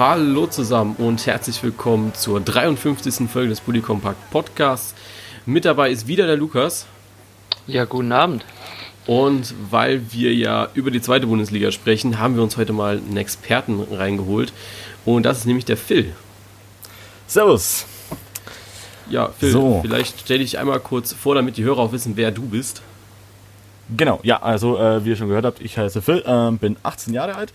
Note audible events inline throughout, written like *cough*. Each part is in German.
Hallo zusammen und herzlich willkommen zur 53. Folge des Bully Compact Podcasts. Mit dabei ist wieder der Lukas. Ja, guten Abend. Und weil wir ja über die zweite Bundesliga sprechen, haben wir uns heute mal einen Experten reingeholt. Und das ist nämlich der Phil. Servus. Ja, Phil, So. vielleicht stell dich einmal kurz vor, damit die Hörer auch wissen, wer du bist. Genau, ja, also äh, wie ihr schon gehört habt, ich heiße Phil, ähm, bin 18 Jahre alt.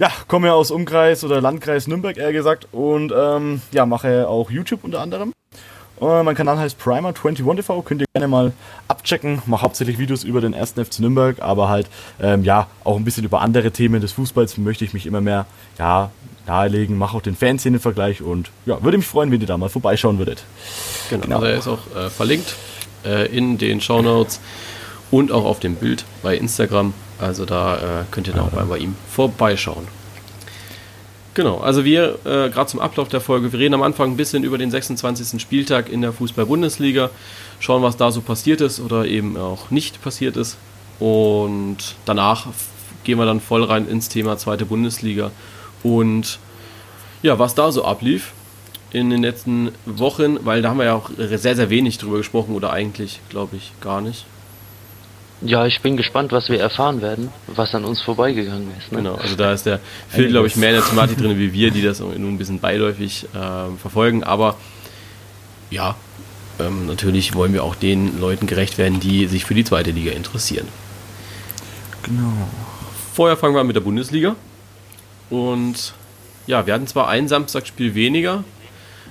Ja, komme ja aus Umkreis oder Landkreis Nürnberg eher gesagt und ähm, ja, mache auch YouTube unter anderem. Äh, mein Kanal heißt Primer21TV, könnt ihr gerne mal abchecken. Mache hauptsächlich Videos über den 1. FC Nürnberg, aber halt ähm, ja auch ein bisschen über andere Themen des Fußballs möchte ich mich immer mehr ja nahelegen. Mache auch den Fanszenen-Vergleich und ja, würde mich freuen, wenn ihr da mal vorbeischauen würdet. Genau. Genau. Also er ist auch äh, verlinkt äh, in den Shownotes und auch auf dem Bild bei Instagram. Also da äh, könnt ihr dann auch mal bei ihm vorbeischauen. Genau, also wir, äh, gerade zum Ablauf der Folge, wir reden am Anfang ein bisschen über den 26. Spieltag in der Fußball-Bundesliga, schauen, was da so passiert ist oder eben auch nicht passiert ist. Und danach gehen wir dann voll rein ins Thema zweite Bundesliga und ja, was da so ablief in den letzten Wochen, weil da haben wir ja auch sehr, sehr wenig drüber gesprochen oder eigentlich, glaube ich, gar nicht. Ja, ich bin gespannt, was wir erfahren werden, was an uns vorbeigegangen ist. Ne? Genau, also da ist der Phil, glaube ich, mehr in der Thematik drin wie wir, die das nur ein bisschen beiläufig ähm, verfolgen. Aber ja, ähm, natürlich wollen wir auch den Leuten gerecht werden, die sich für die zweite Liga interessieren. Genau. Vorher fangen wir an mit der Bundesliga. Und ja, wir hatten zwar ein Samstagsspiel weniger,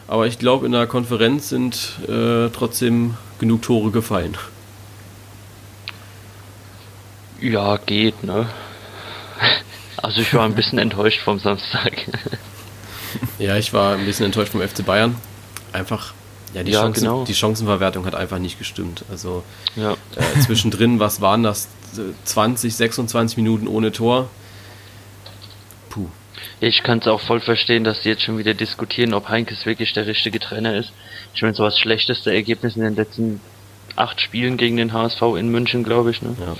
aber ich glaube, in der Konferenz sind äh, trotzdem genug Tore gefallen. Ja, geht, ne? Also ich war ein bisschen *laughs* enttäuscht vom Samstag. Ja, ich war ein bisschen enttäuscht vom FC Bayern. Einfach, ja, die, Ja, Chancen, genau. die Chancenverwertung hat einfach nicht gestimmt. Also ja. äh, zwischendrin, was waren das? Äh, 20, 26 Minuten ohne Tor. Puh. Ich kann es auch voll verstehen, dass die jetzt schon wieder diskutieren, ob Heinkes wirklich der richtige Trainer ist. Ich meine, so das schlechteste Ergebnis in den letzten acht Spielen gegen den HSV in München, glaube ich. Ne? Ja.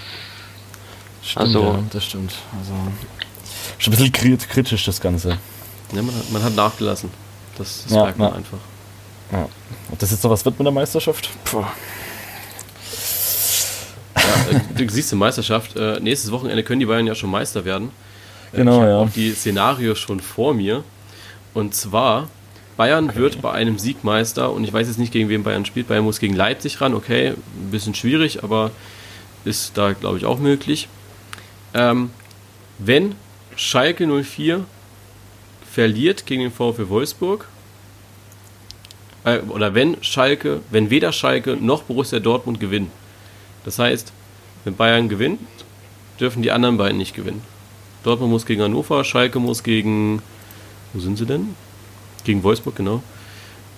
Stimmt, Also- ja, das stimmt. Also schon ein bisschen krit- kritisch das Ganze. Ja, man, hat, man hat nachgelassen. Das, das Ja, merkt man ja. einfach. Ja. Ob das jetzt noch was wird mit der Meisterschaft? Puh. Ja, äh, du siehst die Meisterschaft. Äh, nächstes Wochenende können die Bayern ja schon Meister werden. Äh, Genau, ich ja. auch die Szenarios schon vor mir. Und zwar, Bayern wird bei einem Sieg Meister und ich weiß jetzt nicht, gegen wen Bayern spielt. Bayern muss gegen Leipzig ran. Okay, ein bisschen schwierig, aber ist da, glaube ich, auch möglich. Ähm, wenn Schalke 04 verliert gegen den VfL Wolfsburg, äh, oder wenn Schalke, wenn weder Schalke noch Borussia Dortmund gewinnen. Das heißt, wenn Bayern gewinnt, dürfen die anderen beiden nicht gewinnen. Dortmund muss gegen Hannover, Schalke muss gegen. Wo sind sie denn? Gegen Wolfsburg, genau.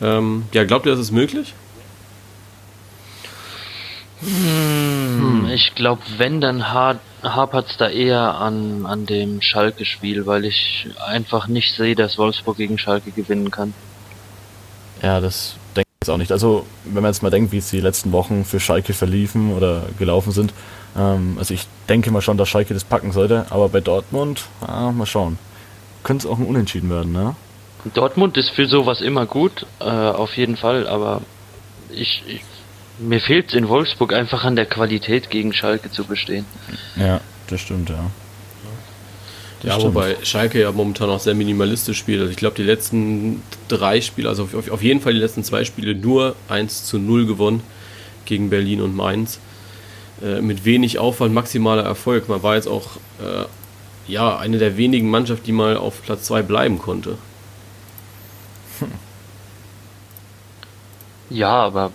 Ähm, ja, glaubt ihr, das ist möglich? Hm, Ich glaube, wenn, dann ha hapert es da eher an, an dem Schalke-Spiel, weil ich einfach nicht sehe, dass Wolfsburg gegen Schalke gewinnen kann. Ja, das denke ich jetzt auch nicht. Also, wenn man jetzt mal denkt, wie es die letzten Wochen für Schalke verliefen oder gelaufen sind, ähm, also ich denke mal schon, dass Schalke das packen sollte, aber bei Dortmund, ah, mal schauen. Könnte es auch ein Unentschieden werden, ne? Dortmund ist für sowas immer gut, äh, auf jeden Fall, aber ich, ich mir fehlt es in Wolfsburg einfach an der Qualität gegen Schalke zu bestehen. Ja, das stimmt, ja. Das ja, stimmt. wobei Schalke ja momentan auch sehr minimalistisch spielt. Also ich glaube, die letzten drei Spiele, also auf, auf jeden Fall die letzten zwei Spiele nur 1 zu 0 gewonnen gegen Berlin und Mainz. Äh, mit wenig Aufwand, maximaler Erfolg. Man war jetzt auch äh, ja, eine der wenigen Mannschaften, die mal auf Platz 2 bleiben konnte. Ja, aber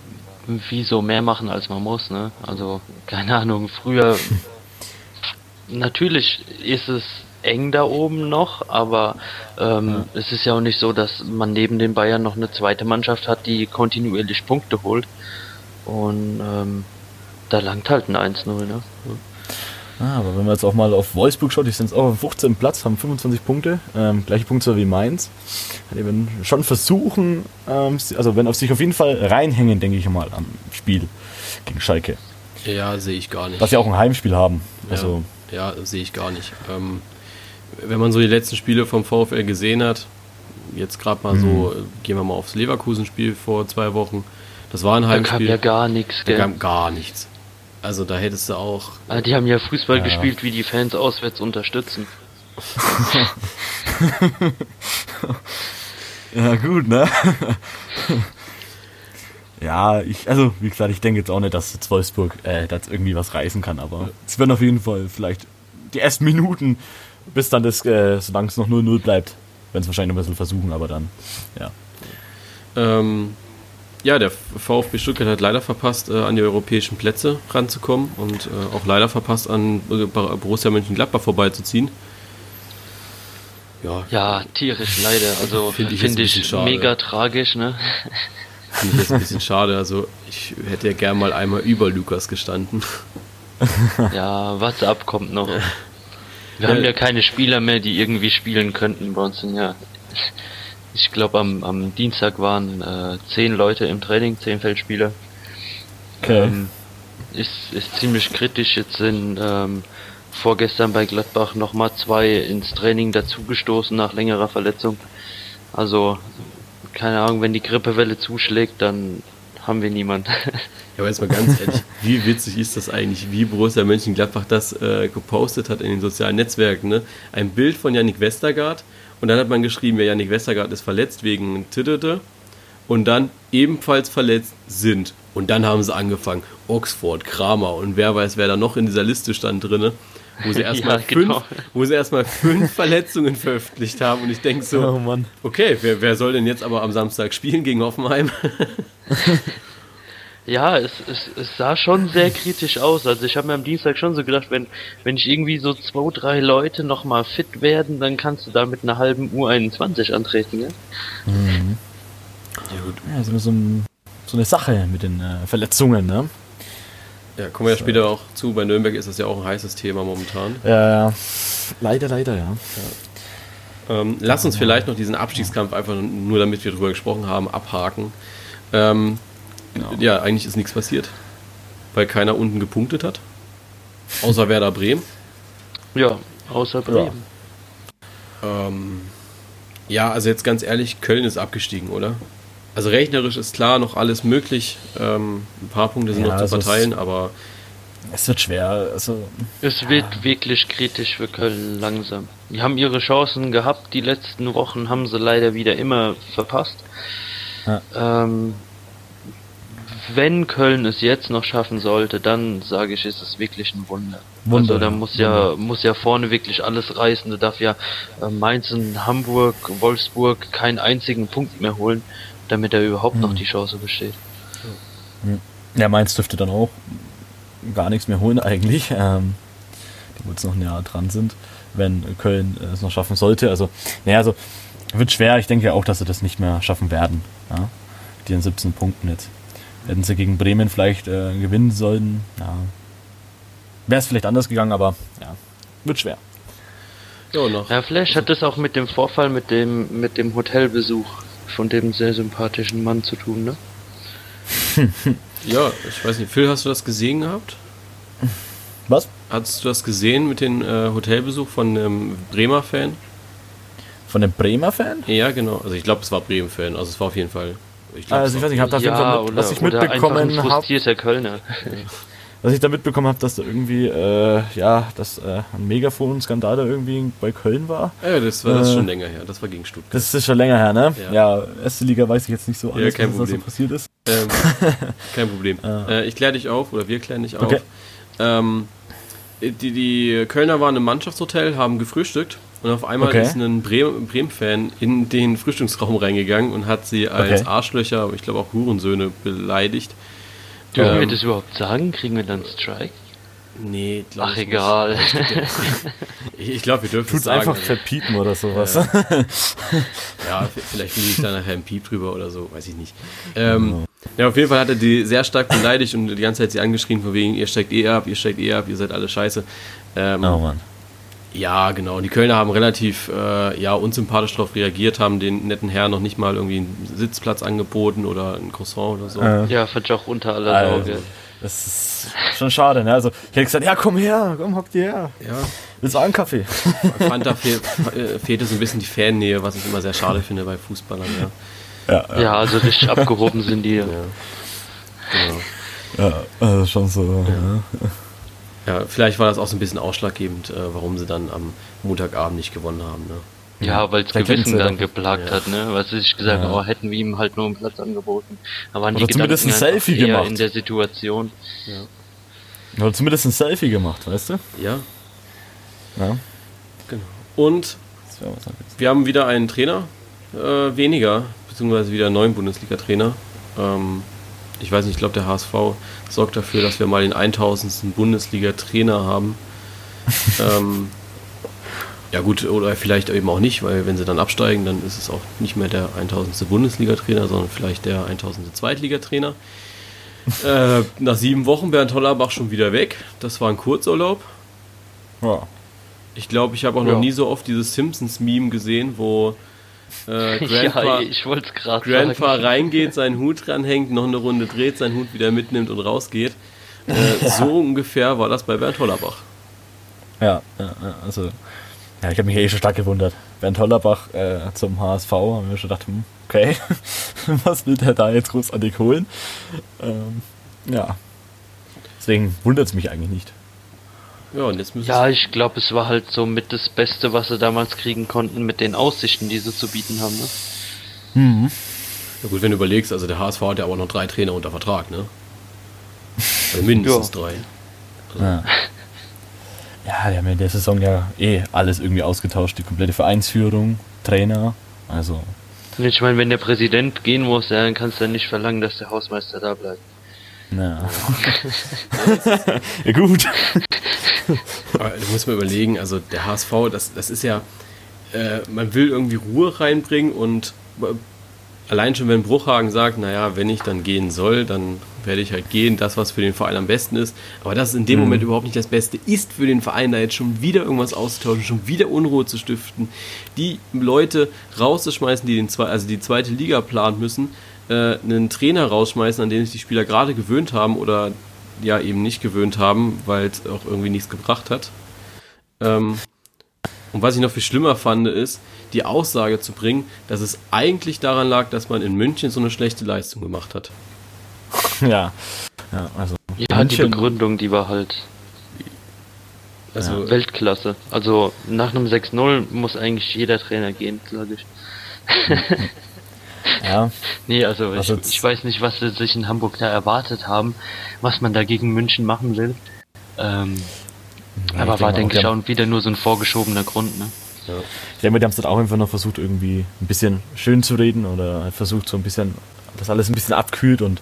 wieso mehr machen, als man muss, ne? Also, keine Ahnung, früher. *laughs* natürlich ist es eng da oben noch, aber ähm, es ist ja auch nicht so, dass man neben den Bayern noch eine zweite Mannschaft hat, die kontinuierlich Punkte holt. Und ähm, da langt halt ein 1-0, ne? Ah, aber wenn man jetzt auch mal auf Wolfsburg schaut, die sind jetzt auch auf 15 Platz, haben 25 Punkte, ähm, gleiche Punktzahl wie Mainz. Die werden schon versuchen, ähm, also wenn auf sich auf jeden Fall reinhängen, denke ich mal, am Spiel gegen Schalke. Ja, sehe ich gar nicht. Was sie auch ein Heimspiel haben. Also, ja, ja sehe ich gar nicht. Ähm, wenn man so die letzten Spiele vom VfL gesehen hat, jetzt gerade mal so, äh, gehen wir mal aufs Leverkusen-Spiel vor zwei Wochen. Das war ein Da kam Heimspiel. ja gar nichts, da gell? kam gar nichts. Also da hättest du auch. Ah, die haben ja Fußball Ja. gespielt, wie die Fans auswärts unterstützen. *laughs* Ja, gut, ne? *laughs* ja, ich, also, wie gesagt, ich denke jetzt auch nicht, dass jetzt Wolfsburg äh, da jetzt irgendwie was reißen kann, aber es werden auf jeden Fall vielleicht die ersten Minuten, bis dann das, äh, solange es noch 0-0 bleibt, werden es wahrscheinlich noch ein bisschen versuchen, aber dann, ja. Ähm, ja, der VfB Stuttgart hat leider verpasst, äh, an die europäischen Plätze ranzukommen und äh, auch leider verpasst, an äh, Borussia Mönchengladbach vorbeizuziehen. Ja, Ja, tierisch leider. Also Finde ich ich, bisschen schade. mega tragisch, ne? finde ich jetzt ein bisschen schade. Also ich hätte ja gern mal einmal über Lukas gestanden. Ja, was abkommt noch. Wir Ja. haben ja keine Spieler mehr, die irgendwie spielen könnten. Bei uns sind ja, ich glaube am, am Dienstag waren äh, zehn Leute im Training, zehn Feldspieler. Okay. Ähm, ist, ist ziemlich kritisch. Jetzt sind ähm, vorgestern bei Gladbach nochmal zwei ins Training dazugestoßen nach längerer Verletzung. Also, keine Ahnung, wenn die Grippewelle zuschlägt, dann haben wir niemand. *laughs* Ja, aber jetzt mal ganz ehrlich, wie witzig ist das eigentlich, wie Borussia Mönchengladbach das äh, gepostet hat in den sozialen Netzwerken, ne? Ein Bild von Yannick Westergaard und dann hat man geschrieben, ja, Yannick Westergaard ist verletzt wegen Tittete und dann ebenfalls verletzt sind. Und dann haben sie angefangen, Oxford, Kramer und wer weiß, wer da noch in dieser Liste stand drinne, wo sie *laughs* erstmal Ja, genau. fünf, wo sie erstmal fünf Verletzungen veröffentlicht haben und ich denke so, Oh Mann. okay, wer, wer soll denn jetzt aber am Samstag spielen gegen Hoffenheim? *laughs* Ja, es, es, es sah schon sehr kritisch aus. Also ich habe mir am Dienstag schon so gedacht, wenn, wenn ich irgendwie so zwei, drei Leute nochmal fit werden, dann kannst du da mit einer halben U21 antreten, ne? Ja gut, Ja, ist immer so, ein, so eine Sache mit den äh, Verletzungen, ne? Ja, kommen wir ja später auch zu. Bei Nürnberg ist das ja auch ein heißes Thema momentan. Ja, ja. Leider, leider, ja. Ähm, lass uns vielleicht noch diesen Abstiegskampf einfach nur damit wir drüber gesprochen haben, abhaken. Ähm, Genau. Ja, eigentlich ist nichts passiert, weil keiner unten gepunktet hat. Außer Werder Bremen. Ja, außer Bremen. Ähm, ja, also jetzt ganz ehrlich, Köln ist abgestiegen, oder? Also rechnerisch ist klar noch alles möglich. Ähm, ein paar Punkte sind Ja, noch zu also verteilen, aber Es wird schwer. Also, Es wird wirklich kritisch für Köln langsam. Die haben ihre Chancen gehabt, die letzten Wochen haben sie leider wieder immer verpasst. Ja. Ähm, wenn Köln es jetzt noch schaffen sollte, dann sage ich, ist es wirklich ein Wunder. Wunder, also da ja. muss ja muss ja vorne wirklich alles reißen. Da darf ja äh, Mainz und Hamburg, Wolfsburg keinen einzigen Punkt mehr holen, damit da überhaupt Mhm. noch die Chance besteht. ja, Mainz dürfte dann auch gar nichts mehr holen eigentlich. Ähm, die wohl jetzt noch ein Jahr dran sind, wenn Köln es noch schaffen sollte. Also, naja, also wird schwer. Ich denke auch, dass sie das nicht mehr schaffen werden. Ja? Die in 17 Punkten jetzt. Hätten sie gegen Bremen vielleicht äh, gewinnen sollen, ja. wäre es vielleicht anders gegangen, aber ja, wird schwer. ja, noch. Ja, vielleicht hat das auch mit dem Vorfall mit dem mit dem Hotelbesuch von dem sehr sympathischen Mann zu tun, ne? *laughs* Ja, ich weiß nicht, Phil, hast du das gesehen gehabt? Was? Hast du das gesehen mit dem äh, Hotelbesuch von einem Bremer Fan? Von dem Bremer Fan? Ja, genau. Also ich glaube, es war Bremen-Fan. Also es war auf jeden Fall. Ich Also ich weiß nicht, ich habe da auf jeden Fall, mit, was ich mitbekommen ein habe, Kölner. *laughs* was ich da mitbekommen habe, dass da irgendwie, äh, ja, dass äh, ein Megafon-Skandal da irgendwie bei Köln war. Ja, das war das ist Äh, schon länger her. Das war gegen Stuttgart. Das ist schon länger her, ne? Ja. Ja, erste Liga weiß ich jetzt nicht so alles, kein was da so Problem. passiert ist. Ähm, *laughs* kein Problem. Äh, ich kläre dich auf, oder wir klären dich auf. Okay. Ähm, die, die Kölner waren im Mannschaftshotel, haben gefrühstückt und auf einmal Okay. ist ein Bremen- Bremen-Fan in den Frühstücksraum reingegangen und hat sie als Okay. Arschlöcher, aber ich glaube auch Hurensöhne beleidigt. Dürfen Ähm, wir das überhaupt sagen? Kriegen wir dann Strike? Nee, glaub Ach, ich nicht. egal. Ich, ich glaube, wir dürfen *laughs* es Tut's sagen. einfach also. verpiepen oder sowas. Ja, *laughs* v- vielleicht liege ich da nachher ein Piep drüber oder so, weiß ich nicht. Ähm, ja, auf jeden Fall hat er die sehr stark beleidigt und die ganze Zeit sie angeschrien, von wegen, ihr steigt eh ab, ihr steigt eh ab, ihr seid alle scheiße. Ähm, Oh Mann. Ja, genau. Und die Kölner haben relativ äh, ja, unsympathisch darauf reagiert, haben den netten Herrn noch nicht mal irgendwie einen Sitzplatz angeboten oder ein Croissant oder so. Äh, Ja, Verjoch unter aller Also, Auge. das ist schon schade, ne? Also, ich hätte gesagt, ja, komm her, komm, hock dir her. Ja. Willst du auch einen Kaffee? Bei Fanta fehl, äh, fehlte so ein bisschen die Fannähe, was ich immer sehr schade finde bei Fußballern. Ja, Ja, Ja, also richtig abgehoben sind die. ja. Genau. ja also schon so. Ja. Ja, vielleicht war das auch so ein bisschen ausschlaggebend, äh, warum sie dann am Montagabend nicht gewonnen haben. Ne? Ja, weil Vielleicht hätten Gewissen dann geplagt ja. hat, ne? Was ich gesagt Ja. habe, oh, hätten wir ihm halt nur einen Platz angeboten. Da waren Oder die zumindest Gedanken ein Selfie eher gemacht. in der Situation. Oder zumindest ein Selfie gemacht, weißt du? Ja, Ja. genau. Und Das wir haben wieder einen Trainer äh, weniger, beziehungsweise wieder einen neuen Bundesliga-Trainer. Ähm, ich weiß nicht, ich glaube, der HSV sorgt dafür, dass wir mal den 1000. Bundesliga-Trainer haben. *laughs* ähm, ja gut, oder vielleicht eben auch nicht, weil wenn sie dann absteigen, dann ist es auch nicht mehr der 1000. Bundesliga-Trainer, sondern vielleicht der 1000. Zweitligatrainer. *laughs* äh, nach sieben Wochen Bernd Hollerbach schon wieder weg. Das war ein Kurzurlaub. Ja. Ich glaube, ich habe auch noch Ja. nie so oft dieses Simpsons-Meme gesehen, wo äh, *laughs* Grandpa, ja, ich wollte es gerade Grandpa sagen. reingeht, seinen Hut dranhängt, noch eine Runde dreht, seinen Hut wieder mitnimmt und rausgeht. Äh, So *laughs* ungefähr war das bei Bernd Hollerbach. Ja, ja, ja, also. Ja, ich habe mich eh schon stark gewundert. Bernd Hollerbach äh, zum HSV, haben wir schon gedacht, hm, okay, *laughs* was will der da jetzt großartig holen? Ähm, ja. Deswegen wundert es mich eigentlich nicht. Ja, und jetzt müssen Ja, ich glaube, es war halt so mit das Beste, was sie damals kriegen konnten, mit den Aussichten, die sie zu bieten haben. Ne? Mhm. ja gut, wenn du überlegst, also der HSV hat ja aber noch drei Trainer unter Vertrag, ne? Also mindestens drei. Ja. ja, die haben ja in der Saison ja eh alles irgendwie ausgetauscht. Die komplette Vereinsführung, Trainer, also. Ich meine, wenn der Präsident gehen muss, dann kannst du ja nicht verlangen, dass der Hausmeister da bleibt. Na. ja, *laughs* gut. Aber du musst mal überlegen, also der HSV, das, das ist ja, äh, man will irgendwie Ruhe reinbringen und äh, allein schon, wenn Bruchhagen sagt, naja, wenn ich dann gehen soll, dann werde ich halt gehen, das, was für den Verein am besten ist. Aber das ist in dem Moment überhaupt nicht das Beste ist für den Verein, da jetzt schon wieder irgendwas auszutauschen, schon wieder Unruhe zu stiften, die Leute rauszuschmeißen, die den zwei, also die zweite Liga planen müssen, äh, einen Trainer rausschmeißen, an den sich die Spieler gerade gewöhnt haben oder ja eben nicht gewöhnt haben, weil es auch irgendwie nichts gebracht hat. Ähm, und was ich noch viel schlimmer fand, ist, die Aussage zu bringen, dass es eigentlich daran lag, dass man in München so eine schlechte Leistung gemacht hat. *laughs* Ja. Ja, also. Ja, die Begründung, die war halt Also, Weltklasse. Also nach einem 6-0 muss eigentlich jeder Trainer gehen, glaube ich. *laughs* Ja, Nee, also ich, Also jetzt- ich weiß nicht, was sie sich in Hamburg da erwartet haben, was man da gegen München machen will. Ähm, Ja, aber ich war, denke auch, ich, auch wieder nur so ein vorgeschobener Grund, ne? Ich denke, die haben es dann auch einfach noch versucht, irgendwie ein bisschen schön zu reden oder versucht, so ein bisschen, das alles ein bisschen abkühlt und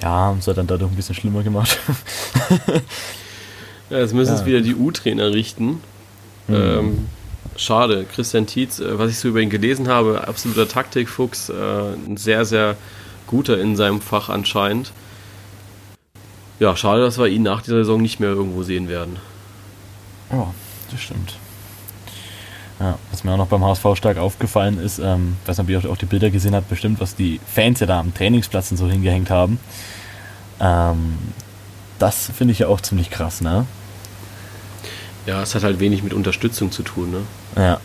ja, haben es dann dadurch ein bisschen schlimmer gemacht. ja, jetzt müssen es Ja. wieder die U-Trainer richten. Ähm, schade, Christian Tietz, äh, was ich so über ihn gelesen habe, absoluter Taktikfuchs, äh, ein sehr, sehr guter in seinem Fach anscheinend. Ja, schade, dass wir ihn nach dieser Saison nicht mehr irgendwo sehen werden. Ja, das stimmt. Ja, was mir auch noch beim HSV stark aufgefallen ist, ähm, weiß nicht, ob ihr auch die Bilder gesehen habt, bestimmt, was die Fans ja da am Trainingsplatz und so hingehängt haben. Ähm, das finde ich ja auch ziemlich krass, ne? Ja, es hat halt wenig mit Unterstützung zu tun, ne? Ja.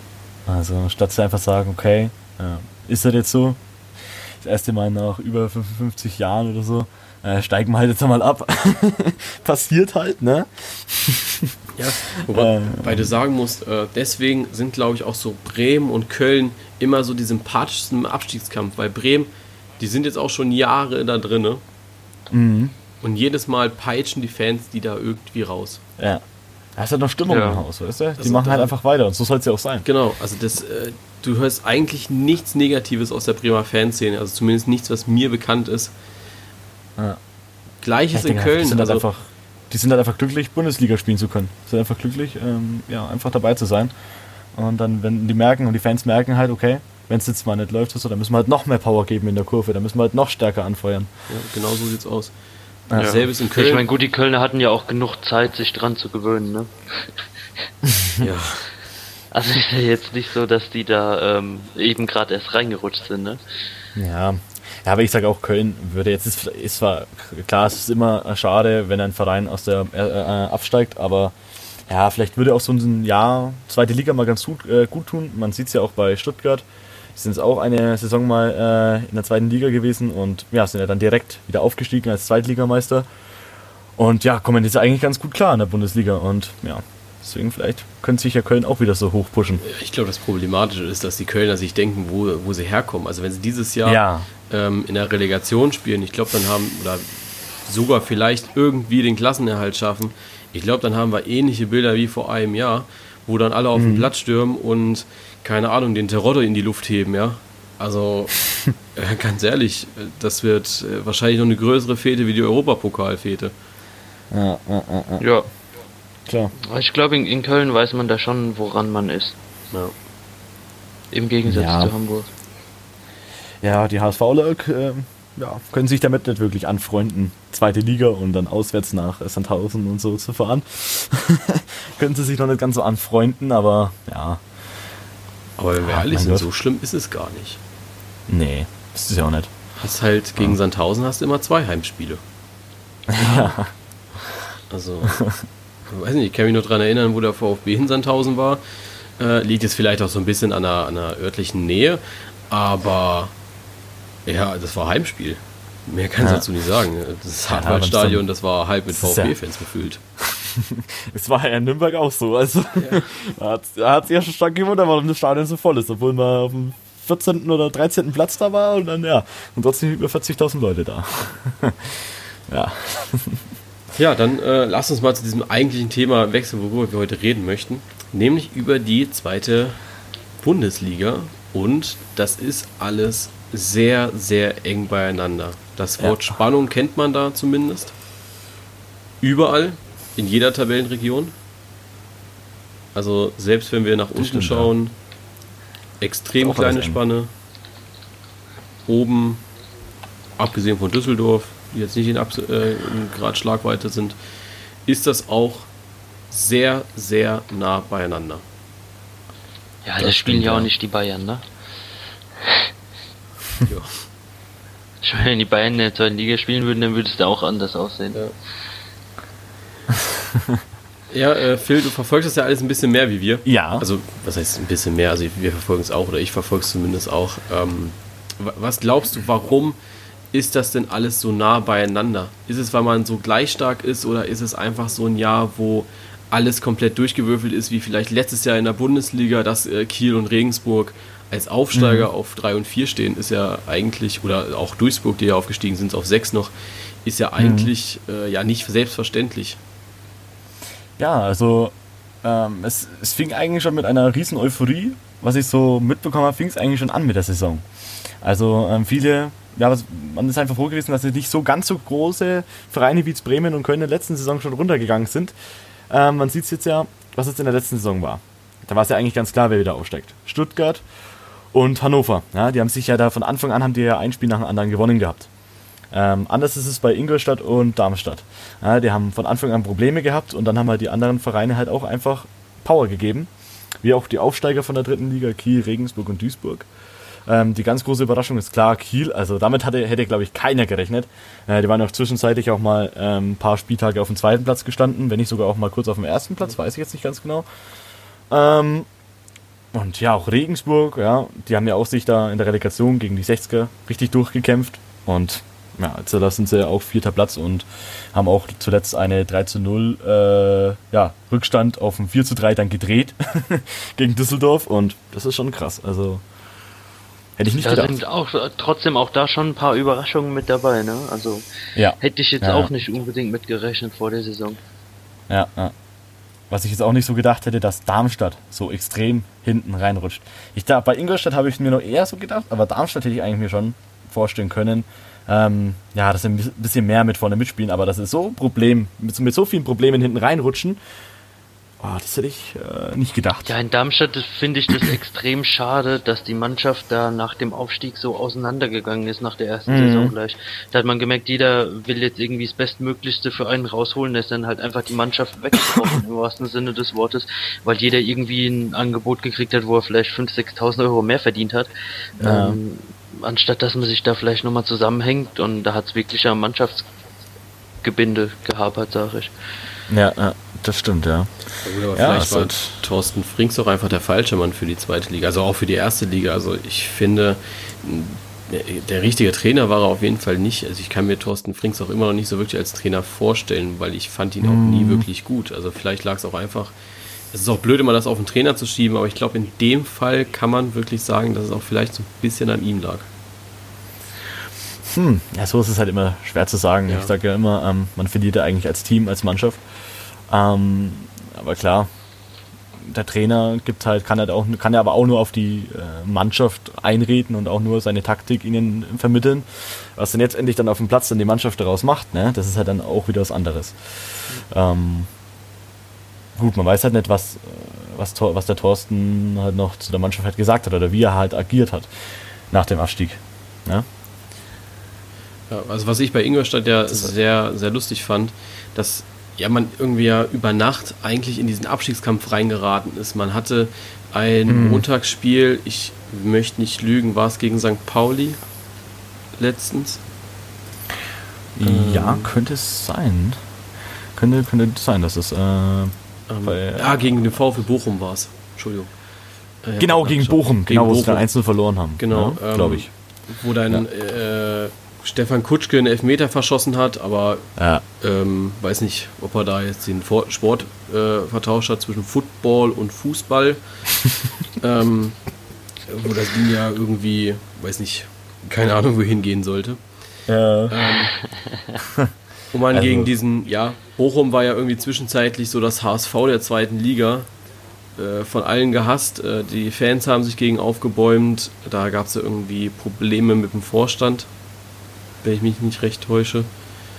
Also statt zu einfach sagen, okay, ja, ist das jetzt so? Das erste Mal nach über 55 Jahren oder so, äh, steigen wir halt jetzt mal ab. *laughs* Passiert halt, ne? *laughs* Ja, wobei, Äh, weil du sagen musst, äh, deswegen sind, glaube ich, auch so Bremen und Köln immer so die sympathischsten im Abstiegskampf, weil Bremen, die sind jetzt auch schon Jahre da drinne Mhm. und jedes Mal peitschen die Fans die da irgendwie raus. Ja. Da ist halt noch Stimmung Ja. im Haus, weißt du? Die Also machen halt einfach weiter und so soll es ja auch sein. Genau, also das, äh, du hörst eigentlich nichts Negatives aus der Bremer Fanszene, also zumindest nichts, was mir bekannt ist. Ja. Gleiches in Köln. Die sind, halt also, einfach, die sind halt einfach glücklich, Bundesliga spielen zu können. Die sind einfach glücklich, ähm, ja, einfach dabei zu sein. Und dann, wenn die merken und die Fans merken halt, okay, wenn es jetzt mal nicht läuft, so, dann müssen wir halt noch mehr Power geben in der Kurve, dann müssen wir halt noch stärker anfeuern. ja, genau so sieht's aus. Ja. Selbes in Köln. Ich meine, gut, die Kölner hatten ja auch genug Zeit, sich dran zu gewöhnen, ne? *laughs* ja. *laughs* Also ist ja jetzt nicht so, dass die da ähm, eben gerade erst reingerutscht sind, ne? Ja. Ja, aber ich sage auch, Köln würde jetzt, ist, ist zwar klar, es ist immer schade, wenn ein Verein aus der äh, äh, absteigt, aber ja, vielleicht würde auch so ein Jahr zweite Liga mal ganz gut, äh, gut tun. Man sieht es ja auch bei Stuttgart. Sind auch eine Saison mal äh, in der zweiten Liga gewesen und ja, sind ja dann direkt wieder aufgestiegen als Zweitligameister. Und ja, kommen jetzt eigentlich ganz gut klar in der Bundesliga und ja, deswegen vielleicht könnte sich ja Köln auch wieder so hoch pushen. Ich glaube, das Problematische ist, dass die Kölner sich denken, wo, wo sie herkommen. Also wenn sie dieses Jahr Ja. ähm, in der Relegation spielen, ich glaube, dann haben, oder sogar vielleicht irgendwie den Klassenerhalt schaffen, ich glaube, dann haben wir ähnliche Bilder wie vor einem Jahr, wo dann alle auf den Platz stürmen und, keine Ahnung, den Terodde in die Luft heben, ja. Also, *laughs* äh, ganz ehrlich, äh, das wird äh, wahrscheinlich noch eine größere Fete wie die Europapokalfete. Ja, ja, ja, ja. Klar. ich glaube, in, in Köln weiß man da schon, woran man ist. Ja. Im Gegensatz Ja. zu Hamburg. Ja, die HSVler äh, ja, können sich damit nicht wirklich anfreunden, zweite Liga und dann auswärts nach Sandhausen und so zu fahren. *laughs* können sie sich noch nicht ganz so anfreunden, aber ja, Aber wenn wir ehrlich sind, so schlimm ist es gar nicht. nee, ist ja auch nicht. Hast halt gegen Sandhausen hast du immer zwei Heimspiele. *laughs* Also, ich weiß nicht, ich kann mich nur daran erinnern, wo der VfB in Sandhausen war. Äh, liegt jetzt vielleicht auch so ein bisschen an der, an der örtlichen Nähe, aber ja, das war Heimspiel. Mehr kann ich Ja. dazu nicht sagen. Das Ja, Hartwaldstadion, das war halb mit ist ja- VfB-Fans gefüllt. *laughs* Es war ja in Nürnberg auch so. Also, *laughs* da hat es ja schon stark gewundert, warum das Stadion so voll ist, obwohl man auf dem 14. oder 13. Platz da war und dann, ja, und trotzdem über 40.000 Leute da. *laughs* ja. Ja, dann äh, lass uns mal zu diesem eigentlichen Thema wechseln, worüber wir heute reden möchten. Nämlich über die zweite Bundesliga. Und das ist alles sehr, sehr eng beieinander. Das Wort Ja. Spannung kennt man da zumindest. Überall, in jeder Tabellenregion. Also selbst wenn wir nach unten stimmt, schauen, extrem auch alles kleine. Spanne. Oben, abgesehen von Düsseldorf, die jetzt nicht in, Abs äh, in Grad Schlagweite sind, ist das auch sehr, sehr nah beieinander. Ja, Das das spielen ja auch ja. nicht die Bayern, ne? Ja. *laughs* Ich meine, wenn die Bayern in der zweiten Liga spielen würden, dann würde es da auch anders aussehen. Ja. *laughs* Ja, äh, Phil, du verfolgst das ja alles ein bisschen mehr wie wir. Ja. Also, was heißt ein bisschen mehr? Also, wir verfolgen es auch oder ich verfolge es zumindest auch. Ähm, wa- was glaubst du, warum ist das denn alles so nah beieinander? Ist es, weil man so gleich stark ist oder ist es einfach so ein Jahr, wo alles komplett durchgewürfelt ist, wie vielleicht letztes Jahr in der Bundesliga, dass äh, Kiel und Regensburg als Aufsteiger auf 3 und 4 stehen, ist ja eigentlich, oder auch Duisburg, die ja aufgestiegen sind, auf 6 noch, ist ja eigentlich äh, ja nicht selbstverständlich. Ja, also ähm, es, es fing eigentlich schon mit einer riesen Euphorie, was ich so mitbekommen habe, fing es eigentlich schon an mit der Saison. Also ähm, viele, ja, man ist einfach froh gewesen, dass nicht so ganz so große Vereine wie Bremen und Köln in der letzten Saison schon runtergegangen sind. Ähm, man sieht es jetzt ja, was jetzt in der letzten Saison war. Da war es ja eigentlich ganz klar, wer wieder aufsteigt. Stuttgart und Hannover. Ja, die haben sich ja da von Anfang an haben die ja ein Spiel nach dem anderen gewonnen gehabt. Ähm, anders ist es bei Ingolstadt und Darmstadt. Ja, die haben von Anfang an Probleme gehabt und dann haben halt die anderen Vereine halt auch einfach Power gegeben. Wie auch die Aufsteiger von der dritten Liga, Kiel, Regensburg und Duisburg. Ähm, die ganz große Überraschung ist klar Kiel. Also damit hatte, hätte, glaube ich, keiner gerechnet. Äh, die waren auch zwischenzeitlich auch mal ähm, ein paar Spieltage auf dem zweiten Platz gestanden, wenn nicht sogar auch mal kurz auf dem ersten Platz, weiß ich jetzt nicht ganz genau. Ähm, und ja, auch Regensburg, ja, die haben ja auch sich da in der Relegation gegen die 60er richtig durchgekämpft. Und ja, jetzt da sind sie auch vierter Platz und haben auch zuletzt eine 3 zu 0 äh, ja, Rückstand auf ein 4 zu 3 dann gedreht *laughs* gegen Düsseldorf. Und das ist schon krass. Also hätte ich nicht Da gedacht. sind auch trotzdem auch da schon ein paar Überraschungen mit dabei, ne? Also Ja, hätte ich jetzt Ja. auch nicht unbedingt mitgerechnet vor der Saison. ja, ja. Was ich jetzt auch nicht so gedacht hätte, dass Darmstadt so extrem hinten reinrutscht. Ich da, bei Ingolstadt habe ich mir noch eher so gedacht, aber Darmstadt hätte ich eigentlich mir schon vorstellen können. Ähm, ja, dass sie ein bisschen mehr mit vorne mitspielen, aber das ist so ein Problem, mit, so- mit so vielen Problemen hinten reinrutschen. Oh, das hätte ich äh, nicht gedacht. Ja, in Darmstadt finde ich das extrem schade, dass die Mannschaft da nach dem Aufstieg so auseinandergegangen ist nach der ersten Mhm. Saison gleich. Da hat man gemerkt, jeder will jetzt irgendwie das Bestmöglichste für einen rausholen, ist dann halt einfach die Mannschaft weggebrochen *laughs* im wahrsten Sinne des Wortes, weil jeder irgendwie ein Angebot gekriegt hat, wo er vielleicht 5.000, 6.000 Euro mehr verdient hat. Ja. Ähm, anstatt dass man sich da vielleicht nochmal zusammenhängt und da hat es wirklich am Mannschaftsgebinde gehapert, sag ich. Ja, ja. das stimmt, ja. Ja, Ja, vielleicht es war hat- Thorsten Frings auch einfach der falsche Mann für die zweite Liga, also auch für die erste Liga. Also ich finde, der, der richtige Trainer war er auf jeden Fall nicht. Also ich kann mir Thorsten Frings auch immer noch nicht so wirklich als Trainer vorstellen, weil ich fand ihn auch Mhm. nie wirklich gut. Also vielleicht lag es auch einfach. Es ist auch blöd, immer das auf den Trainer zu schieben, aber ich glaube, in dem Fall kann man wirklich sagen, dass es auch vielleicht so ein bisschen an ihm lag. Hm, ja, so ist es halt immer schwer zu sagen. Ja. Ich sage ja immer, ähm, man verliert ja eigentlich als Team, als Mannschaft. Ähm, aber klar, der Trainer gibt halt, kann halt auch, kann ja aber auch nur auf die äh, Mannschaft einreden und auch nur seine Taktik ihnen vermitteln. Was dann jetzt endlich dann auf dem Platz dann die Mannschaft daraus macht, ne, das ist halt dann auch wieder was anderes. Ähm, gut, man weiß halt nicht, was, was, was der Thorsten halt noch zu der Mannschaft halt gesagt hat oder wie er halt agiert hat nach dem Abstieg. Ne? Ja, also was ich bei Ingolstadt ja sehr, sehr lustig fand, dass ja man irgendwie ja über Nacht eigentlich in diesen Abstiegskampf reingeraten ist. Man hatte ein Montagsspiel, ich möchte nicht lügen, war es gegen St. Pauli letztens? Ja, könnte es sein. Könnte, könnte sein, dass es. Äh, Ähm, Bei- ja, gegen den VfL Bochum war es. Entschuldigung. Äh, genau, gegen. Bochum, Gegen genau, wo sie dann Bochum. einzeln verloren haben. Genau, ja, ähm, glaube ich. Wo dann äh, Stefan Kutschke einen Elfmeter verschossen hat, aber Ja, Ähm, weiß nicht, ob er da jetzt den Sport äh, vertauscht hat zwischen Football und Fußball. *laughs* ähm, wo das Ding ja irgendwie, weiß nicht, keine Ahnung, wohin gehen sollte. ja. *laughs* Wo man Also- gegen diesen, ja, Bochum war ja irgendwie zwischenzeitlich so das HSV der zweiten Liga. Äh, von allen gehasst. Äh, die Fans haben sich gegen aufgebäumt. Da gab es ja irgendwie Probleme mit dem Vorstand, wenn ich mich nicht recht täusche.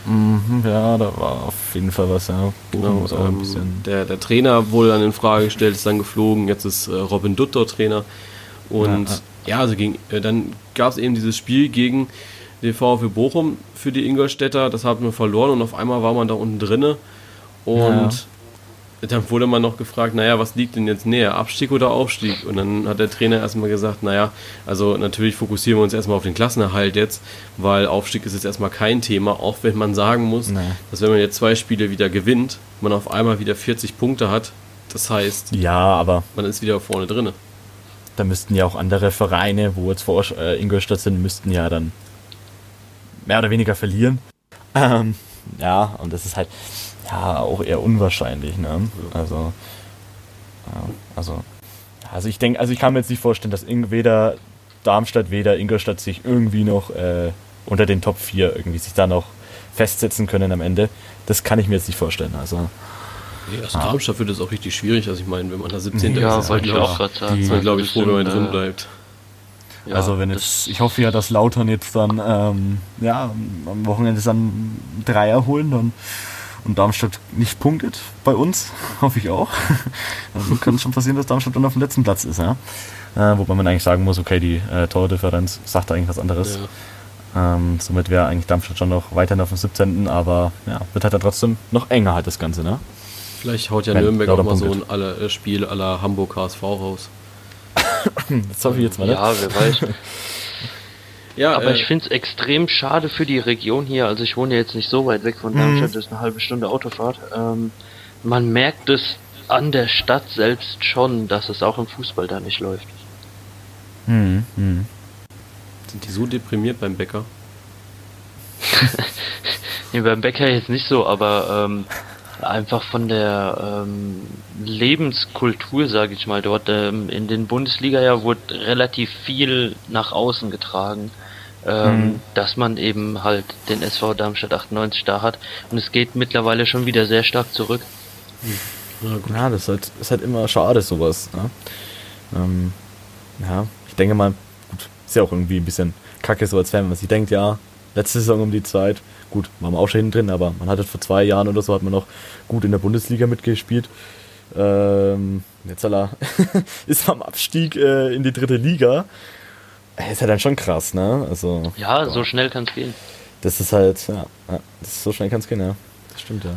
Mhm, ja, da war auf jeden Fall was, ja. Genau, ähm, der, der Trainer wurde dann in Frage gestellt, ist dann geflogen. Jetzt ist äh, Robin Dutt dort Trainer. Und Ja, ja, also ging, äh, dann gab es eben dieses Spiel gegen den VfB Bochum für die Ingolstädter. Das hat man verloren und auf einmal war man da unten drinne. Und dann wurde man noch gefragt, naja, was liegt denn jetzt näher, Abstieg oder Aufstieg? Und dann hat der Trainer erstmal gesagt, naja, also natürlich fokussieren wir uns erstmal auf den Klassenerhalt jetzt, weil Aufstieg ist jetzt erstmal kein Thema, auch wenn man sagen muss, Nee. dass wenn man jetzt zwei Spiele wieder gewinnt, man auf einmal wieder 40 Punkte hat. Das heißt, Ja, aber man ist wieder vorne drinne. da müssten ja auch andere Vereine, wo jetzt vor äh, Ingolstadt sind, müssten ja dann mehr oder weniger verlieren. Ähm, ja, und das ist halt ja auch eher unwahrscheinlich, ne? Also, ja, also, also ich denke, also ich kann mir jetzt nicht vorstellen, dass weder Darmstadt, weder Ingolstadt sich irgendwie noch äh, unter den Top 4 irgendwie sich da noch festsetzen können am Ende. Das kann ich mir jetzt nicht vorstellen. Also, Ja, also Darmstadt wird es auch richtig schwierig. Also ich meine, wenn man da 17. Ja, ist, ist man, glaube ich, froh, wenn man drin äh, bleibt. Ja, also wenn jetzt, ich hoffe ja, dass Lautern jetzt dann, ähm, ja, am Wochenende dann Dreier holen dann, und Darmstadt nicht punktet bei uns, *laughs* hoffe ich auch. *laughs* Also kann schon passieren, dass Darmstadt dann auf dem letzten Platz ist, ja. Äh, wobei man eigentlich sagen muss, okay, die äh, Tordifferenz sagt eigentlich was anderes. Ja. Ähm, somit wäre eigentlich Darmstadt schon noch weiterhin auf dem 17., aber ja, wird halt dann trotzdem noch enger halt das Ganze, ne? Vielleicht haut ja Wenn Nürnberg auch mal so ein äh, Spiel aller Hamburg HSV raus. *coughs* Das hoffe ich jetzt mal, ne? ja, wer weiß. *laughs* Ja, Aber äh, ich finde es extrem schade für die Region hier. Also ich wohne ja jetzt nicht so weit weg von Darmstadt, das ist eine halbe Stunde Autofahrt. Ähm, man merkt es an der Stadt selbst schon, dass es auch im Fußball da nicht läuft. Hm, hm. sind die so deprimiert beim Bäcker? *laughs* Nee, beim Bäcker jetzt nicht so, aber ähm, einfach von der ähm, Lebenskultur, sage ich mal, dort ähm, in den Bundesliga ja wurde relativ viel nach außen getragen, ähm, Mhm. dass man eben halt den SV Darmstadt 98 da hat und es geht mittlerweile schon wieder sehr stark zurück. Ja, gut. Ja, das ist halt, ist halt immer schade, sowas. Ne? Ähm, ja, ich denke mal, gut, ist ja auch irgendwie ein bisschen kacke so als Fan, wenn man sich denkt, ja, letzte Saison um die Zeit, gut, waren wir auch schon hinten drin, aber man hatte vor zwei Jahren oder so, hat man noch gut in der Bundesliga mitgespielt. Ähm, jetzt aller *laughs* ist am Abstieg äh, in die dritte Liga. Äh, Ist halt dann schon krass, ne? Also, Ja, so schnell kann es gehen. das ist halt, ja, ja das ist so schnell kann es gehen, ja. Das stimmt, ja.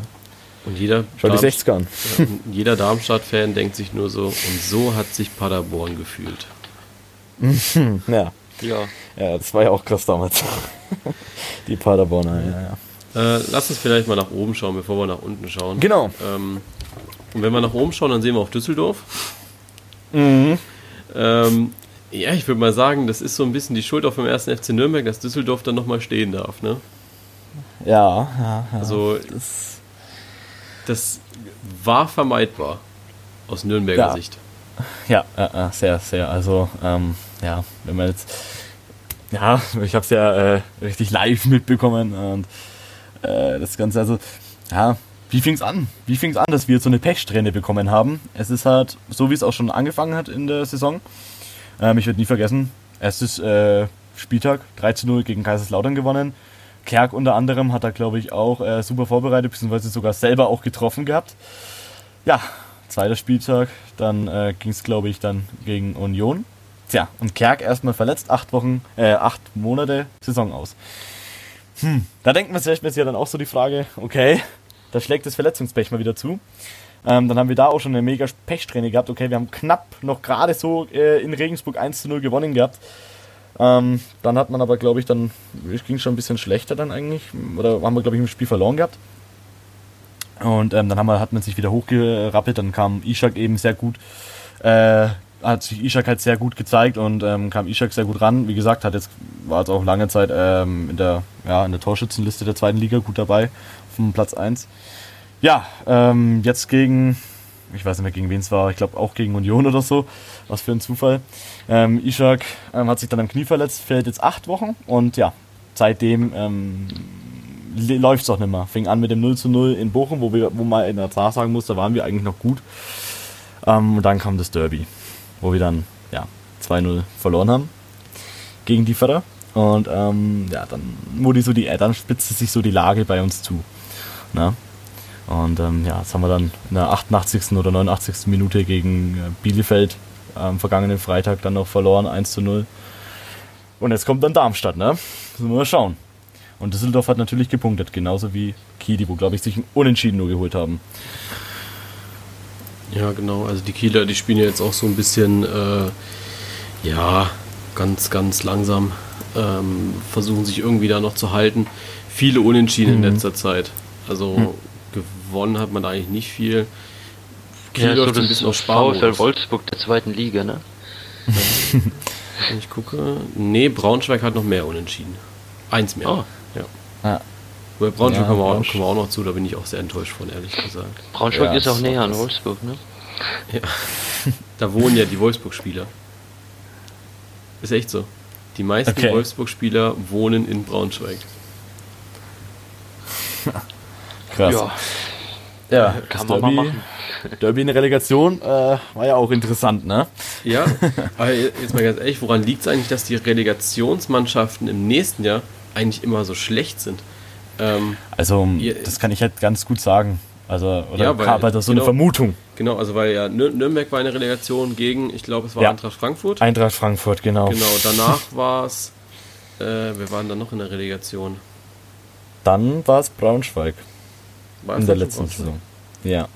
Und jeder, Schau die Darm- 60er an. ja, jeder Darmstadt-Fan denkt sich nur so, und so hat sich Paderborn gefühlt. *laughs* Ja, Ja. ja, das war ja auch krass damals. Die Paderborner, ja, ja. Äh, lass uns vielleicht mal nach oben schauen, bevor wir nach unten schauen. Genau. Ähm, Und wenn wir nach oben schauen, dann sehen wir auch Düsseldorf. Mhm. Ähm, ja, ich würde mal sagen, das ist so ein bisschen die Schuld auf dem ersten FC Nürnberg, dass Düsseldorf dann nochmal stehen darf. Ne? Ja, ja, ja. Also, das, das war vermeidbar aus Nürnberger Ja. Sicht. ja, sehr, sehr. Also, ähm, ja, wenn man jetzt. Ja, ich habe es ja äh, richtig live mitbekommen und äh, das Ganze, also, ja, wie fing's an? Wie fing's an, dass wir so eine Pechsträhne bekommen haben? Es ist halt, so wie es auch schon angefangen hat in der Saison. Ähm, ich werde nie vergessen, erstes äh, Spieltag, 13-0 gegen Kaiserslautern gewonnen. Kerk unter anderem hat da, glaube ich, auch äh, super vorbereitet, beziehungsweise sogar selber auch getroffen gehabt. Ja, zweiter Spieltag, dann äh, ging es, glaube ich, dann gegen Union. Tja, und Kerk erstmal verletzt, acht Wochen, äh, acht Monate Saison aus. Hm, da denkt man sich ja dann auch so die Frage, okay, da schlägt das Verletzungspech mal wieder zu. Ähm, dann haben wir da auch schon eine mega Pechsträhne gehabt. Okay, wir haben knapp noch gerade so äh, in Regensburg 1 zu 0 gewonnen gehabt. Ähm, dann hat man aber, glaube ich, dann, es ging schon ein bisschen schlechter dann eigentlich. Oder haben wir, glaube ich, im Spiel verloren gehabt. Und ähm, dann haben wir, hat man sich wieder hochgerappelt. Dann kam Ishak eben sehr gut. Äh, hat sich Ishak halt sehr gut gezeigt und ähm, kam Ishak sehr gut ran. Wie gesagt, hat jetzt, war jetzt auch lange Zeit ähm, in, der, ja, in der Torschützenliste der zweiten Liga gut dabei, dem Platz 1. Ja, ähm, jetzt gegen, ich weiß nicht mehr gegen wen es war, ich glaube auch gegen Union oder so, was für ein Zufall. Ähm, Ishak ähm, hat sich dann am Knie verletzt, fällt jetzt acht Wochen und ja, seitdem ähm, läuft es auch nicht mehr. Fing an mit dem 0 zu 0 in Bochum, wo, wir, wo man in der Tat sagen muss, da waren wir eigentlich noch gut. Ähm, und dann kam das Derby, wo wir dann ja, 2-0 verloren haben gegen die Förder. Und ähm, ja, dann wurde so die, äh, dann spitzte sich so die Lage bei uns zu. Na? Und ähm, ja, das haben wir dann in der 88. oder 89. Minute gegen äh, Bielefeld am vergangenen Freitag dann noch verloren, 1 zu 0. Und jetzt kommt dann Darmstadt, ne? Müssen wir mal schauen. Und Düsseldorf hat natürlich gepunktet, genauso wie Kiel, wo, glaube ich, sich ein Unentschieden nur geholt haben. Ja, genau. Also die Kieler, die spielen ja jetzt auch so ein bisschen, äh, ja, ganz, ganz langsam. Ähm, versuchen sich irgendwie da noch zu halten. Viele Unentschieden in Mhm. letzter Zeit. Also gewonnen hat man da eigentlich nicht viel. Kiel Ja, läuft so ein das bisschen auf VfL Sparmodus. Wolfsburg der zweiten Liga, ne? Wenn *laughs* Ich gucke. Nee, Braunschweig hat noch mehr Unentschieden. Eins mehr. Oh. Ja. Ja. Bei Braunschweig Ja, kommen, wir auch, kommen wir auch noch zu, da bin ich auch sehr enttäuscht von, ehrlich gesagt. Braunschweig Ja, ist auch näher an. Wolfsburg, ne? Da wohnen ja die Wolfsburg-Spieler. Ist echt so. Die meisten Okay. Wolfsburg-Spieler wohnen in Braunschweig. *laughs* Krass. Ja, Ja, kann man mal Derby, machen. *laughs* Derby in der Relegation äh, war ja auch interessant, ne? Ja, *laughs* aber jetzt mal ganz ehrlich, woran liegt es eigentlich, dass die Relegationsmannschaften im nächsten Jahr eigentlich immer so schlecht sind? Ähm, Also, Ihr- das kann ich halt ganz gut sagen. Also, oder Ja, weil- habe halt so genau. eine Vermutung. genau, also weil ja Nür Nürnberg war eine Relegation gegen, ich glaube, es war Ja. Eintracht Frankfurt. Eintracht Frankfurt, genau. Genau, danach *laughs* war es, äh, wir waren dann noch in der Relegation. Dann war es Braunschweig War in der letzten Braunschweig? Saison. Ja.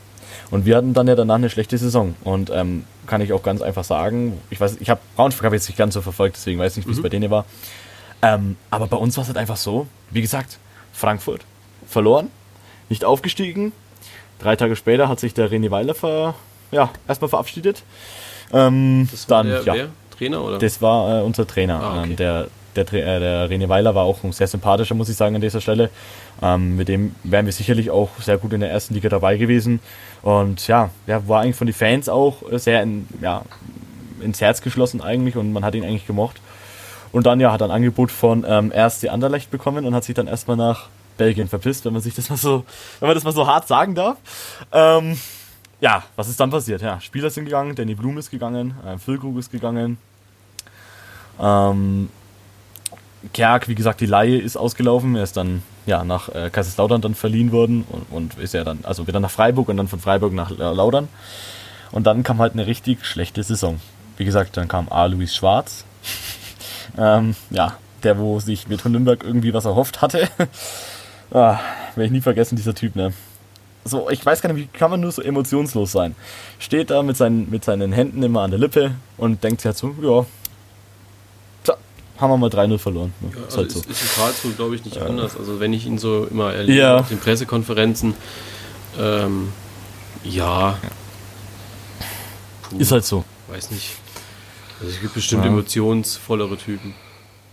Und wir hatten dann ja danach eine schlechte Saison. Und ähm, kann ich auch ganz einfach sagen, ich weiß, ich habe Braunschweig ich jetzt nicht ganz so verfolgt, deswegen weiß ich nicht, wie es Mhm. bei denen war. Ähm, aber bei uns war es halt einfach so, wie gesagt, Frankfurt verloren, nicht aufgestiegen. Drei Tage später hat sich der René Weiler ver, ja, erstmal verabschiedet. Ähm, Das war dann, der, ja, wer? Trainer oder? das war äh, unser Trainer. Ah, okay. ähm, der, der, äh, der René Weiler war auch ein sehr sympathischer, muss ich sagen, an dieser Stelle. Ähm, mit dem wären wir sicherlich auch sehr gut in der ersten Liga dabei gewesen. Und ja, der war eigentlich von den Fans auch sehr in, ja, ins Herz geschlossen eigentlich und man hat ihn eigentlich gemocht. Und dann ja, hat er ein Angebot von ähm, die Anderlecht bekommen und hat sich dann erstmal nach Belgien verpisst, wenn man sich das mal so, wenn man das mal so hart sagen darf. Ähm, ja, was ist dann passiert? Ja, Spieler sind gegangen, Danny Blum ist gegangen, äh, Füllkrug ist gegangen. Ähm, Kerk, wie gesagt, die Laie ist ausgelaufen. Er ist dann ja, nach äh, Kaiserslautern dann verliehen worden und, und ist ja dann, also wieder nach Freiburg und dann von Freiburg nach äh, Laudern. Und dann kam halt eine richtig schlechte Saison. Wie gesagt, dann kam A. Luis Schwarz. Ähm, ja, der, wo sich mit Nürnberg irgendwie was erhofft hatte. *laughs* ah, werde ich nie vergessen, dieser Typ, ne? So, ich weiß gar nicht, wie kann man nur so emotionslos sein? Steht da mit seinen, mit seinen Händen immer an der Lippe und denkt sich halt so, ja, tja, haben wir mal 3-0 verloren. Ne? Ja, ist also halt so. ist, ist in Karlsruhe, glaube ich, nicht anders. Also wenn ich ihn so immer erlebe Ja. auf den Pressekonferenzen, ähm, Ja. Puh, Ist halt so. Weiß nicht. Also es gibt bestimmt ja. emotionsvollere Typen.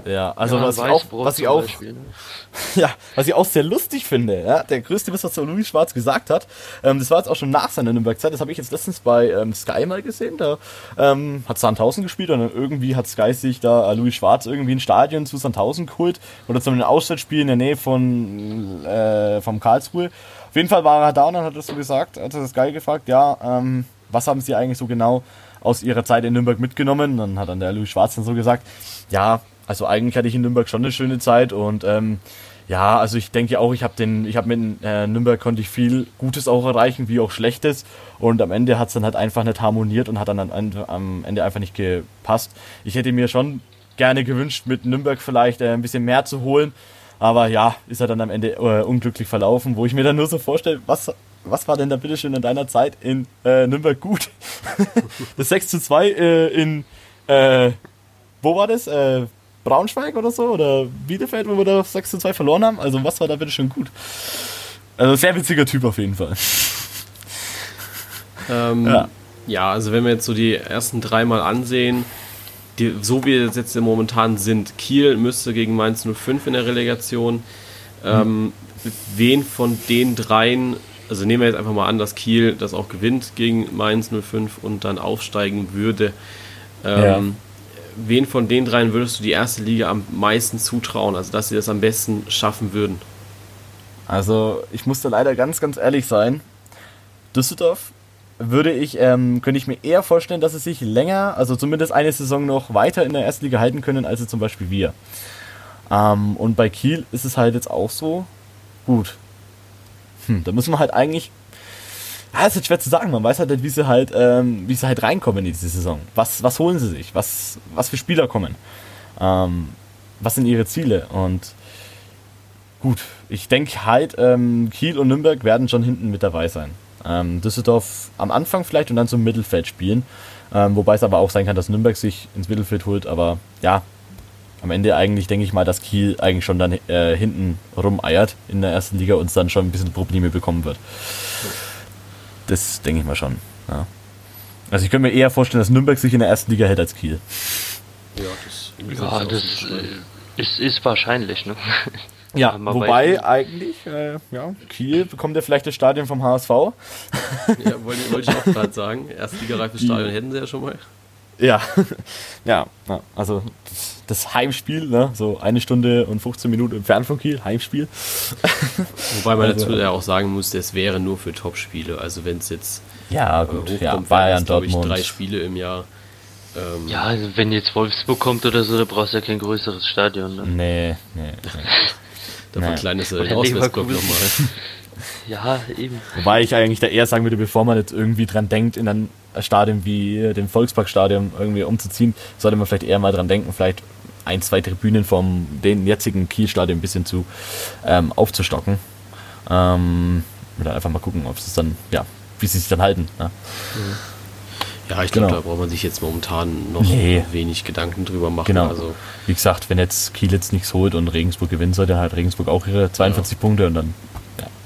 Ja, also ja, was, ich auch, was ich auch, Beispiel, ne? *laughs* ja, was ich auch sehr lustig finde, ja, der größte Witz, was der Louis Schwarz gesagt hat, ähm, das war jetzt auch schon nach seiner Nürnberg-Zeit, das habe ich jetzt letztens bei ähm, Sky mal gesehen, da ähm, hat Sandhausen gespielt und dann irgendwie hat Sky sich da äh, Louis Schwarz irgendwie ein Stadion zu Sandhausen geholt oder zu einem Auswärtsspiel in der Nähe von äh, vom Karlsruhe. Auf jeden Fall war er da und dann hat er so gesagt, hat er Sky gefragt, ja, ähm, was haben sie eigentlich so genau aus ihrer Zeit in Nürnberg mitgenommen? Dann hat dann der Louis Schwarz dann so gesagt, ja, also eigentlich hatte ich in Nürnberg schon eine schöne Zeit und ähm, ja, also ich denke auch, ich habe den, ich habe mit äh, Nürnberg konnte ich viel Gutes auch erreichen, wie auch Schlechtes. Und am Ende hat es dann halt einfach nicht harmoniert und hat dann am Ende einfach nicht gepasst. Ich hätte mir schon gerne gewünscht, mit Nürnberg vielleicht äh, ein bisschen mehr zu holen. Aber ja, ist er dann am Ende äh, unglücklich verlaufen, wo ich mir dann nur so vorstelle, was, was war denn da bitteschön in deiner Zeit in äh, Nürnberg gut? *laughs* das 6 zu 2 äh, in, äh, wo war das? Äh, Braunschweig oder so oder Bielefeld, wo wir da 6 zu 2 verloren haben. Also was war da bitte schon gut? Also sehr witziger Typ auf jeden Fall. *laughs* Ähm, ja. ja, also wenn wir jetzt so die ersten drei mal ansehen, die, so wie wir jetzt momentan sind, Kiel müsste gegen Mainz 05 in der Relegation. Ähm, mhm. Wen von den dreien, also nehmen wir jetzt einfach mal an, dass Kiel das auch gewinnt gegen Mainz 05 und dann aufsteigen würde. Ähm, ja wen von den dreien würdest du die erste Liga am meisten zutrauen, also dass sie das am besten schaffen würden? Also ich muss da leider ganz, ganz ehrlich sein. Düsseldorf würde ich, ähm, könnte ich mir eher vorstellen, dass sie sich länger, also zumindest eine Saison noch weiter in der ersten Liga halten können, als zum Beispiel wir. Ähm, und bei Kiel ist es halt jetzt auch so, gut. Hm, da müssen wir halt eigentlich ja, ist jetzt schwer zu sagen. Man weiß halt nicht, wie sie halt, ähm, wie sie halt reinkommen in diese Saison. Was, was holen sie sich? Was, was für Spieler kommen? Ähm, was sind ihre Ziele? Und gut, ich denke halt, ähm, Kiel und Nürnberg werden schon hinten mit dabei sein. Ähm, Düsseldorf am Anfang vielleicht und dann zum Mittelfeld spielen. Ähm, wobei es aber auch sein kann, dass Nürnberg sich ins Mittelfeld holt. Aber ja, am Ende eigentlich denke ich mal, dass Kiel eigentlich schon dann äh, hinten rumeiert in der ersten Liga und es dann schon ein bisschen Probleme bekommen wird. Das denke ich mal schon. Ja. Also ich könnte mir eher vorstellen, dass Nürnberg sich in der ersten Liga hält als Kiel. Ja, das, ja, das äh, ist, ist wahrscheinlich. Ne? Ja, wobei eigentlich, äh, ja, Kiel bekommt ja vielleicht das Stadion vom HSV. Ja, wollte, wollte ich auch gerade sagen. Erstligareifes Stadion hätten sie ja schon mal. *laughs* Ja, ja, also das Heimspiel, ne? so eine Stunde und 15 Minuten entfernt von Kiel, Heimspiel. *laughs* Wobei man also, dazu ja auch sagen muss, das wäre nur für Topspiele. Also wenn es jetzt ja, gut, äh, ja, Bayern, Dortmund. Ich, drei Spiele im Jahr. Ähm, ja, also wenn jetzt Wolfsburg kommt oder so, da brauchst du ja kein größeres Stadion. Ne? Nee, nee. nee. da verkleinest du den Auswärtsblock nochmal. Ja, eben. Wobei ich eigentlich da eher sagen würde, bevor man jetzt irgendwie dran denkt, in ein Stadion wie dem Volksparkstadion irgendwie umzuziehen, sollte man vielleicht eher mal dran denken, vielleicht ein, zwei Tribünen vom den jetzigen Kielstadion ein bisschen zu ähm, aufzustocken. Ähm, und dann einfach mal gucken, ob es dann, ja, wie sie sich dann halten. Ne? Ja, ich glaube, genau. da braucht man sich jetzt momentan noch nee. wenig Gedanken drüber machen. Genau. Also, wie gesagt, wenn jetzt Kiel jetzt nichts holt und Regensburg gewinnt, sollte halt Regensburg auch ihre 42 ja. Punkte und dann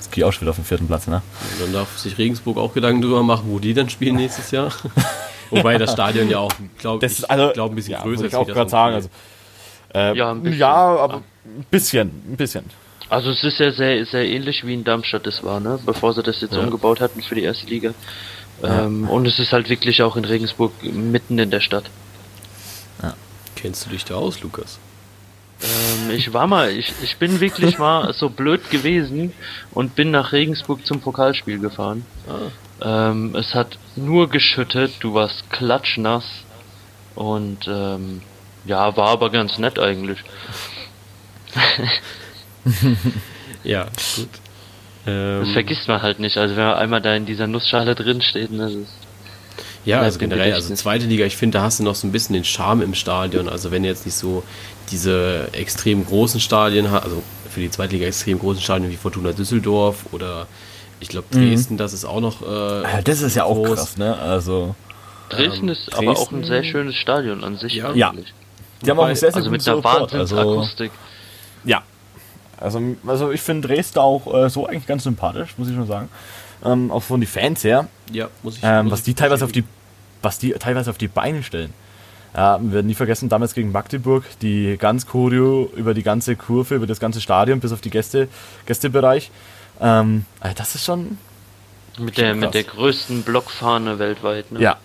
ist Kiel auch schon wieder auf dem vierten Platz. Ne? Und dann darf sich Regensburg auch Gedanken drüber machen, wo die dann spielen nächstes Jahr. *laughs* Wobei das Stadion ja auch, glaube ich, also, glaub, ein bisschen ja, größer ist. Ich auch gerade sagen. Also, äh, ja, ja, aber ein bisschen, ein bisschen. Also es ist ja sehr, sehr ähnlich wie in Darmstadt das war, ne? Bevor sie das jetzt ja. umgebaut hatten für die erste Liga. Ähm, und es ist halt wirklich auch in Regensburg mitten in der Stadt. Ja. Kennst du dich da aus, Lukas? Ähm, ich war mal, ich, ich bin wirklich mal *laughs* so blöd gewesen und bin nach Regensburg zum Pokalspiel gefahren. Ah. Ähm, es hat nur geschüttet, du warst klatschnass und ähm, ja, war aber ganz nett eigentlich. *laughs* ja, gut. Ähm, das vergisst man halt nicht. Also wenn man einmal da in dieser Nussschale drin steht, das ist ja, also generell, also zweite Liga, ich finde, da hast du noch so ein bisschen den Charme im Stadion. Also wenn jetzt nicht so diese extrem großen Stadien also für die zweite Liga extrem großen Stadien wie Fortuna Düsseldorf oder ich glaube mhm. Dresden, mhm. das ist auch noch. Äh, das ist ja auch groß. krass, ne? Also. Dresden ist Dresden, aber auch ein sehr schönes Stadion an sich. Ja. ja. Die haben auch sehr, sehr also mit einer Wahnsinnsakustik. Also, ja, also, also ich finde Dresden auch äh, so eigentlich ganz sympathisch, muss ich schon sagen. ähm, auch von den Fans her, Ja, muss ich. ähm, muss was ich die teilweise auf die, was die teilweise auf die Beine stellen. Ja, wir werden nie vergessen, damals gegen Magdeburg, die ganz Choreo über die ganze Kurve, über das ganze Stadion bis auf die Gäste, Gästebereich. Ähm, also das ist schon, Mit der, mit der größten Blockfahne weltweit. Ne? ja.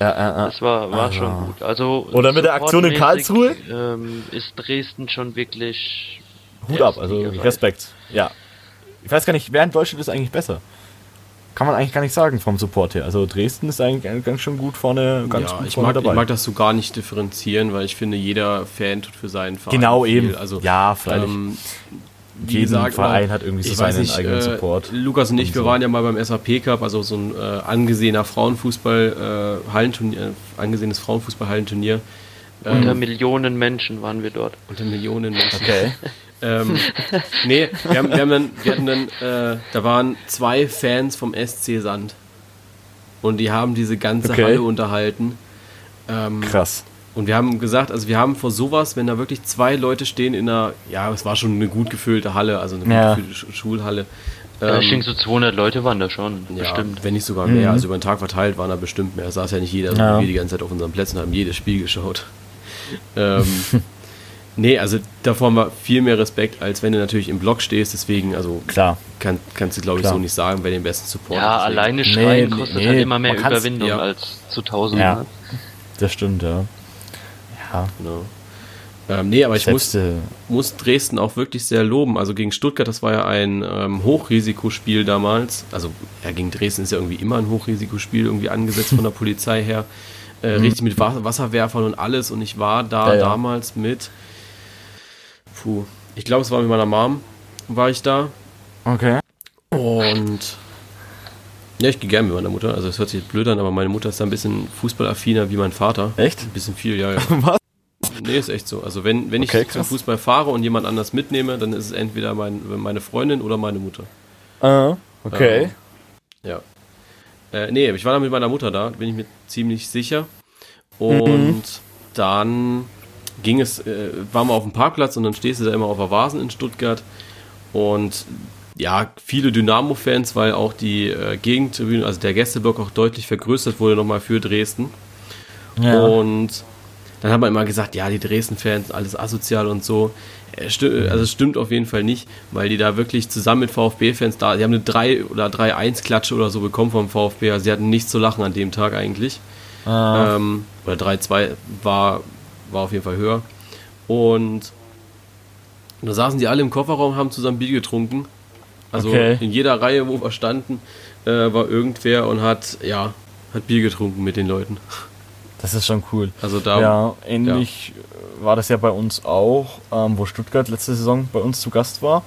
Ja, ja, ja. Das war, war Also- schon gut. Also Oder mit der Aktion in Karlsruhe? Ähm, ist Dresden schon wirklich. Hut ab, also. Respekt. Ja. Ich weiß gar nicht, wer in Deutschland ist eigentlich besser? Kann man eigentlich gar nicht sagen vom Support her. Also Dresden ist eigentlich ganz schön gut vorne, ganz ja, gut ich vorne mag, dabei. ich mag das so gar nicht differenzieren, weil ich finde, jeder Fan tut für seinen Verein genau viel. eben. Also, ja, freilich. ähm, wie Jeden gesagt, Verein hat irgendwie so seinen nicht, eigenen äh, Support. Lukas und ich, Und wir so. waren ja mal beim SAP Cup, also so ein äh, angesehener Frauenfußball, äh, Hallenturnier, äh, angesehenes Frauenfußball-Hallenturnier. Unter Ähm, Millionen Menschen waren wir dort. unter Millionen Menschen. okay. *laughs* Ähm, *laughs* nee, wir, haben, wir, haben dann, wir hatten dann, äh, da waren zwei Fans vom SC Sand. Und die haben diese ganze Okay. Halle unterhalten. Ähm, Krass. und wir haben gesagt, also wir haben vor sowas, wenn da wirklich zwei Leute stehen in einer, ja, es war schon eine gut gefüllte Halle, also eine gut Ja. gefüllte Sch- Schulhalle. Ja, ich Ähm, denke, so 200 Leute waren da schon. ja, bestimmt. wenn nicht sogar mehr, Mhm. also über den Tag verteilt waren da bestimmt mehr. Es saß ja nicht jeder, Ja. ja. wir die ganze Zeit auf unseren Plätzen haben jedes Spiel geschaut. *laughs* ähm, *laughs* nee, also davor haben wir viel mehr Respekt, als wenn du natürlich im Block stehst, deswegen, also Klar. kann, kannst du glaube ich Klar. so nicht sagen, wer den besten Support Ja, hat. deswegen- alleine schreien Nee, kostet nee, halt immer mehr Überwindung ja. als zu tausend. Ja. ne? Das stimmt, ja. Ja. Genau. Ähm, nee, aber ich muss, äh, muss Dresden auch wirklich sehr loben. Also gegen Stuttgart, das war ja ein ähm, Hochrisikospiel damals. Also ja, gegen Dresden ist ja irgendwie immer ein Hochrisikospiel irgendwie angesetzt von der *laughs* Polizei her. Äh, Richtig mit Wa- Wasserwerfern und alles. Und ich war da Mhm. Ja, ja. damals mit, puh, ich glaube, es war mit meiner Mom, war ich da. okay. Und ja, ich gehe gerne mit meiner Mutter. Also es hört sich blöd an, aber meine Mutter ist da ein bisschen fußballaffiner wie mein Vater. Echt? Ein bisschen viel, ja, ja. *laughs* Was? Nee, ist echt so. Also wenn, wenn ich Okay, zum krass. Fußball fahre und jemand anders mitnehme, dann ist es entweder mein, meine Freundin oder meine Mutter. Äh, okay. Ja. Äh, nee, ich war da mit meiner Mutter da, bin ich mir ziemlich sicher. Und Mhm. dann ging es, äh, waren wir auf dem Parkplatz und dann stehst du da immer auf der Vasen in Stuttgart. Und ja, viele Dynamo-Fans, weil auch die äh, Gegentribüne, also der Gästeblock auch deutlich vergrößert wurde nochmal für Dresden. Ja. Und dann hat man immer gesagt, ja, die Dresden-Fans, alles asozial und so. Äh, sti- Also es stimmt auf jeden Fall nicht, weil die da wirklich zusammen mit VfB-Fans da, die haben eine 3 oder 3-1-Klatsche oder so bekommen vom VfB. Also sie hatten nichts zu lachen an dem Tag eigentlich. Ah, Ähm, oder 3-2 war, war auf jeden Fall höher. Und da saßen die alle im Kofferraum, haben zusammen Bier getrunken. Also Okay. in jeder Reihe, wo wir standen, äh, war irgendwer und hat, ja, hat Bier getrunken mit den Leuten. das ist schon cool. Also da, ja, ähnlich äh, war das ja bei uns auch, ähm, wo Stuttgart letzte Saison bei uns zu Gast war,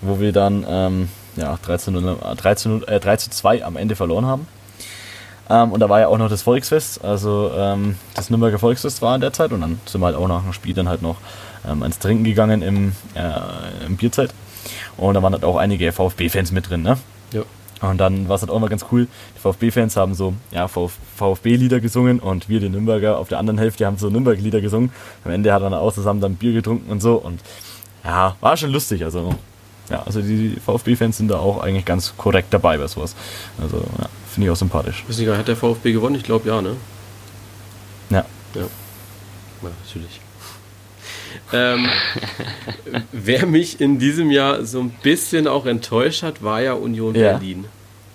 wo wir dann ähm, ja, 13, zu 0, äh, 13, äh, 3 zu 2 am Ende verloren haben. Ähm, und da war ja auch noch das Volksfest, also ähm, das Nürnberger Volksfest war in der Zeit und dann sind wir halt auch nach dem Spiel dann halt noch ähm, ans Trinken gegangen im, äh, im Bierzeit. Und da waren halt auch einige VfB-Fans mit drin, ne? ja. Und dann war es halt auch mal ganz cool. Die VfB-Fans haben so ja, Vf VfB-Lieder gesungen und wir, die Nürnberger, auf der anderen Hälfte haben so Nürnberg-Lieder gesungen. Am Ende hat dann auch zusammen dann Bier getrunken und so. Und ja, war schon lustig. Also, ja, also die VfB-Fans sind da auch eigentlich ganz korrekt dabei bei sowas. Also, ja, finde ich auch sympathisch. Weiß nicht, hat der VfB gewonnen? Ich glaube ja, ne? Ja. Ja. Ja, natürlich. ähm, *laughs* wer mich in diesem Jahr so ein bisschen auch enttäuscht hat, war ja Union Ja. Berlin.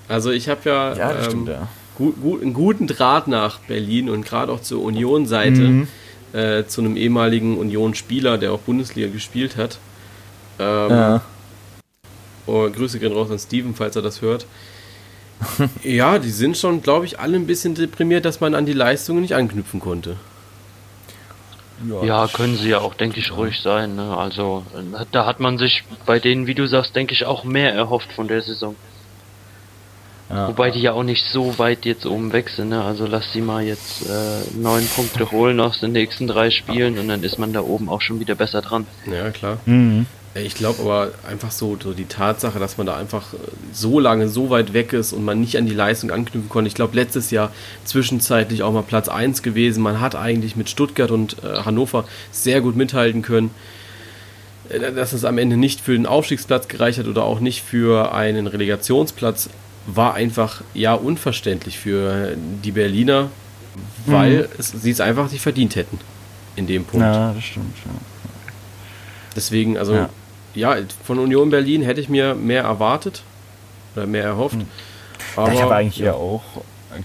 Also ich habe ja, Ja, ähm, stimmt, ja. gut, gut, einen guten Draht nach Berlin und gerade auch zur Union-Seite, Mhm. äh, zu einem ehemaligen Union-Spieler, der auch Bundesliga gespielt hat. Ähm, Ja. Oh, Grüße gehen raus an Steven, falls er das hört. *laughs* ja, die sind schon, glaube ich, alle ein bisschen deprimiert, dass man an die Leistungen nicht anknüpfen konnte. Ja, können sie ja auch, denke ich, ruhig sein. Ne? Also, da hat man sich bei denen, wie du sagst, denke ich, auch mehr erhofft von der Saison. ja. Wobei die ja auch nicht so weit jetzt oben weg sind. Ne? Also lass sie mal jetzt äh, neun Punkte holen aus den nächsten drei Spielen und dann ist man da oben auch schon wieder besser dran. Ja, klar. Mhm. Ich glaube aber einfach so, so die Tatsache, dass man da einfach äh, so lange so weit weg ist und man nicht an die Leistung anknüpfen konnte. Ich glaube, letztes Jahr zwischenzeitlich auch mal Platz 1 gewesen. Man hat eigentlich mit Stuttgart und äh, Hannover sehr gut mithalten können. Äh, Dass es am Ende nicht für den Aufstiegsplatz gereicht hat oder auch nicht für einen Relegationsplatz, war einfach ja unverständlich für die Berliner, weil es, sie es einfach nicht verdient hätten in dem Punkt. Ja, das stimmt. Ja. Deswegen, also Ja. Ja. von Union Berlin hätte ich mir mehr erwartet oder mehr erhofft. Aber, ja, ich habe eigentlich ja, eher auch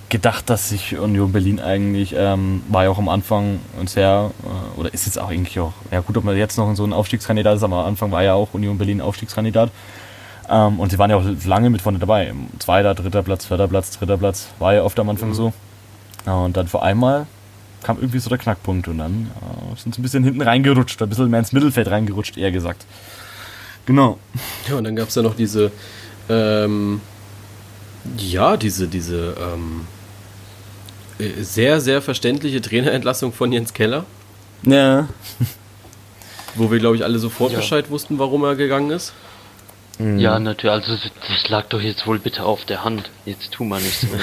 gedacht, dass sich Union Berlin eigentlich, ähm, war ja auch am Anfang ein sehr, äh, oder ist jetzt auch eigentlich auch, ja gut, ob man jetzt noch so ein Aufstiegskandidat ist, aber am Anfang war ja auch Union Berlin Aufstiegskandidat. Ähm, und sie waren ja auch lange mit vorne dabei. Zweiter, dritter Platz, vierter Platz, dritter Platz, war ja oft am Anfang Mhm. so. Ja, und dann vor einmal kam irgendwie so der Knackpunkt und dann äh, sind sie ein bisschen hinten reingerutscht, ein bisschen mehr ins Mittelfeld reingerutscht, eher gesagt. Genau. ja, und dann gab es ja noch diese, ähm, ja, diese, diese ähm, äh, sehr, sehr verständliche Trainerentlassung von Jens Keller, Ja. wo wir, glaube ich, alle sofort Ja. Bescheid wussten, warum er gegangen ist. Mhm. Ja, natürlich, also das lag doch jetzt wohl bitte auf der Hand. Jetzt tu mal nicht so. Ne?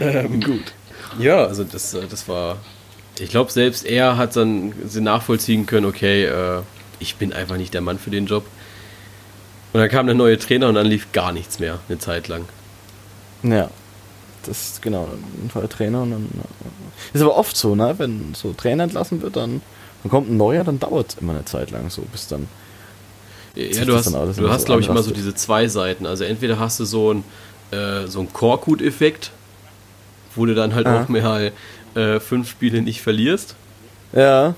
*laughs* *laughs* Gut. Ja, also das, äh, das war. Ich glaube, selbst er hat dann nachvollziehen können, okay, äh, ich bin einfach nicht der Mann für den Job. Und dann kam der neue Trainer und dann lief gar nichts mehr, eine Zeit lang. Ja. Das ist genau, ein neuer Trainer und dann. äh, Ist aber oft so, ne? Wenn so Trainer entlassen wird, dann, dann kommt ein neuer, dann dauert es immer eine Zeit lang so, bis dann. Ja, du hast, dann alles du hast so glaube ich, immer so diese zwei Seiten. Also entweder hast du so einen äh, so einen Korkut-Effekt, wo du dann halt Ja. auch mehr äh, fünf Spiele nicht verlierst. Ja.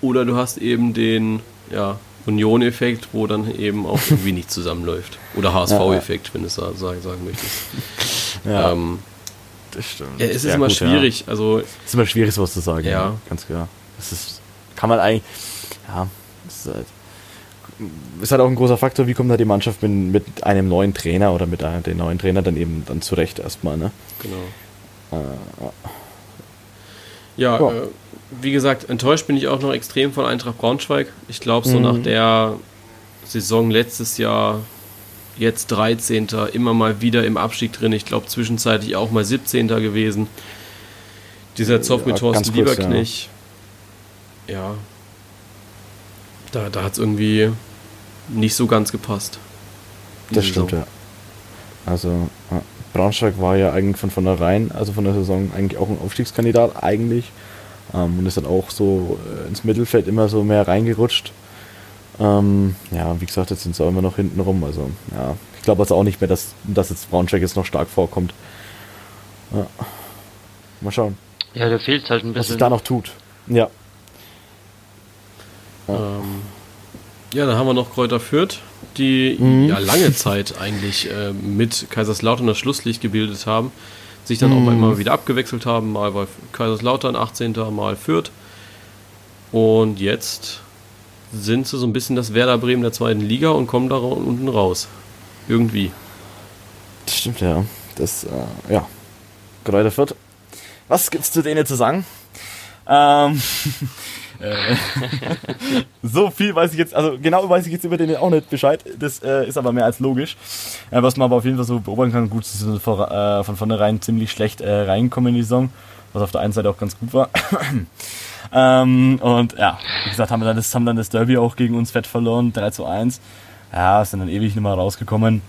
Oder du hast eben den ja, Union-Effekt, wo dann eben auch irgendwie nicht zusammenläuft. Oder HSV-Effekt, *laughs* wenn du es sa- sagen, sagen möchtest. Ja, Ähm, das stimmt. ja, es ist Ja, immer gut, schwierig. Also, Ja. Es ist immer schwierig, sowas zu sagen. Ja. Ganz klar. Das ist. Kann man eigentlich. Ja. Das ist halt, ist halt auch ein großer Faktor, wie kommt da die Mannschaft mit, mit einem neuen Trainer oder mit einem, den neuen Trainer dann eben dann zurecht erstmal, ne? genau. Äh, Ja, Ja. Äh, wie gesagt, enttäuscht bin ich auch noch extrem von Eintracht Braunschweig. Ich glaube, so Mhm. nach der Saison letztes Jahr, jetzt 13. immer mal wieder im Abstieg drin. Ich glaube, zwischenzeitlich auch mal 17. gewesen. Dieser Zoff mit Ja, Thorsten Lieberknecht. Ja. Da, da hat es irgendwie nicht so ganz gepasst. Das Saison. stimmt, ja. Also, ja. Braunschweig war ja eigentlich von vornherein, also von der Saison, eigentlich auch ein Aufstiegskandidat, eigentlich. Ähm, und ist dann auch so äh, ins Mittelfeld immer so mehr reingerutscht. Ähm, ja, wie gesagt, jetzt sind sie auch immer noch hinten rum. Also, ja, ich glaube also auch nicht mehr, dass, dass jetzt Braunschweig jetzt noch stark vorkommt. Ja. Mal schauen, Ja, da fehlt halt ein was sich bisschen. da noch tut. Ja. Ähm, ja, dann haben wir noch Kräuter Fürth, die Mhm. ja lange Zeit eigentlich äh, mit Kaiserslautern das Schlusslicht gebildet haben, sich dann auch mal Mhm. immer wieder abgewechselt haben, mal war Kaiserslautern 18., mal Fürth. Und jetzt sind sie so ein bisschen das Werder Bremen der zweiten Liga und kommen da unten raus. Irgendwie. Das stimmt, ja. Das, äh, ja. Kräuter Fürth. Was gibt's zu denen zu sagen? Ähm, äh, *laughs* *laughs* so viel weiß ich jetzt, also genau weiß ich jetzt über denen auch nicht Bescheid. Das äh, ist aber mehr als logisch. Äh, was man aber auf jeden Fall so beobachten kann, gut, sie sind vor, äh, von vornherein ziemlich schlecht äh, reingekommen in die Saison, was auf der einen Seite auch ganz gut war. *coughs* ähm, und ja, wie gesagt, haben wir dann das, haben dann das Derby auch gegen uns fett verloren, 3 zu 1. Ja, sind dann ewig nicht mehr rausgekommen.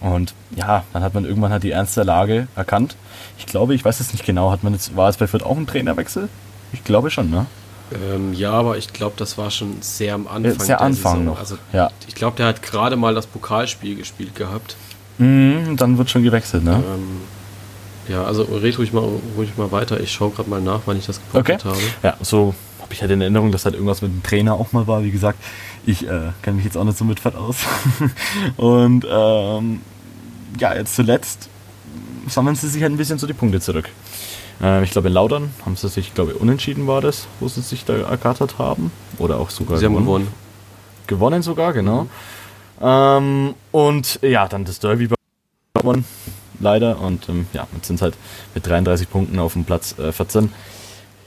Und ja, dann hat man irgendwann halt die Ernst der Lage erkannt. Ich glaube, ich weiß es nicht genau, hat man jetzt, war es bei Fürth auch ein Trainerwechsel? Ich glaube schon, ne? Ähm, ja, aber ich glaube, das war schon sehr am Anfang. Ja, sehr der Anfang Saison. noch. Also, Ja. ich glaube, der hat gerade mal das Pokalspiel gespielt gehabt. Mhm, dann wird schon gewechselt, ne? Ähm, ja, also red ruhig mal, ruhig mal weiter. Ich schaue gerade mal nach, wann ich das gepostet Okay. habe. Ja, so habe ich halt in Erinnerung, dass halt irgendwas mit dem Trainer auch mal war. Wie gesagt, ich äh, kenne mich jetzt auch nicht so mit Fett aus. *laughs* Und ähm, ja, jetzt zuletzt sammeln sie sich halt ein bisschen so die Punkte zurück. Äh, ich glaube, in Laudern haben sie sich, glaube ich, unentschieden war das, wo sie sich da ergattert haben. Oder auch sogar Sie haben gewonnen. gewonnen sogar, genau. Ähm, und ja, dann das Derby gewonnen, leider. Und ähm, ja, jetzt sind halt mit 33 Punkten auf dem Platz äh, 14.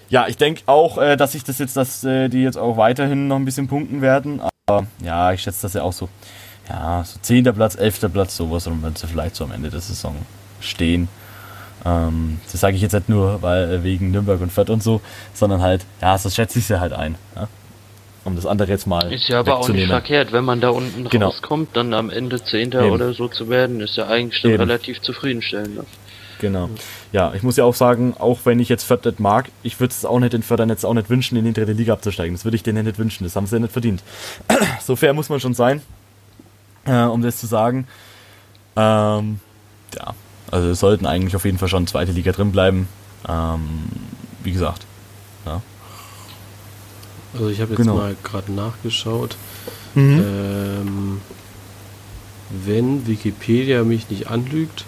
Ja, ich denke auch, äh, dass ich das jetzt, dass äh, die jetzt auch weiterhin noch ein bisschen punkten werden. Aber ja, ich schätze das ja auch so. Ja, so 10. Platz, 11. Platz, sowas, und wenn sie vielleicht so am Ende der Saison stehen. Ähm, das sage ich jetzt nicht nur, weil äh, wegen Nürnberg und Fürth und so, sondern halt, ja, so schätze ich sie halt ein. Ja? Um das andere jetzt mal Ist ja aber auch nicht verkehrt, wenn man da unten Genau. rauskommt, dann am Ende Zehnter Eben. oder so zu werden, ist ja eigentlich schon Eben. relativ zufriedenstellend. ne? Genau. Ja, ich muss ja auch sagen, auch wenn ich jetzt Fürth nicht mag, ich würde es auch nicht den Fördern jetzt auch nicht wünschen, in die dritte Liga abzusteigen. Das würde ich denen nicht wünschen. Das haben sie ja nicht verdient. *clears throat* so fair muss man schon sein, äh, um das zu sagen. Ähm, ja, also es sollten eigentlich auf jeden Fall schon zweite Liga drin bleiben. Ähm, wie gesagt. Ja. Also ich habe jetzt Genau. mal gerade nachgeschaut. Mhm. Ähm, wenn Wikipedia mich nicht anlügt,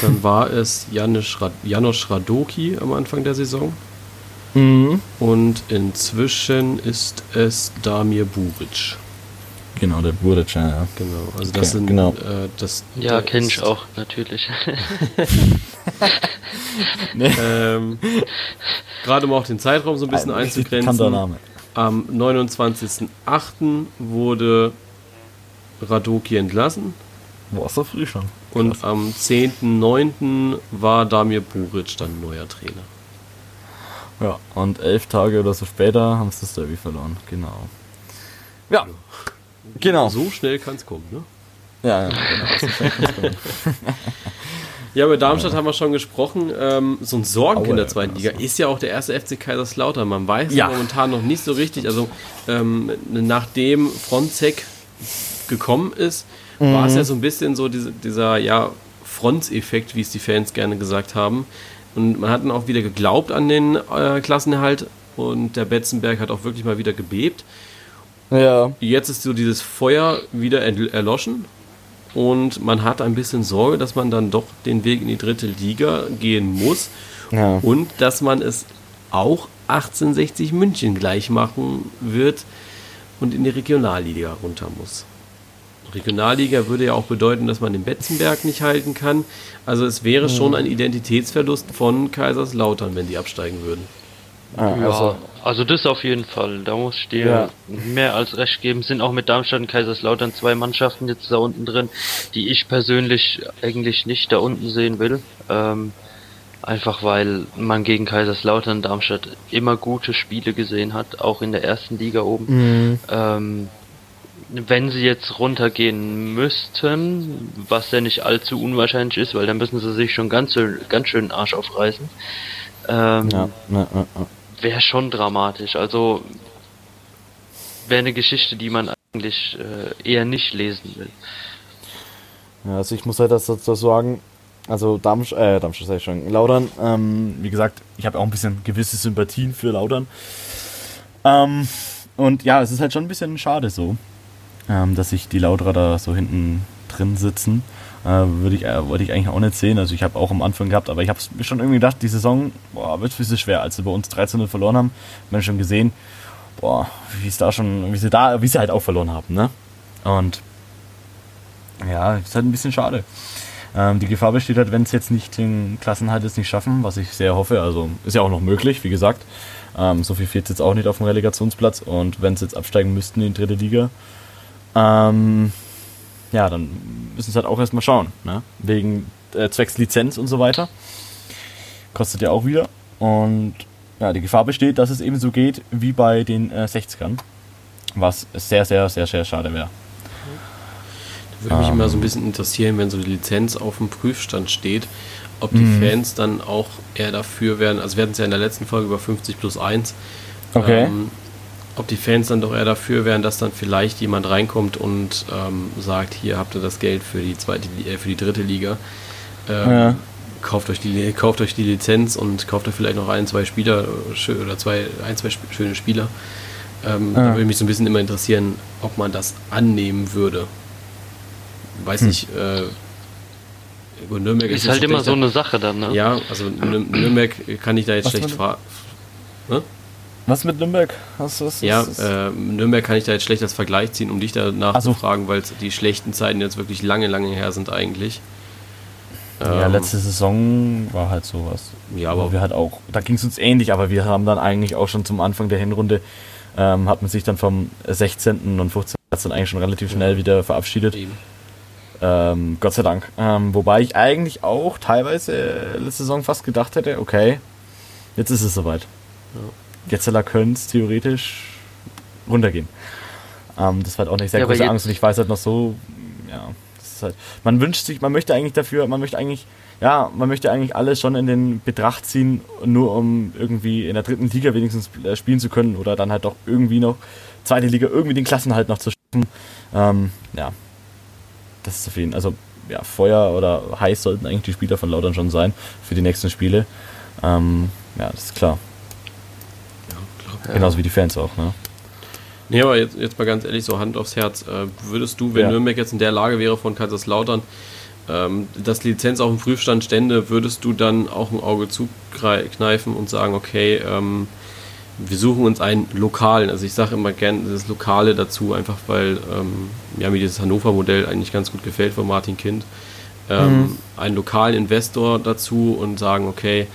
dann war es Janusz, Rad Janusz Radoki am Anfang der Saison. Mhm. Und inzwischen ist es Damir Buric. Genau, der Buric, ja. ja. Genau, also das Okay, sind genau. äh, das. Ja, das kenn ich auch, natürlich. *laughs* Ähm, Gerade um auch den Zeitraum so ein bisschen Ein einzugrenzen. Name. Am 29.08. wurde Radoki entlassen Boah, so früh schon. und Krass. am 10.09. war Damir Buric dann neuer Trainer. Ja, und elf Tage oder so später haben sie das Derby verloren. Genau. Ja. Genau. So schnell kann es kommen, ne? Ja, ja, genau. *laughs* Ja, über Darmstadt haben wir schon gesprochen. Ähm, so ein Sorgenkind Aue, der zweiten Liga ist ja auch der erste FC Kaiserslautern. Man weiß Ja. momentan noch nicht so richtig. Also ähm, nachdem Fronzek gekommen ist, war Mhm. es ja so ein bisschen so diese, dieser ja, Fronz-Effekt, wie es die Fans gerne gesagt haben. Und man hat dann auch wieder geglaubt an den äh, Klassenerhalt und der Betzenberg hat auch wirklich mal wieder gebebt. Ja. Jetzt ist so dieses Feuer wieder erl- erloschen und man hat ein bisschen Sorge, dass man dann doch den Weg in die dritte Liga gehen muss Ja. und dass man es auch 1860 München gleich machen wird und in die Regionalliga runter muss. Regionalliga würde ja auch bedeuten, dass man den Betzenberg nicht halten kann. Also es wäre schon ein Identitätsverlust von Kaiserslautern, wenn die absteigen würden. Ah, Ja, also, also das auf jeden Fall. Da muss ich dir Ja. mehr als recht geben. Sind auch mit Darmstadt und Kaiserslautern zwei Mannschaften jetzt da unten drin, die ich persönlich eigentlich nicht da unten sehen will. Ähm, einfach weil man gegen Kaiserslautern und Darmstadt immer gute Spiele gesehen hat, auch in der ersten Liga oben. mh, Ähm, wenn sie jetzt runtergehen müssten, was ja nicht allzu unwahrscheinlich ist, weil dann müssen sie sich schon ganz, schön- ganz schön den Arsch aufreißen. Ähm, ja, ja, ja, ja. Wäre schon dramatisch. Also wäre eine Geschichte, die man eigentlich äh, eher nicht lesen will. Ja, also ich muss halt das dazu sagen, also Darmstadt, äh, Darmstadt sag ich schon, Laudern, ähm, wie gesagt, ich habe auch ein bisschen gewisse Sympathien für Laudern. Ähm, und ja, es ist halt schon ein bisschen schade so, ähm, dass sich die Lauterer da so hinten drin sitzen. Äh, würde ich, äh, wollte ich eigentlich auch nicht sehen. Also ich habe auch am Anfang gehabt, aber ich habe mir schon irgendwie gedacht, die Saison boah, wird ein bisschen schwer. Als sie bei uns 13 verloren haben, haben wir schon gesehen, boah, wie es da schon, wie sie da, wie sie halt auch verloren haben, ne? Und ja, ist halt ein bisschen schade. Ähm, die Gefahr besteht halt, wenn es jetzt nicht den Klassenhalt jetzt nicht schaffen, was ich sehr hoffe. Also ist ja auch noch möglich, wie gesagt. Ähm, so viel fehlt jetzt auch nicht auf dem Relegationsplatz. Und wenn sie jetzt absteigen müssten in die dritte Liga, ähm, ja, dann müssen sie halt auch erstmal schauen. Ne? Wegen äh, zwecks Lizenz und so weiter. Kostet ja auch wieder. Und ja, die Gefahr besteht, dass es eben so geht wie bei den äh, 60ern. Was sehr, sehr, sehr, sehr schade wäre. Würde mich Ähm. immer so ein bisschen interessieren, wenn so die Lizenz auf dem Prüfstand steht, ob die Mhm. Fans dann auch eher dafür wären, also wir hatten es ja in der letzten Folge über 50 plus 1, Okay. ähm, ob die Fans dann doch eher dafür wären, dass dann vielleicht jemand reinkommt und ähm, sagt, hier habt ihr das Geld für die zweite, äh, für die dritte Liga. Ähm, Ja. Kauft euch, die, kauft euch die Lizenz und kauft euch vielleicht noch ein, zwei Spieler oder zwei, ein, zwei schöne Spieler. Ähm, Da Ja. würde mich so ein bisschen immer interessieren, ob man das annehmen würde. Weiß Hm. nicht, äh, gut, Nürnberg Ist jetzt halt immer so eine Sache dann, ne? Ja, also Nür- Nürnberg kann ich da jetzt Was schlecht fragen. Was mit Nürnberg? Was, was, Ja, was- äh, Nürnberg kann ich da jetzt schlecht als Vergleich ziehen, um dich danach Ach so. zu fragen, weil die schlechten Zeiten jetzt wirklich lange, lange her sind eigentlich. Ja, Ähm, letzte Saison war halt sowas. Ja, aber aber- wir halt auch, da ging es uns ähnlich, aber wir haben dann eigentlich auch schon zum Anfang der Hinrunde, ähm, hat man sich dann vom 16. und 15. Platz dann eigentlich schon relativ schnell wieder verabschiedet. Eben. Ähm, Gott sei Dank. Ähm, wobei ich eigentlich auch teilweise letzte Saison fast gedacht hätte, okay, jetzt ist es soweit. Ja. Getzeler könnte es theoretisch runtergehen. Ähm, das war halt auch eine sehr Ja, große Angst und ich weiß halt noch so, ja, das ist halt, man wünscht sich, man möchte eigentlich dafür, man möchte eigentlich, ja, man möchte eigentlich alles schon in den Betracht ziehen, nur um irgendwie in der dritten Liga wenigstens äh, spielen zu können oder dann halt doch irgendwie noch zweite Liga irgendwie den Klassenhalt noch zu schaffen. Ähm, ja, das ist auf jeden Fall, also ja, Feuer oder heiß sollten eigentlich die Spieler von Lautern schon sein für die nächsten Spiele. Ähm, ja, das ist klar. Ja. Genauso wie die Fans auch, ne? Nee, aber jetzt, jetzt mal ganz ehrlich, so Hand aufs Herz. Äh, würdest du, wenn Ja. Nürnberg jetzt in der Lage wäre von Kaiserslautern, ähm, dass die Lizenz auf dem Prüfstand stände, würdest du dann auch ein Auge zukneifen und sagen, okay, ähm, wir suchen uns einen lokalen, also ich sage immer gern das Lokale dazu, einfach weil ähm, ja, mir dieses Hannover-Modell eigentlich ganz gut gefällt von Martin Kind. Ähm, Einen lokalen Investor dazu und sagen, okay,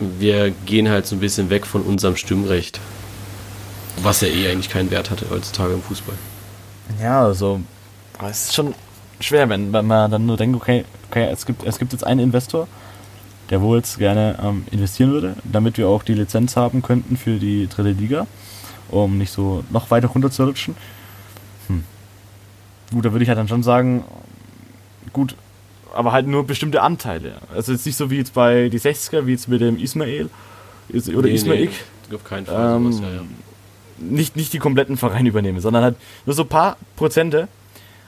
wir gehen halt so ein bisschen weg von unserem Stimmrecht. Was ja eh eigentlich keinen Wert hatte heutzutage im Fußball. Ja, also, es ist schon schwer, wenn, wenn man dann nur denkt, okay, okay es, gibt, es gibt jetzt einen Investor, der wohl jetzt gerne ähm, investieren würde, damit wir auch die Lizenz haben könnten für die dritte Liga, um nicht so noch weiter runter zu rutschen. Hm. Gut, da würde ich halt dann schon sagen, gut, aber halt nur bestimmte Anteile. Also jetzt nicht so wie jetzt bei die 60er, wie jetzt mit dem Ismail oder Nee, Ismail nee, auf keinen Fall Ähm, sowas, ja, ja. nicht, nicht die kompletten Verein übernehme, sondern halt nur so ein paar Prozente,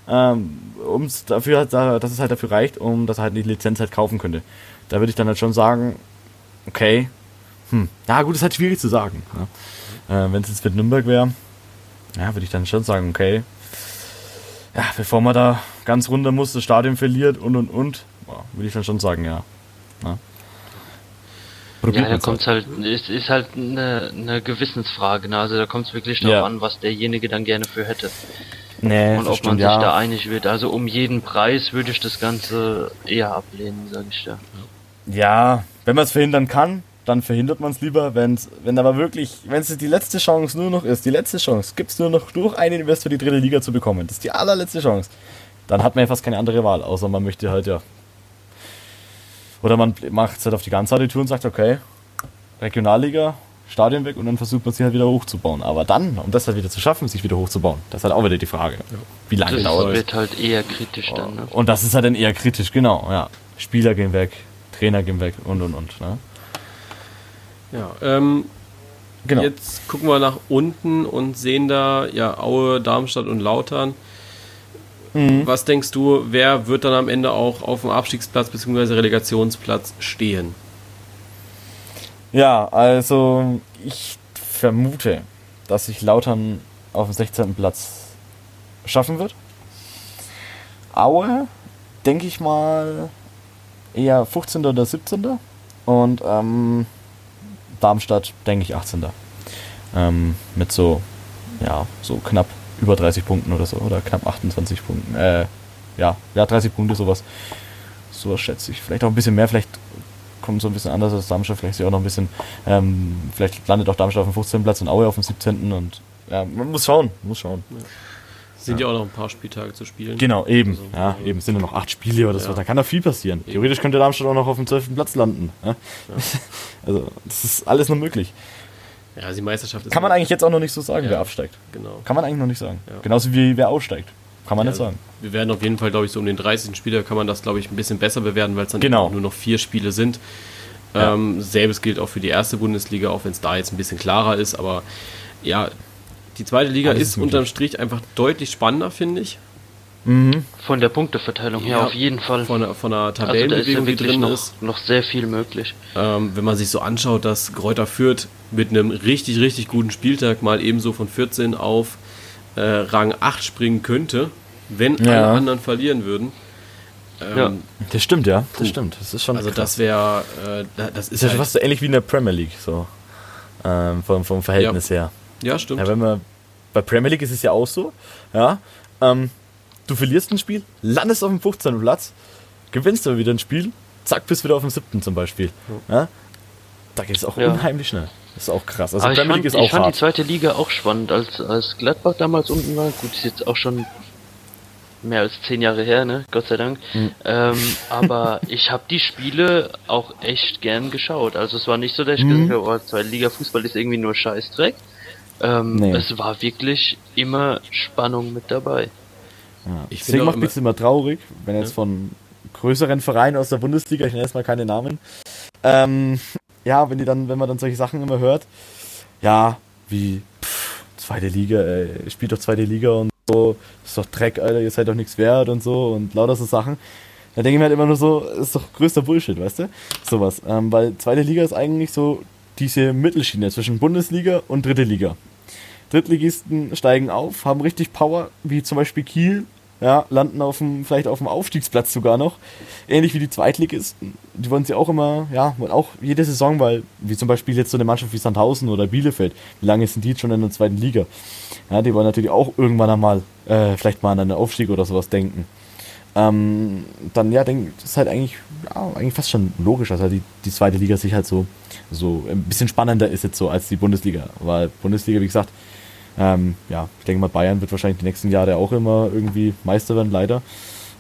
ähm, um's dafür, halt, da- dass es halt dafür reicht, um dass er halt die Lizenz halt kaufen könnte. Da würde ich dann halt schon sagen, okay, hm, ja gut, ist halt schwierig zu sagen. Ja. Äh, Wenn es jetzt mit Nürnberg wäre, ja, würde ich dann schon sagen, okay, ja, bevor man da ganz runter muss, das Stadion verliert und und und, boah, würde ich dann schon sagen, ja. ja. Probiert Ja, da man's kommt halt, es ist halt eine, eine Gewissensfrage, ne? Also da kommt es wirklich darauf Ja. an, was derjenige dann gerne für hätte. Nee, Und ob man stimmt, sich ja. da einig wird. Also um jeden Preis würde ich das Ganze eher ablehnen, sage ich da. Ja, wenn man es verhindern kann, dann verhindert man es lieber. Wenn's, wenn aber wirklich, wenn es die letzte Chance nur noch ist, die letzte Chance, gibt es nur noch durch einen Investor die dritte Liga zu bekommen. Das ist die allerletzte Chance. Dann hat man ja fast keine andere Wahl, außer man möchte halt ja. Oder man macht es halt auf die ganze harte Tour und sagt, okay, Regionalliga, Stadion weg und dann versucht man sich halt wieder hochzubauen. Aber dann, um das halt wieder zu schaffen, sich wieder hochzubauen, das ist halt auch wieder die Frage. Wie lange Das dauert es? wird halt eher kritisch dann, ne? Und das ist halt dann eher kritisch, genau, ja. Spieler gehen weg, Trainer gehen weg und und und. Ne? Ja, ähm, Genau. jetzt gucken wir nach unten und sehen da ja Aue, Darmstadt und Lautern. Mhm. Was denkst du, wer wird dann am Ende auch auf dem Abstiegsplatz bzw. Relegationsplatz stehen? Ja, also ich vermute, dass sich Lautern auf dem 16. Platz schaffen wird. Aue, denke ich mal, eher 15. oder 17. Und ähm, Darmstadt, denke ich, 18. Ähm, mit so, ja, so knapp über 30 Punkten oder so. Oder knapp 28 Punkten. Äh, ja, ja, 30 Punkte, sowas. Sowas schätze ich. Vielleicht auch ein bisschen mehr, vielleicht kommt so ein bisschen anders als Darmstadt, vielleicht ist ja auch noch ein bisschen, ähm, vielleicht landet auch Darmstadt auf dem 15. Platz und Aue auf dem 17. und ja, man muss schauen, muss schauen. Sind ja. auch noch ein paar Spieltage zu spielen. Genau, eben. Also, ja, eben es sind nur noch acht Spiele oder so. Ja. Da kann da viel passieren. Theoretisch könnte Darmstadt auch noch auf dem 12. Platz landen. Ja? *laughs* Also, das ist alles noch möglich. Ja, die Meisterschaft ist Kann man eigentlich jetzt auch noch nicht so sagen, Ja. wer absteigt. Genau. Kann man eigentlich noch nicht sagen. Ja. Genauso wie wer aussteigt. Kann man Ja, nicht sagen. Wir werden auf jeden Fall, glaube ich, so um den 30. Spieler kann man das, glaube ich, ein bisschen besser bewerten, weil es dann Genau. eben nur noch vier Spiele sind. Ja. Ähm, selbes gilt auch für die erste Bundesliga, auch wenn es da jetzt ein bisschen klarer ist. Aber ja, die zweite Liga Alles ist ist möglich. unterm Strich einfach deutlich spannender, finde ich. Mhm. Von der Punkteverteilung her Ja, auf jeden Fall. Von der, von der also da ist ja Tabellenbewegung, die wirklich drin noch, ist. noch sehr viel möglich. Ähm, wenn man sich so anschaut, dass Kräuter Fürth mit einem richtig, richtig guten Spieltag mal ebenso von 14 auf äh, Rang 8 springen könnte, wenn Ja. alle anderen verlieren würden. Ähm, Ja. Das stimmt, ja. Das Puh. stimmt. Das ist schon Also krass. das wäre, äh, da- das ist ist ja halt, fast so ähnlich wie in der Premier League, so. Ähm, vom, vom Verhältnis her. Ja stimmt. Ja, wenn man bei Premier League ist es ja auch so, ja, ähm, du verlierst ein Spiel, landest auf dem 15. Platz, gewinnst aber wieder ein Spiel, zack, bist wieder auf dem 7. zum Beispiel. Ja. Da geht es auch Ja. unheimlich schnell. Das ist auch krass. Also Aber ich Premier fand, League ist ich auch fand die hart. zweite Liga auch spannend, als, als Gladbach damals unten war. Gut, ist jetzt auch schon mehr als zehn Jahre her, ne? Gott sei Dank. Mhm. Ähm, aber *laughs* ich habe die Spiele auch echt gern geschaut. Also es war nicht so, dass ich Mhm. gesagt habe, oh, zweite Liga Fußball ist irgendwie nur Scheißdreck. Ähm, Nee. es war wirklich immer Spannung mit dabei. Ja. Ich Deswegen macht mich immer traurig, wenn jetzt Ja. von größeren Vereinen aus der Bundesliga, ich nenne jetzt mal keine Namen, ähm, ja, wenn die dann, wenn man dann solche Sachen immer hört, ja, wie pff, zweite Liga, ey, spielt doch zweite Liga und so, ist doch Dreck, Alter, ihr seid doch nichts wert und so und lauter so Sachen. Da denke ich mir halt immer nur so, ist doch größter Bullshit, weißt du? Sowas. Ähm, weil zweite Liga ist eigentlich so diese Mittelschiene zwischen Bundesliga und dritte Liga. Drittligisten steigen auf, haben richtig Power, wie zum Beispiel Kiel, ja, landen auf dem, vielleicht auf dem Aufstiegsplatz sogar noch. Ähnlich wie die Zweitligisten. Die wollen sie auch immer, ja, wollen auch jede Saison, weil, wie zum Beispiel jetzt so eine Mannschaft wie Sandhausen oder Bielefeld, wie lange sind die jetzt schon in der zweiten Liga? Ja, die wollen natürlich auch irgendwann einmal, äh, vielleicht mal an einen Aufstieg oder sowas denken. Ähm, dann, ja, denk, das ist halt eigentlich, ja, eigentlich fast schon logisch, dass halt die, die zweite Liga sich halt so, so ein bisschen spannender ist jetzt so als die Bundesliga. Weil Bundesliga, wie gesagt, ähm, ja, ich denke mal, Bayern wird wahrscheinlich die nächsten Jahre auch immer irgendwie Meister werden, leider.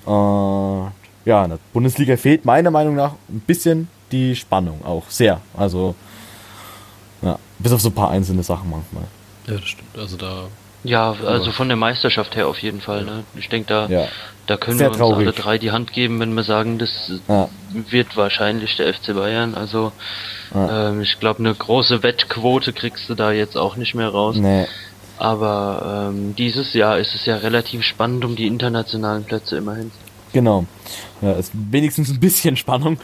Äh, ja, in der Bundesliga fehlt meiner Meinung nach ein bisschen die Spannung auch sehr. Also, ja, bis auf so ein paar einzelne Sachen manchmal. Ja, das stimmt. Also da. Ja, also von der Meisterschaft her auf jeden Fall. Ne? Ich denke, da, Ja, da können Sehr wir uns traurig. alle drei die Hand geben, wenn wir sagen, das ja, wird wahrscheinlich der FC Bayern. Also Ja. ähm, ich glaube, eine große Wettquote kriegst du da jetzt auch nicht mehr raus. nee, Aber ähm, dieses Jahr ist es ja relativ spannend um die internationalen Plätze immerhin. genau. Ja, ist wenigstens ein bisschen Spannung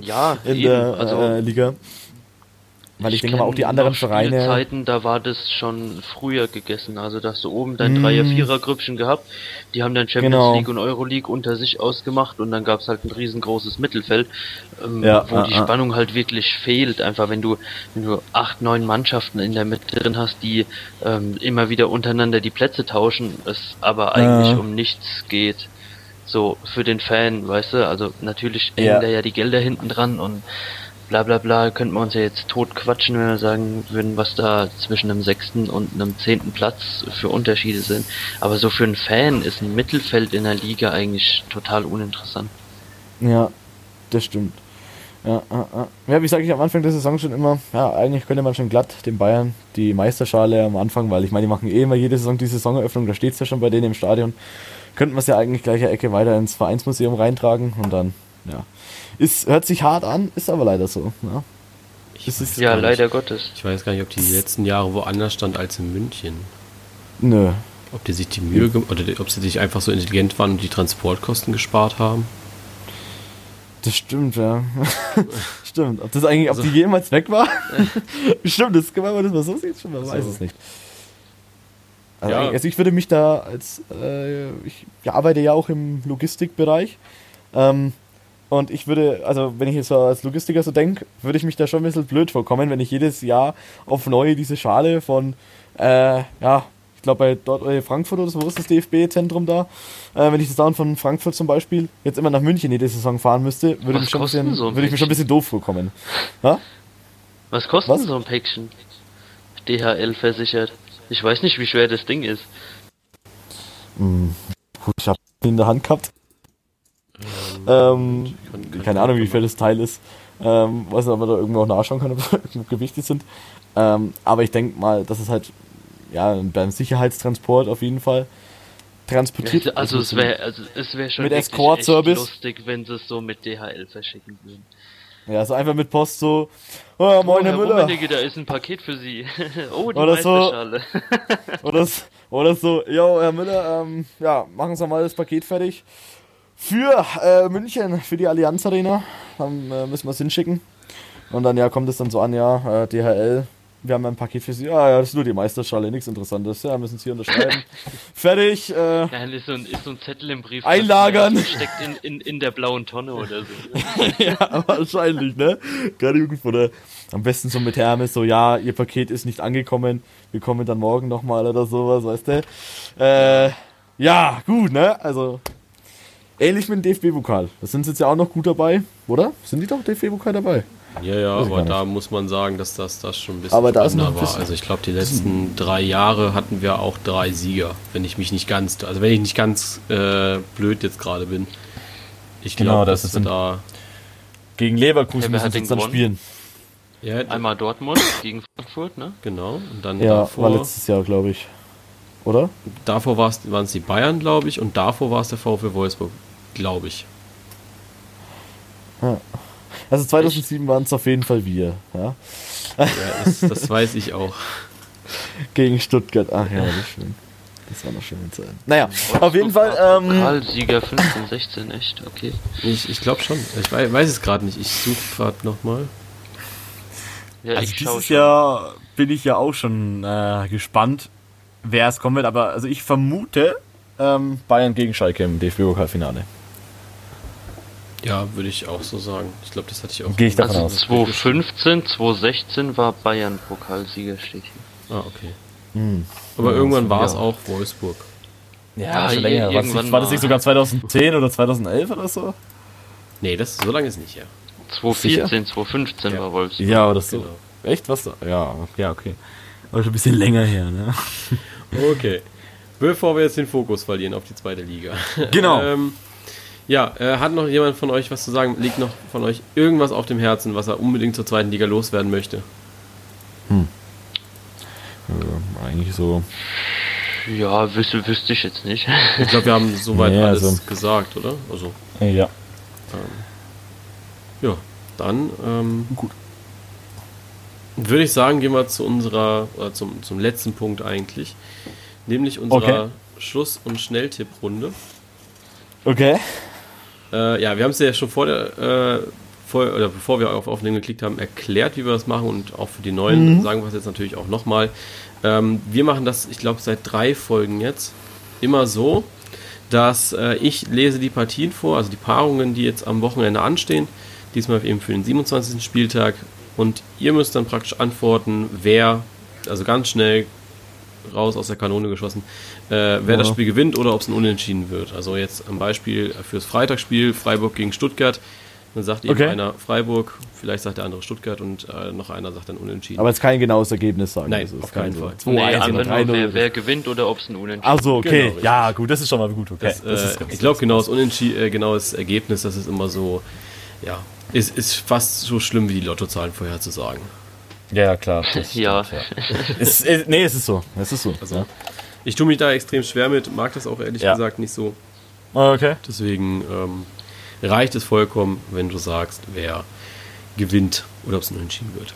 Ja, *laughs* in eben. der also äh, Liga. Weil ich, denke mal, auch die anderen Vereine. Zeiten, da war das schon früher gegessen. Also da hast du oben dein Mm. Dreier-Vierer-Grüppchen gehabt. Die haben dann Champions Genau. League und Euroleague unter sich ausgemacht und dann gab es halt ein riesengroßes Mittelfeld, ähm, Ja, wo ja, die ja. Spannung halt wirklich fehlt. Einfach wenn du, wenn du acht, neun Mannschaften in der Mitte drin hast, die ähm, immer wieder untereinander die Plätze tauschen, es aber eigentlich Ja. um nichts geht. So für den Fan, weißt du, also natürlich Ja. hängen da ja die Gelder hinten dran und bla bla bla, könnten wir uns ja jetzt tot quatschen, wenn wir sagen würden, was da zwischen einem sechsten und einem zehnten Platz für Unterschiede sind. Aber so für einen Fan ist ein Mittelfeld in der Liga eigentlich total uninteressant. Ja, das stimmt. Ja, ja, ja. ja wie sage ich am Anfang der Saison schon immer, ja, eigentlich könnte man schon glatt den Bayern die Meisterschale am Anfang, weil ich meine, die machen eh immer jede Saison die Saisoneröffnung, da steht es ja schon bei denen im Stadion. Könnten wir es ja eigentlich gleicher Ecke weiter ins Vereinsmuseum reintragen und dann, ja. Ist, hört sich hart an, ist aber leider so. Ja, Ja, gar nicht- leider Gottes. Ich weiß gar nicht, ob die letzten Jahre woanders stand als in München. Nö. Ob die sich die Mühe ge- oder die- ob sie sich einfach so intelligent waren und die Transportkosten gespart haben. Das stimmt, ja. *laughs* stimmt. Ob das eigentlich, ob Also- die jemals weg war? *laughs* *laughs* stimmt, das kann man das mal so sieht, schon, man Also- weiß es nicht. Also, Ja. also ich würde mich da als, äh, ich arbeite ja auch im Logistikbereich. Ähm, und ich würde, also wenn ich jetzt so als Logistiker so denke, würde ich mich da schon ein bisschen blöd vorkommen, wenn ich jedes Jahr auf neu diese Schale von, äh, ja, ich glaube bei dort äh, Frankfurt oder so, wo ist das DFB-Zentrum da? Äh, wenn ich das dann von Frankfurt zum Beispiel jetzt immer nach München jede Saison fahren müsste, würde, mich schon bisschen, so würde ich mir schon ein bisschen doof vorkommen. Ja? Was kostet Was? so ein Päckchen? DHL versichert. Ich weiß nicht, wie schwer das Ding ist. Hm, gut, ich habe in der Hand gehabt. Ähm, keine Ahnung, wie viel das Teil ist. Ähm, weiß nicht, ob man da irgendwo auch nachschauen kann, ob irgendwo *laughs* Gewichte sind. Ähm, aber ich denke mal, dass es halt, ja, beim Sicherheitstransport auf jeden Fall transportiert. Also das es mit- wäre also es wäre schon mit wirklich Escort-Service? echt lustig, wenn sie es so mit DHL verschicken würden. Ja, so einfach mit Post so, oh, moin Herr Herr Müller. Rummenigge, da ist ein Paket für Sie. *laughs* oh, die Oder so. Oder, oder so, yo, Herr Müller, ähm, ja, machen Sie mal das Paket fertig. Für äh, München, für die Allianz Arena. Dann äh, müssen wir es hinschicken. Und dann, ja, kommt es dann so an, ja, äh, DHL, wir haben ein Paket für Sie. Ah, ja, das ist nur die Meisterschale, nichts Interessantes. Ja, müssen Sie hier unterschreiben. *laughs* Fertig. Äh, Ja, dann ist so, ein, ist so ein Zettel im Brief. Einlagern. Steckt in, in, in der blauen Tonne oder so. *laughs* ja, wahrscheinlich, ne? Gerade irgendwo, oder am besten so mit Hermes, so, ja, Ihr Paket ist nicht angekommen, wir kommen dann morgen nochmal oder sowas, weißt du? Äh, ja, gut, ne? Also, ähnlich mit dem DFB-Pokal. Da sind sie jetzt ja auch noch gut dabei, oder? Sind die doch DFB-Pokal dabei? Ja, ja, aber da muss man sagen, dass das, das schon ein bisschen Aber da ist noch war. Also ich glaube, die letzten drei Jahre hatten wir auch drei Sieger, wenn ich mich nicht ganz, also wenn ich nicht ganz äh, blöd jetzt gerade bin. Ich Genau, glaube, das dass ist da Gegen Leverkusen Ja, müssen hat sie dann gewonnen? spielen. Ja, Einmal Dortmund *coughs* gegen Frankfurt, ne? genau. Und dann Ja, war davor, letztes Jahr, glaube ich. Oder? davor waren es die Bayern, glaube ich, und davor war es der VfL Wolfsburg, glaube ich. Also 2007 waren es auf jeden Fall wir. Ja? Ja, das, das weiß ich auch. *laughs* Gegen Stuttgart. Ach ja, das ist schön. Das war noch schön Zeit. Naja, auf jeden Fall. Ähm, Pokalsieger 15, 16, echt, okay. Ich, ich glaube schon. Ich weiß, weiß es gerade nicht. Ich suche gerade nochmal. Ja, also dieses schon. Jahr bin ich ja auch schon äh, gespannt, wer es kommen wird. Aber also ich vermute ähm, Bayern gegen Schalke im DFB-Pokalfinale. Ja, würde ich auch so sagen. Ich glaube, das hatte ich auch. Gehe ich davon Also aus. 2015, 2016 war Bayern Pokalsieger, steht hier. Ah, okay. Hm. Aber Ja, irgendwann war es ja. auch Wolfsburg. Ja, Ja, schon länger. Was, irgendwann war das nicht sogar 2010 oder 2011 oder so? Nee, das so lange ist nicht her. 2014, 2015 Ja. war Wolfsburg. Ja, oder so. Genau. Echt? Was? Ja, ja, okay. Aber schon ein bisschen länger her, ne? Okay. Bevor wir jetzt den Fokus verlieren auf die zweite Liga. Genau. *laughs* ähm, ja, äh, hat noch jemand von euch was zu sagen? Liegt noch von euch irgendwas auf dem Herzen, was er unbedingt zur zweiten Liga loswerden möchte? Ja, eigentlich so. Ja, wüsste, wüsste ich jetzt nicht. Ich glaube, wir haben soweit *laughs* Nee, alles also- gesagt, oder? Also, Ja. ja, dann ähm, Gut. würde ich sagen, gehen wir zu unserer, oder zum, zum letzten Punkt eigentlich, nämlich unserer Okay. Schluss- und Schnelltipprunde. Okay. Äh, ja, wir haben es ja schon vor der, äh, vor, oder bevor wir auf Aufnehmen geklickt haben, erklärt, wie wir das machen und auch für die Neuen sagen wir es jetzt natürlich auch nochmal. Ähm, wir machen das, ich glaube, seit drei Folgen jetzt immer so, dass äh, ich lese die Partien vor, also die Paarungen, die jetzt am Wochenende anstehen, diesmal eben für den 27. Spieltag und ihr müsst dann praktisch antworten, wer, also ganz schnell raus aus der Kanone geschossen, äh, wer das Ja. Spiel gewinnt oder ob es ein Unentschieden wird. Also jetzt am Beispiel fürs Freitagsspiel Freiburg gegen Stuttgart. Dann sagt eben Okay. einer Freiburg, vielleicht sagt der andere Stuttgart und äh, noch einer sagt dann Unentschieden. Aber jetzt kein genaues Ergebnis sagen. Nein, Also es auf keinen so Fall. 2-1 nee, nur, 3-0 wer, wer gewinnt oder ob es ein Unentschieden Ach so, okay. Genau, ja, gut, das ist schon mal gut. Okay. das, das äh, ist ich glaube, genaues, Unentschieden, äh, genaues Ergebnis, das ist immer so, ja, ist, ist fast so schlimm wie die Lottozahlen vorherzusagen. Ja, ja, klar. *laughs* Ja. stimmt, es, es, nee, es ist so. Es ist so. Also, ja. Ich tue mich da extrem schwer mit, mag das auch ehrlich Ja. gesagt nicht so. Okay. Deswegen ähm, reicht es vollkommen, wenn du sagst, wer gewinnt oder ob es ein Unentschieden wird.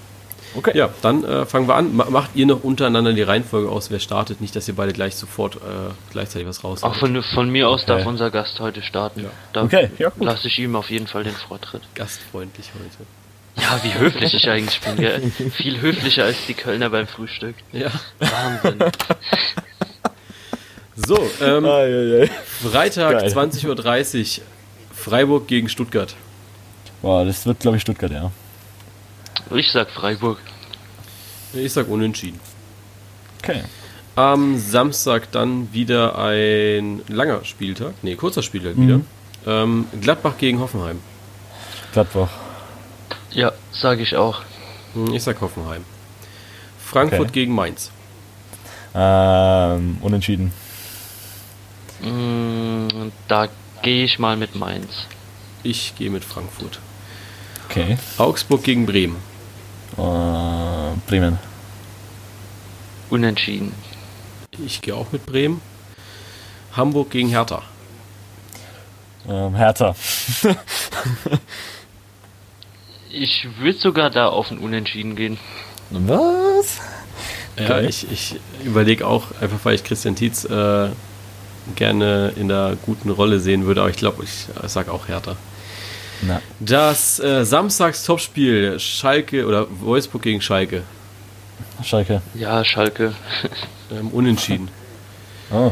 Okay. Ja, dann äh, fangen wir an. Ma macht ihr noch untereinander die Reihenfolge aus, wer startet? Nicht, dass ihr beide gleich sofort äh, gleichzeitig was raus Auch von, von mir aus darf Okay. unser Gast heute starten. Ja. Da Okay, ja, lasse ich ihm auf jeden Fall den Vortritt. Gastfreundlich heute. Ja, wie höflich ich eigentlich bin, gell? Viel höflicher als die Kölner beim Frühstück. Ja. Wahnsinn. So, ähm, Ai, ai, ai. Freitag Geil. 20.30 Uhr, Freiburg gegen Stuttgart. Boah, das wird, glaube ich, Stuttgart, ja. Ich sag Freiburg. Ich sag unentschieden. Okay. Am Samstag dann wieder ein langer Spieltag. Nee, kurzer Spieltag wieder. Ähm, Gladbach gegen Hoffenheim. Gladbach. Ja, sage ich auch. Hm, Ich sag Hoffenheim. Frankfurt Okay. gegen Mainz. Ähm, unentschieden. Mm, da gehe ich mal mit Mainz. Ich gehe mit Frankfurt. Okay. Augsburg gegen Bremen. Äh, Bremen. Unentschieden. Ich gehe auch mit Bremen. Hamburg gegen Hertha. Ähm, Hertha. *laughs* Ich würde sogar da auf ein Unentschieden gehen. Was? Ja, Geil. ich, ich überlege auch, einfach weil ich Christian Tietz äh, gerne in der guten Rolle sehen würde, aber ich glaube, ich äh, sag auch Hertha. Na. Das äh, Samstags-Topspiel Schalke oder Wolfsburg gegen Schalke. Schalke. Ja, Schalke. Ähm, unentschieden. Oh.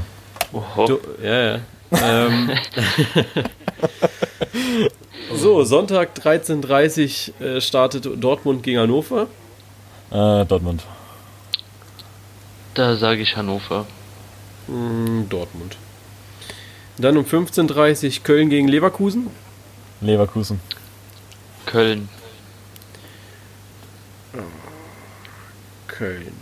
Oho. Du, ja, ja. Ähm, *laughs* so, Sonntag 13.30 Uhr äh, startet Dortmund gegen Hannover. Äh, Dortmund. Da sage ich Hannover. Mm, Dortmund. Dann um 15.30 Uhr Köln gegen Leverkusen. Leverkusen. Köln. Köln.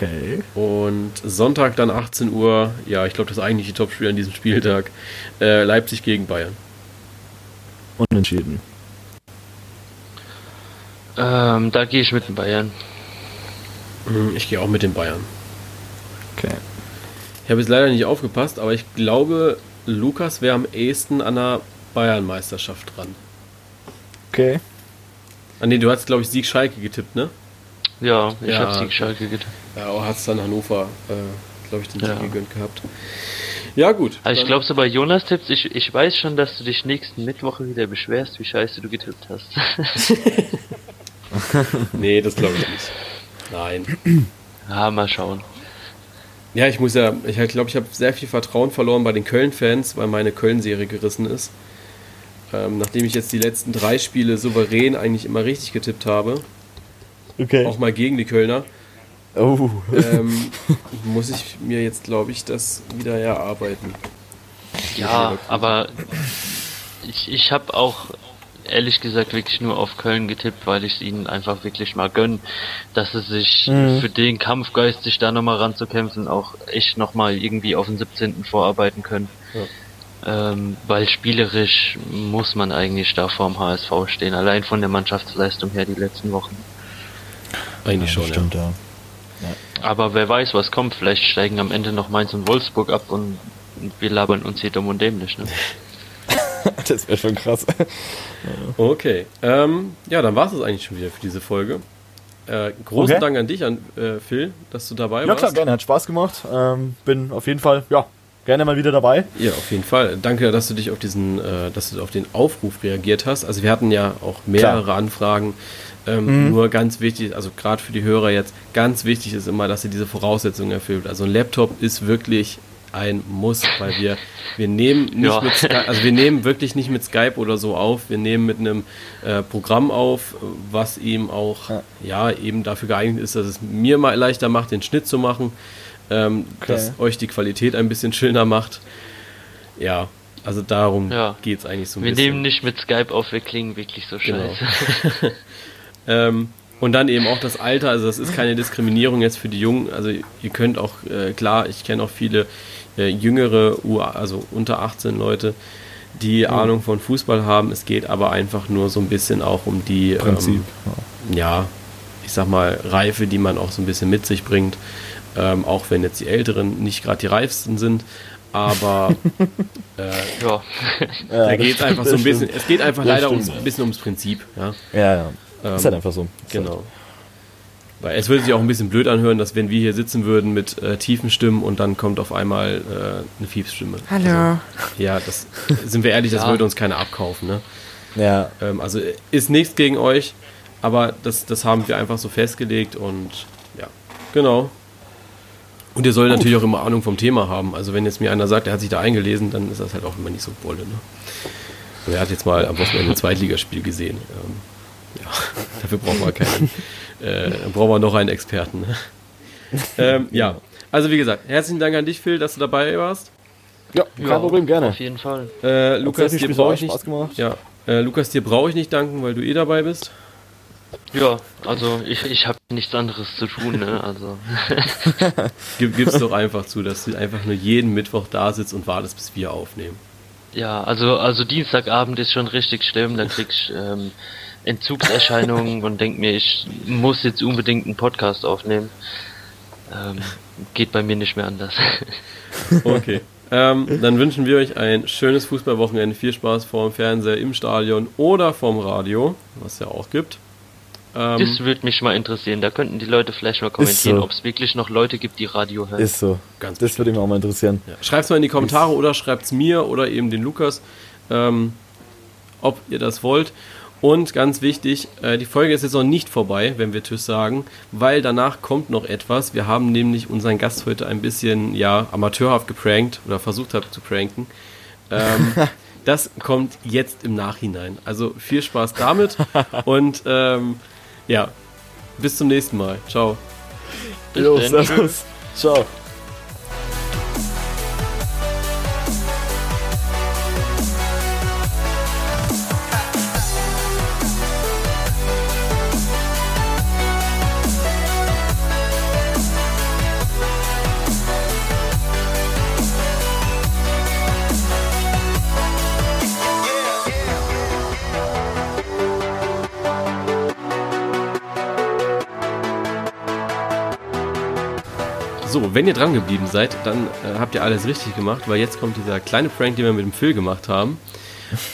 Okay. Und Sonntag dann 18 Uhr, ja, ich glaube, das eigentliche Topspiel an diesem Spieltag. Äh, Leipzig gegen Bayern. Unentschieden. Ähm, da gehe ich mit den Bayern. Hm, Ich gehe auch mit den Bayern. Okay. Ich habe jetzt leider nicht aufgepasst, aber ich glaube, Lukas wäre am ehesten an der Bayern-Meisterschaft dran. Okay. Ah nee, du hast, glaube ich, Sieg Schalke getippt, ne? Ja, ich Ja, habe Sieg. Schalke getippt. Ja, auch hat es dann Hannover, äh, glaube ich, den Sieg Ja. gegönnt gehabt. Ja, gut. Also ich glaube so bei Jonas Tipps, ich, ich weiß schon, dass du dich nächsten Mittwoch wieder beschwerst, wie scheiße du getippt hast. *laughs* Nee, das glaube ich nicht. Nein. ja, mal schauen. Ja, ich muss ja, ich glaube, ich habe sehr viel Vertrauen verloren bei den Köln-Fans, weil meine Köln-Serie gerissen ist. Ähm, nachdem ich jetzt die letzten drei Spiele souverän eigentlich immer richtig getippt habe, Okay. auch mal gegen die Kölner, Oh. ähm, *laughs* muss ich mir jetzt, glaube ich, das wieder erarbeiten. Ja, aber ich, ich habe auch ehrlich gesagt wirklich nur auf Köln getippt, weil ich es ihnen einfach wirklich mal gönn, dass sie sich Mhm. für den Kampfgeist, sich da nochmal ranzukämpfen, auch echt nochmal irgendwie auf den 17. vorarbeiten können. Ähm, weil spielerisch muss man eigentlich da vorm HSV stehen, allein von der Mannschaftsleistung her die letzten Wochen. Eigentlich schon, Stimmt, ja. Aber wer weiß, was kommt, vielleicht steigen am Ende noch Mainz und Wolfsburg ab und wir labern uns hier dumm und dämlich, ne? *laughs* Das wäre schon krass. ja. Okay. Ähm, ja, dann war es eigentlich schon wieder für diese Folge. Äh, großen Okay. Dank an dich, an äh, Phil, dass du dabei Ja warst. klar, gerne, hat Spaß gemacht. Ähm, bin auf jeden Fall, ja, gerne mal wieder dabei. Ja, auf jeden Fall. Danke, dass du dich auf diesen, äh, dass du auf den Aufruf reagiert hast. Also wir hatten ja auch mehrere Klar. Anfragen. Ähm, Nur ganz wichtig, also gerade für die Hörer jetzt, ganz wichtig ist immer, dass ihr diese Voraussetzungen erfüllt. Also ein Laptop ist wirklich ein Muss, weil wir, wir nehmen *laughs* nicht Ja. mit Skype, also wir nehmen wirklich nicht mit Skype oder so auf, wir nehmen mit einem äh, Programm auf, was eben auch Ja. ja. eben dafür geeignet ist, dass es mir mal leichter macht, den Schnitt zu machen, ähm, Okay. dass euch die Qualität ein bisschen schöner macht. Ja, also darum Ja. geht es eigentlich so ein Wir bisschen. nehmen nicht mit Skype auf, wir klingen wirklich so Genau. *laughs* Ähm, und dann eben auch das Alter, also das ist keine Diskriminierung jetzt für die Jungen. Also ihr könnt auch, äh, klar, ich kenne auch viele äh, jüngere, U also unter 18 Leute, die Ahnung von Fußball haben. Es geht aber einfach nur so ein bisschen auch um die, Prinzip. Ähm, ja, ich sag mal, Reife, die man auch so ein bisschen mit sich bringt. Ähm, auch wenn jetzt die Älteren nicht gerade die reifsten sind. Aber *laughs* äh, ja. Ja, da geht es einfach so ein bisschen, es geht einfach Das leider ums, ein bisschen ums Prinzip. Ja. Ja, ja. Ähm, ist halt einfach so. Ist Genau. Weil es würde sich auch ein bisschen blöd anhören, dass wenn wir hier sitzen würden mit äh, tiefen Stimmen und dann kommt auf einmal äh, eine Fiepsstimme. Hallo. Also, ja, das sind wir ehrlich, das *laughs* Ja. würde uns keiner abkaufen. Ne? Halt, ja. Ähm, also ist nichts gegen euch, aber das, das haben wir einfach so festgelegt und ja, genau. Und ihr sollt natürlich auch immer Ahnung vom Thema haben. Also wenn jetzt mir einer sagt, er hat sich da eingelesen, dann ist das halt auch immer nicht so Wolle. Ne? Und er hat jetzt mal am Wochenende ein Zweitligaspiel gesehen. Ähm, ja, *laughs* dafür brauchen wir keinen. Äh, dann brauchen wir noch einen Experten. Ne? ähm, ja, also wie gesagt, herzlichen Dank an dich, Phil, dass du dabei warst. ja, kein Ja, Problem, gerne. Auf jeden Fall. Äh, Lukas, dir brauche ich nicht. Ja, äh, Lukas, dir brauche ich nicht danken, weil du eh dabei bist. Ja, also ich, ich habe nichts anderes zu tun, ne? Also *laughs* Gib, gib's doch einfach zu, dass du einfach nur jeden Mittwoch da sitzt und wartest, bis wir aufnehmen. ja, also also Dienstagabend ist schon richtig schlimm, da krieg ich ähm, Entzugserscheinungen und denk mir, ich muss jetzt unbedingt einen Podcast aufnehmen. Ähm, geht bei mir nicht mehr anders. *laughs* Okay. ähm, dann wünschen wir euch ein schönes Fußballwochenende. Viel Spaß vorm Fernseher, im Stadion oder vorm Radio, was es ja auch gibt. Ähm, Das würde mich mal interessieren. Da könnten die Leute vielleicht mal kommentieren, so. ob es wirklich noch Leute gibt, die Radio hören. Ist so. Ganz das würde mich auch mal interessieren. ja. Schreibt's mal in die Kommentare oder schreibt's mir oder eben den Lukas, ähm, ob ihr das wollt. Und ganz wichtig, äh, die Folge ist jetzt noch nicht vorbei, wenn wir Tschüss sagen, weil danach kommt noch etwas. Wir haben nämlich unseren Gast heute ein bisschen ja, amateurhaft geprankt oder versucht habt zu pranken. Ähm, *laughs* das kommt jetzt im Nachhinein. Also viel Spaß damit *laughs* und ähm, ja, bis zum nächsten Mal. Ciao. Bis servus. Ciao. So, wenn ihr dran geblieben seid, dann äh, habt ihr alles richtig gemacht, weil jetzt kommt dieser kleine Prank, den wir mit dem Phil gemacht haben.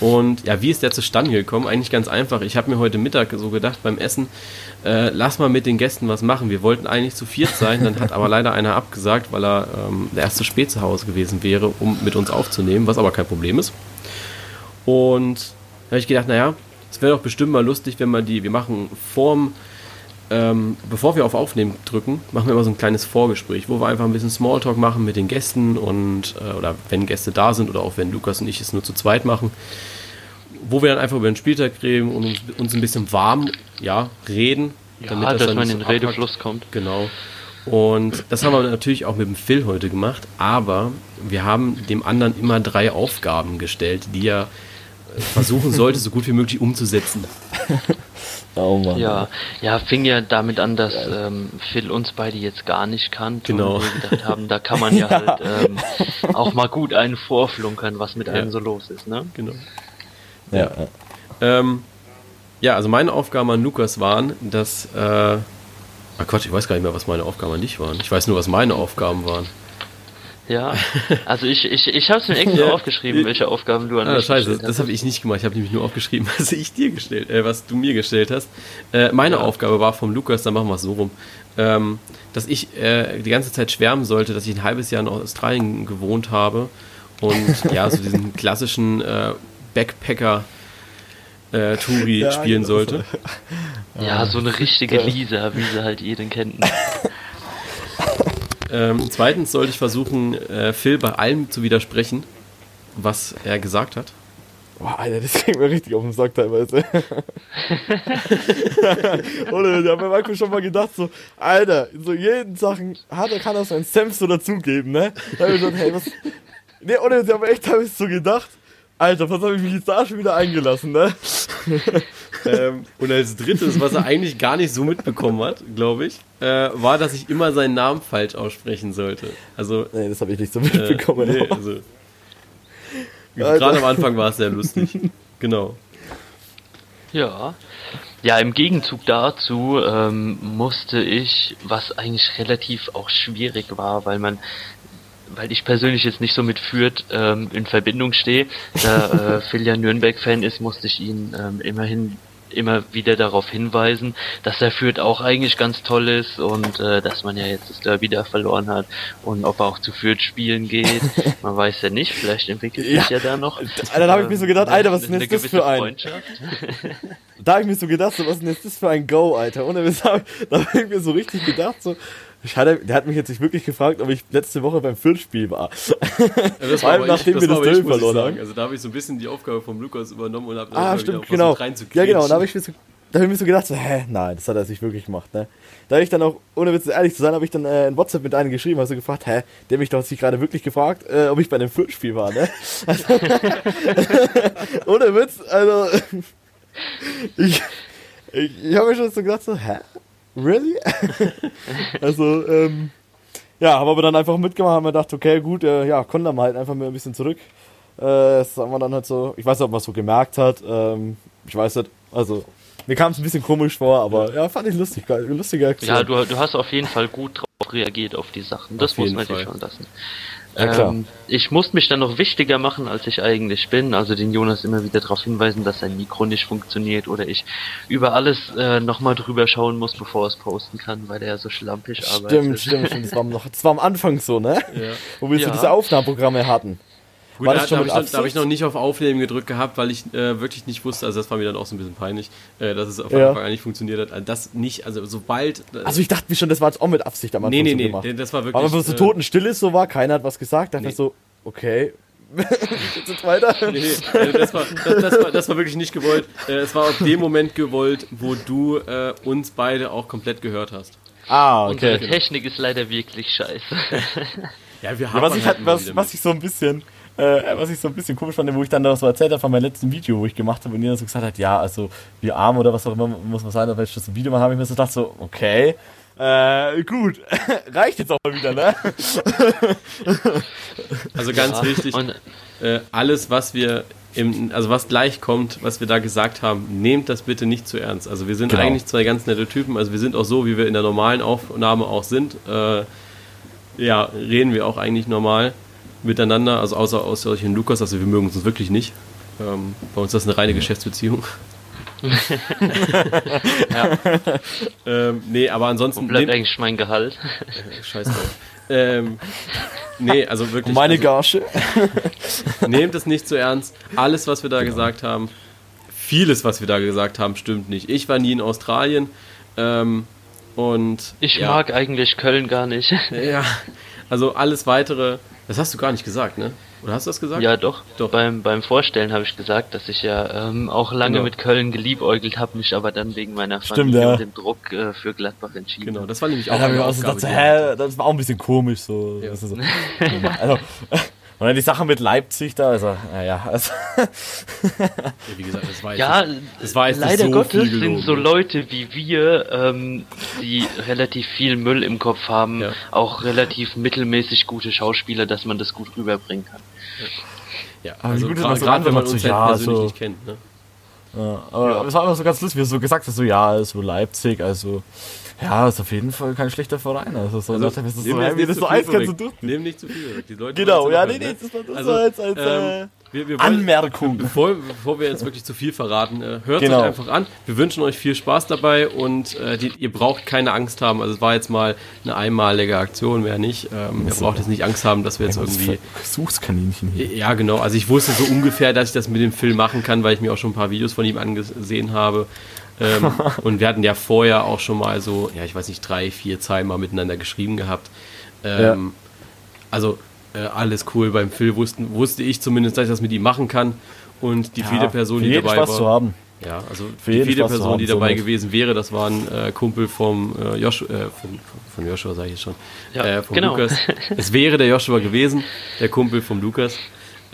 Und ja, wie ist der zustande gekommen? Eigentlich ganz einfach. Ich habe mir heute Mittag so gedacht beim Essen, äh, lass mal mit den Gästen was machen. Wir wollten eigentlich zu viert sein, dann hat aber leider einer abgesagt, weil er ähm, erst zu spät zu Hause gewesen wäre, um mit uns aufzunehmen, was aber kein Problem ist. Und da habe ich gedacht, naja, es wäre doch bestimmt mal lustig, wenn man die, wir machen vorm ähm, bevor wir auf Aufnehmen drücken, machen wir immer so ein kleines Vorgespräch, wo wir einfach ein bisschen Smalltalk machen mit den Gästen und äh, oder wenn Gäste da sind oder auch wenn Lukas und ich es nur zu zweit machen, wo wir dann einfach über den Spieltag reden und uns, uns ein bisschen warm ja, reden. Ja, damit das dass man in den Redefluss kommt. Genau. Und das haben wir natürlich auch mit dem Phil heute gemacht, aber wir haben dem anderen immer drei Aufgaben gestellt, die er versuchen sollte, so gut wie möglich umzusetzen. *laughs* Oh Mann. Ja, ja, fing ja damit an, dass ähm, Phil uns beide jetzt gar nicht kannte genau. und wir gedacht haben, da kann man ja, ja. *laughs* halt ähm, auch mal gut einen vorflunkern, was mit ja. einem so los ist, ne? Genau. Ja. Ja, ähm, ja also meine Aufgaben an Lukas waren, dass äh, Ach Gott, ich weiß gar nicht mehr, was meine Aufgaben an dich waren. Ich weiß nur, was meine Aufgaben waren. Ja, also ich, ich, ich habe es mir extra ja. aufgeschrieben, welche Aufgaben du an ah, mich scheiße, gestellt hast. das habe ich nicht gemacht. Ich habe nämlich nur aufgeschrieben, *laughs* was ich dir gestellt, äh, was du mir gestellt hast. Äh, meine ja. Aufgabe war vom Lukas, dann machen wir es so rum, ähm, dass ich äh, die ganze Zeit schwärmen sollte, dass ich ein halbes Jahr in Australien gewohnt habe und *laughs* ja, so diesen klassischen äh, Backpacker äh, Touri ja, spielen genau. sollte. Ja, so eine richtige Lisa, wie sie halt jeden kennt. *laughs* Ähm, zweitens sollte ich versuchen, äh, Phil bei allem zu widersprechen, was er gesagt hat. Boah, Alter, das ging mir richtig auf den Sack teilweise. *laughs* Oder ich habe mir manchmal schon mal gedacht, so, Alter, so jeden Sachen hat er, kann er seinen Senf so dazugeben, ne? Da habe ich gedacht, hey, was. Ne, oder ich habe echt so gedacht, Alter, was habe ich mich jetzt da schon wieder eingelassen, ne? *laughs* ähm, und als drittes, was er eigentlich gar nicht so mitbekommen hat, glaube ich, äh, war, dass ich immer seinen Namen falsch aussprechen sollte. Also, nee, das habe ich nicht so mitbekommen. Äh, nee, also, *laughs* gerade am Anfang war es sehr lustig. *laughs* genau. Ja. Ja, im Gegenzug dazu ähm, musste ich, was eigentlich relativ auch schwierig war, weil man weil ich persönlich jetzt nicht so mit Fürth ähm, in Verbindung stehe, da äh, *laughs* Phil ja Nürnberg-Fan ist, musste ich ihn ähm, immerhin immer wieder darauf hinweisen, dass er Fürth auch eigentlich ganz toll ist und äh, dass man ja jetzt das Derby da verloren hat und ob er auch zu Fürth spielen geht. *laughs* Man weiß ja nicht, vielleicht entwickelt sich ja, ja da noch. Alter, da habe ich mir so gedacht, Alter, was ist denn das für ein? da habe ich mir so gedacht, so, was ist denn das für ein Go, Alter? Und da habe ich mir so richtig gedacht, so, hatte, der hat mich jetzt nicht wirklich gefragt, ob ich letzte Woche beim Fürth-Spiel war. Ja, das Vor allem nachdem wir das Duell verloren haben. Also da habe ich so ein bisschen die Aufgabe vom Lukas übernommen und habe ah, stimmt, genau. Ja, genau. Da habe ich mir so da habe ich mir so gedacht, so, hä, nein, das hat er sich wirklich gemacht, ne? Da habe ich dann auch, ohne Witz ehrlich zu sein, habe ich dann äh, in WhatsApp mit einem geschrieben, du gefragt, hä, der mich doch sich gerade wirklich gefragt, äh, ob ich bei einem Fürth-Spiel war, ne? Also, *laughs* ohne Witz, also, *laughs* ich, ich, ich habe mir schon so gedacht, so, hä, really? *laughs* also, ähm, ja, haben wir dann einfach mitgemacht, haben wir gedacht, okay, gut, äh, ja, konnten wir halt einfach mal ein bisschen zurück. Äh, das haben wir dann halt so, ich weiß nicht, ob man es so gemerkt hat, ähm, ich weiß nicht, also, mir kam es ein bisschen komisch vor, aber ja, fand ich lustig, lustige Aktion. Ja, du, du hast auf jeden Fall gut drauf reagiert auf die Sachen, das muss man dir schon lassen. Ähm, ich musste mich dann noch wichtiger machen, als ich eigentlich bin. Also den Jonas immer wieder darauf hinweisen, dass sein Mikro nicht funktioniert oder ich über alles äh, nochmal drüber schauen muss, bevor er es posten kann, weil er ja so schlampig arbeitet. Stimmt, stimmt, stimmt. Das war, noch, das war am Anfang so, ne? Ja. Wo wir ja. so diese Aufnahmeprogramme hatten. Gut, war das da, schon da habe ich, hab ich, noch nicht auf Aufnehmen gedrückt gehabt, weil ich äh, wirklich nicht wusste, also das war mir dann auch so ein bisschen peinlich, äh, dass es auf ja. Anfang nicht funktioniert hat. Also das nicht, also sobald... Äh, also ich dachte mir schon, das war jetzt auch mit Absicht am Anfang nee, nee, so nee, gemacht. Nee, das war wirklich... Aber so äh, totenstill ist so war, keiner hat was gesagt, dachte nee. ich so, okay, Geht's *laughs* jetzt weiter? Nee, also das, war, das, das, war, das war wirklich nicht gewollt. Äh, es war auf dem Moment gewollt, wo du äh, uns beide auch komplett gehört hast. Ah, okay. Unsere Technik ist leider wirklich scheiße. *laughs* ja, wir haben ja, was, ich halt, was, was ich so ein bisschen äh, was ich so ein bisschen komisch fand, wo ich dann noch so erzählt habe von meinem letzten Video, wo ich gemacht habe und jeder so gesagt hat, ja, also wie arm oder was auch immer muss man sein, wenn ich das Video mal habe, ich mir so gedacht, so, okay, äh, gut, *laughs* reicht jetzt auch mal wieder, ne? *laughs* also ganz ja. wichtig, äh, alles, was wir im, also was gleich kommt, was wir da gesagt haben, nehmt das bitte nicht zu ernst. Also wir sind genau. eigentlich zwei ganz nette Typen, also wir sind auch so, wie wir in der normalen Aufnahme auch sind. Äh, ja, reden wir auch eigentlich normal miteinander, also außer aus solchen Lukas, also wir mögen uns wirklich nicht. Ähm, bei uns ist das eine reine Geschäftsbeziehung. *laughs* Ja. ähm, nee, aber ansonsten. Wo bleibt eigentlich mein Gehalt? Scheiß drauf. ähm, nee, also wirklich. Meine also, Gage. *laughs* Nehmt es nicht zu ernst. Alles, was wir da gesagt haben, vieles, was wir da gesagt haben, stimmt nicht. Ich war nie in Australien. Ähm, und Ich ja, mag eigentlich Köln gar nicht. Ja, also alles weitere. Das hast du gar nicht gesagt, ne? Oder hast du das gesagt? Ja, doch. Doch. Beim, beim Vorstellen habe ich gesagt, dass ich ja ähm, auch lange Genau. mit Köln geliebäugelt habe, mich aber dann wegen meiner Stimmt, Familie ja. und dem Druck äh, für Gladbach entschieden Genau, das war nämlich Ja, auch ich eine auch so Aufgabe, gedacht, hä, das war auch ein bisschen komisch so. Ja. Das ist so. *laughs* also, und dann die Sache mit Leipzig da, also, naja, also, Ja, wie gesagt, das war jetzt Ja, nicht, das war jetzt leider so Gottes sind so Leute wie wir, ähm, die relativ viel Müll im Kopf haben, Ja. auch relativ mittelmäßig gute Schauspieler, dass man das gut rüberbringen kann. Ja, Aber also wie gut ist gra- man so gerade wenn man uns so, halt ja, persönlich so- nicht kennt, ne? ja, aber es war immer so ganz lustig, wie du so gesagt hast, so, ja, also Leipzig, also, ja, ist auf jeden Fall kein schlechter Verein. Also, so, Also, das ist so, wie nicht das zu so viel eins kannst du durch. Nimm nicht zu viel weg. Die Leute Genau, ja, nee, nee, das war das Also, so als, als ähm, wir, wir äh, wollen, Anmerkung. *laughs* Bevor, bevor wir jetzt wirklich zu viel verraten, äh, hört Genau. euch einfach an. Wir wünschen euch viel Spaß dabei und äh, die, ihr braucht keine Angst haben. Also es war jetzt mal eine einmalige Aktion, mehr nicht. Ähm, ihr braucht jetzt nicht Angst haben, dass wir jetzt irgendwie... Versuchskaninchen hier. Ja, genau. Also ich wusste so ungefähr, dass ich das mit dem Film machen kann, weil ich mir auch schon ein paar Videos von ihm angesehen habe. Ähm, *laughs* und wir hatten ja vorher auch schon mal so, ja, ich weiß nicht, drei, vier Zeilen mal miteinander geschrieben gehabt. Ähm, Also äh, alles cool. Beim Phil wussten, wusste ich zumindest, dass ich das mit ihm machen kann. Und die Ja, vierte Person, die dabei Spaß war. zu haben. Ja, also Für die zu Person, haben, die dabei nicht. gewesen wäre, das war ein äh, Kumpel vom äh, Joshua, äh, von, von Joshua sage ich jetzt schon, Ja, äh, vom genau. Lukas. *laughs* Es wäre der Joshua gewesen, der Kumpel vom Lukas.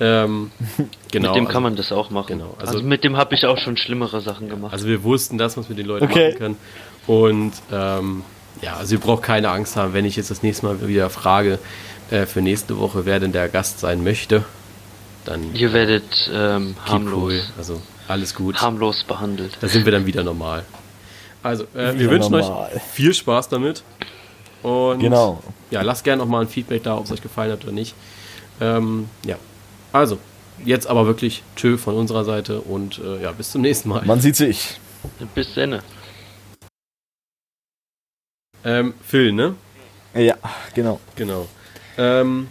Ähm, *laughs* genau. mit dem also, kann man das auch machen. genau, also- Also, mit dem habe ich auch schon schlimmere Sachen gemacht. Also wir wussten, dass man es mit den Leuten Okay. machen kann. Und ähm, ja, also ihr braucht keine Angst haben, wenn ich jetzt das nächste Mal wieder frage äh, für nächste Woche, wer denn der Gast sein möchte, dann Ihr werdet ähm, harmlos, cool. Also alles gut. harmlos behandelt. Da sind wir dann wieder normal. Also, äh, wir wünschen normal. euch viel Spaß damit. Und Genau. ja, lasst gerne auch mal ein Feedback da, ob es euch gefallen hat oder nicht. Ähm, ja, also, jetzt aber wirklich tschö von unserer Seite und äh, ja, bis zum nächsten Mal. Man sieht sich. Bis dann. Ähm, Phil, ne? Ja, genau. Genau. Ähm,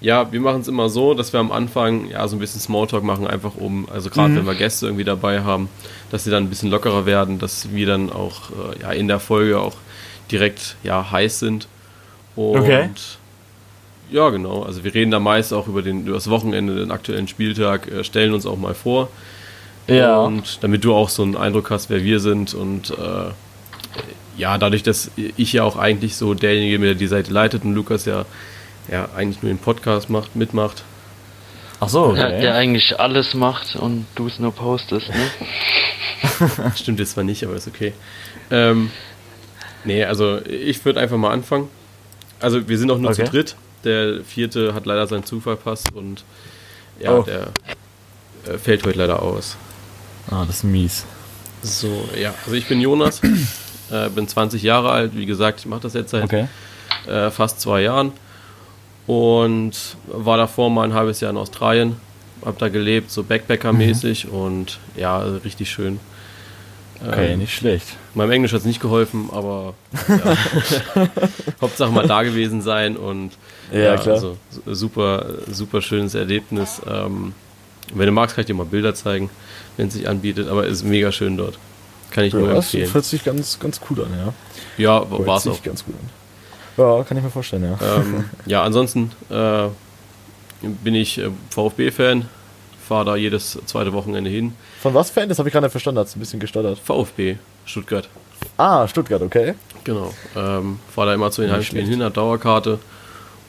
ja, wir machen es immer so, dass wir am Anfang ja so ein bisschen Smalltalk machen, einfach um, also gerade wenn wir Gäste irgendwie dabei haben, dass sie dann ein bisschen lockerer werden, dass wir dann auch äh, ja, in der Folge auch direkt ja heiß sind. Und Okay. Ja, genau. Also wir reden da meist auch über, den, über das Wochenende, den aktuellen Spieltag, äh, stellen uns auch mal vor. Ja. Und damit du auch so einen Eindruck hast, wer wir sind. Und äh, ja, dadurch, dass ich ja auch eigentlich so derjenige, der die Seite leitet und Lukas ja, ja eigentlich nur den Podcast macht, mitmacht. Ach so, Ja, okay. der eigentlich alles macht und du es nur postest, ne? *laughs* Stimmt jetzt zwar nicht, aber ist okay. Ähm, nee, also ich würde einfach mal anfangen. Also wir sind auch nur Okay. zu dritt. Der vierte hat leider seinen Zug verpasst und ja, Oh. der äh, fällt heute leider aus. Ah, das ist mies. So, ja, also ich bin Jonas, *clears throat* äh, bin 20 Jahre alt, wie gesagt, ich mache das jetzt seit Okay. äh, fast zwei Jahren und war davor mal ein halbes Jahr in Australien, hab da gelebt, so Backpacker-mäßig und ja, also richtig schön. Okay, Ähm, nicht schlecht. Meinem Englisch hat es nicht geholfen, aber ja. *laughs* Hauptsache mal da gewesen sein und Ja, klar. Also, su- super, super schönes Erlebnis. Ähm, wenn du magst, kann ich dir mal Bilder zeigen, wenn es sich anbietet, aber es ist mega schön dort. Kann ich nur Ja, das empfehlen. hört sich ganz, ganz gut an, ja. Ja, war es sich auch. ganz gut an. Ja, kann ich mir vorstellen, ja. ähm, *laughs* ja, ansonsten äh, bin ich äh, VfB-Fan, fahre da jedes zweite Wochenende hin. Von was Fan? Das habe ich gerade verstanden, hat es ein bisschen gestottert. VfB, Stuttgart. Ah, Stuttgart, okay. Genau. Ähm, fahre da immer zu den Heimspielen hin, hab Dauerkarte.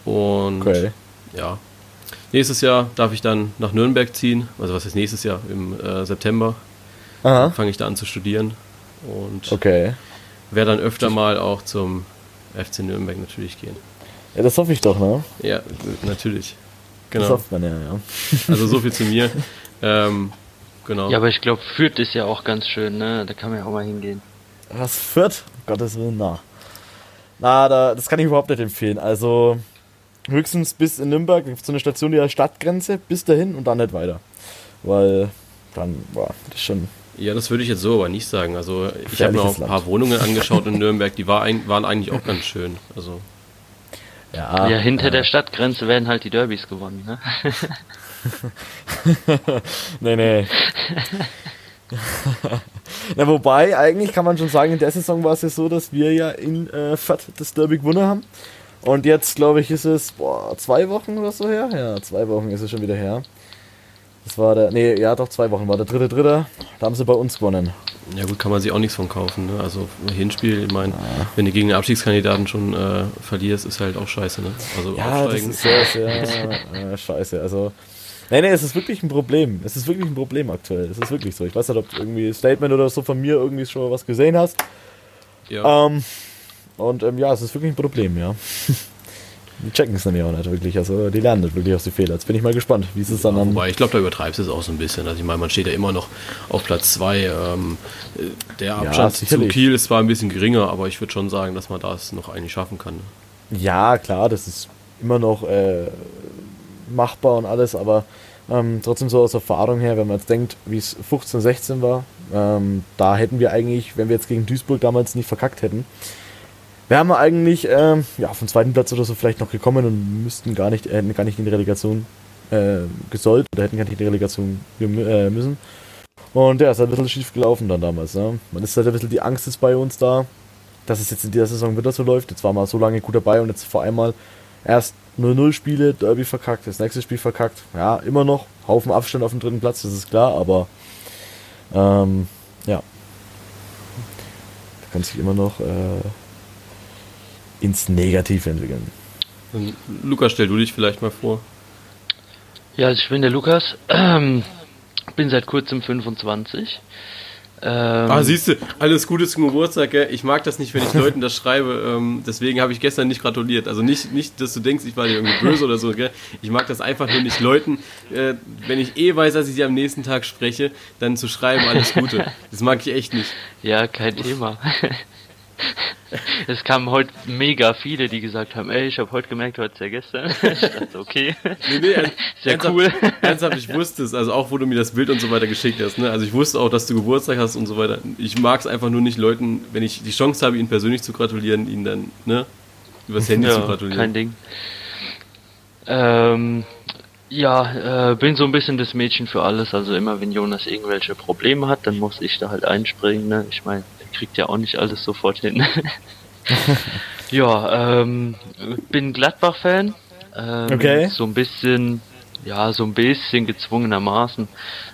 Und Okay. ja. Nächstes Jahr darf ich dann nach Nürnberg ziehen. Also was ist nächstes Jahr? Im äh, September fange ich da an zu studieren. Und Okay. werde dann öfter mal auch zum FC Nürnberg natürlich gehen. Ja, das hoffe ich doch, ne? Ja, natürlich. Das Genau. hofft man ja, ja. *laughs* Also so viel zu mir. Ähm, genau. Ja, aber ich glaube, Fürth ist ja auch ganz schön, ne? Da kann man ja auch mal hingehen. Was Fürth? Um Gottes Willen, na. Na, da, das kann ich überhaupt nicht empfehlen. Also, höchstens bis in Nürnberg, gibt so eine Station, heißt Stadtgrenze, bis dahin und dann nicht weiter. Weil dann, boah, das ist schon. Ja, das würde ich jetzt so aber nicht sagen. Also ich habe mir auch ein paar Land. Wohnungen angeschaut in Nürnberg, die war ein, waren eigentlich auch ganz schön. Also ja, ja hinter äh, der Stadtgrenze werden halt die Derbys gewonnen, ne? *laughs* nee, nee. *laughs* Na, wobei, eigentlich kann man schon sagen, in der Saison war es ja so, dass wir ja in äh, Fett das Derby gewonnen haben. Und jetzt, glaube ich, ist es boah, zwei Wochen oder so her. Ja, zwei Wochen ist es schon wieder her. Das war der, nee, ja doch, zwei Wochen war der dritte, dritte. Da haben sie bei uns gewonnen. Ja gut, kann man sich auch nichts von kaufen. Ne? Also Hinspiel, ich meine, ja. wenn du gegen den Abstiegskandidaten schon äh, verlierst, ist halt auch scheiße. Ne? Also ja, aufsteigen. das ist sehr, sehr *laughs* äh, scheiße. Also Nee, nee, es ist wirklich ein Problem. Es ist wirklich ein Problem aktuell. Es ist wirklich so. Ich weiß nicht, ob du irgendwie ein Statement oder so von mir irgendwie schon was gesehen hast. Ja. Ähm, und ähm, ja, es ist wirklich ein Problem, ja. *laughs* die checken es nämlich auch nicht wirklich. Also die lernen nicht wirklich aus den Fehlern. Jetzt bin ich mal gespannt, wie es ja, dann. Wobei, ich glaube, da übertreibst du es auch so ein bisschen. Also ich meine, man steht ja immer noch auf Platz 2. Ähm, der Abstand ja, zu Kiel ist zwar ein bisschen geringer, aber ich würde schon sagen, dass man das noch eigentlich schaffen kann. Ja, klar, das ist immer noch äh, machbar und alles, aber ähm, trotzdem so aus Erfahrung her, wenn man jetzt denkt, wie es 15, 16 war, ähm, da hätten wir eigentlich, wenn wir jetzt gegen Duisburg damals nicht verkackt hätten, wären wir eigentlich ähm, ja, auf den zweiten Platz oder so vielleicht noch gekommen und müssten gar nicht, hätten gar nicht in die Relegation äh, gesollt oder hätten gar nicht in die Relegation äh, müssen. Und ja, ist halt ein bisschen schief gelaufen dann damals. Ne? Man ist halt ein bisschen die Angst ist bei uns da, dass es jetzt in dieser Saison wieder so läuft. Jetzt war man so lange gut dabei und jetzt vor einmal erst 0-0 Spiele, Derby verkackt, das nächste Spiel verkackt. Ja, immer noch. Haufen Abstand auf dem dritten Platz, das ist klar, aber ähm, ja. Da kann sich immer noch äh, ins Negative entwickeln. Lukas, stell du dich vielleicht mal vor. Ja, also ich bin der Lukas, ähm, *clears throat* bin seit kurzem 25 ähm, ah, siehst du, alles Gute zum Geburtstag, gell? Ich mag das nicht, wenn ich Leuten das schreibe. Ähm, deswegen habe ich gestern nicht gratuliert. Also nicht, nicht, dass du denkst, ich war dir irgendwie böse oder so, gell? Ich mag das einfach nur nicht Leuten, äh, wenn ich eh weiß, dass ich sie am nächsten Tag spreche, dann zu schreiben, alles Gute. Das mag ich echt nicht. Ja, kein Thema. *laughs* *laughs* Es kamen heute mega viele, die gesagt haben, ey, ich habe heute gemerkt, du hattest ja gestern. *laughs* Ich dachte, okay. Nee, nee, *laughs* Sehr ernsthaft, cool. Ernsthaft, ich wusste es, also auch wo du mir das Bild und so weiter geschickt hast, ne? Also ich wusste auch, dass du Geburtstag hast und so weiter. Ich mag es einfach nur nicht Leuten, wenn ich die Chance habe, ihnen persönlich zu gratulieren, ihnen dann, ne, übers Handy ja, zu gratulieren. Kein Ding. Ähm, ja, äh, bin so ein bisschen das Mädchen für alles. Also immer wenn Jonas irgendwelche Probleme hat, dann muss ich da halt einspringen. Ne? Ich meine, kriegt ja auch nicht alles sofort hin. *laughs* ja, ähm, bin Gladbach-Fan. Ähm, okay. So ein bisschen, ja, so ein bisschen gezwungenermaßen.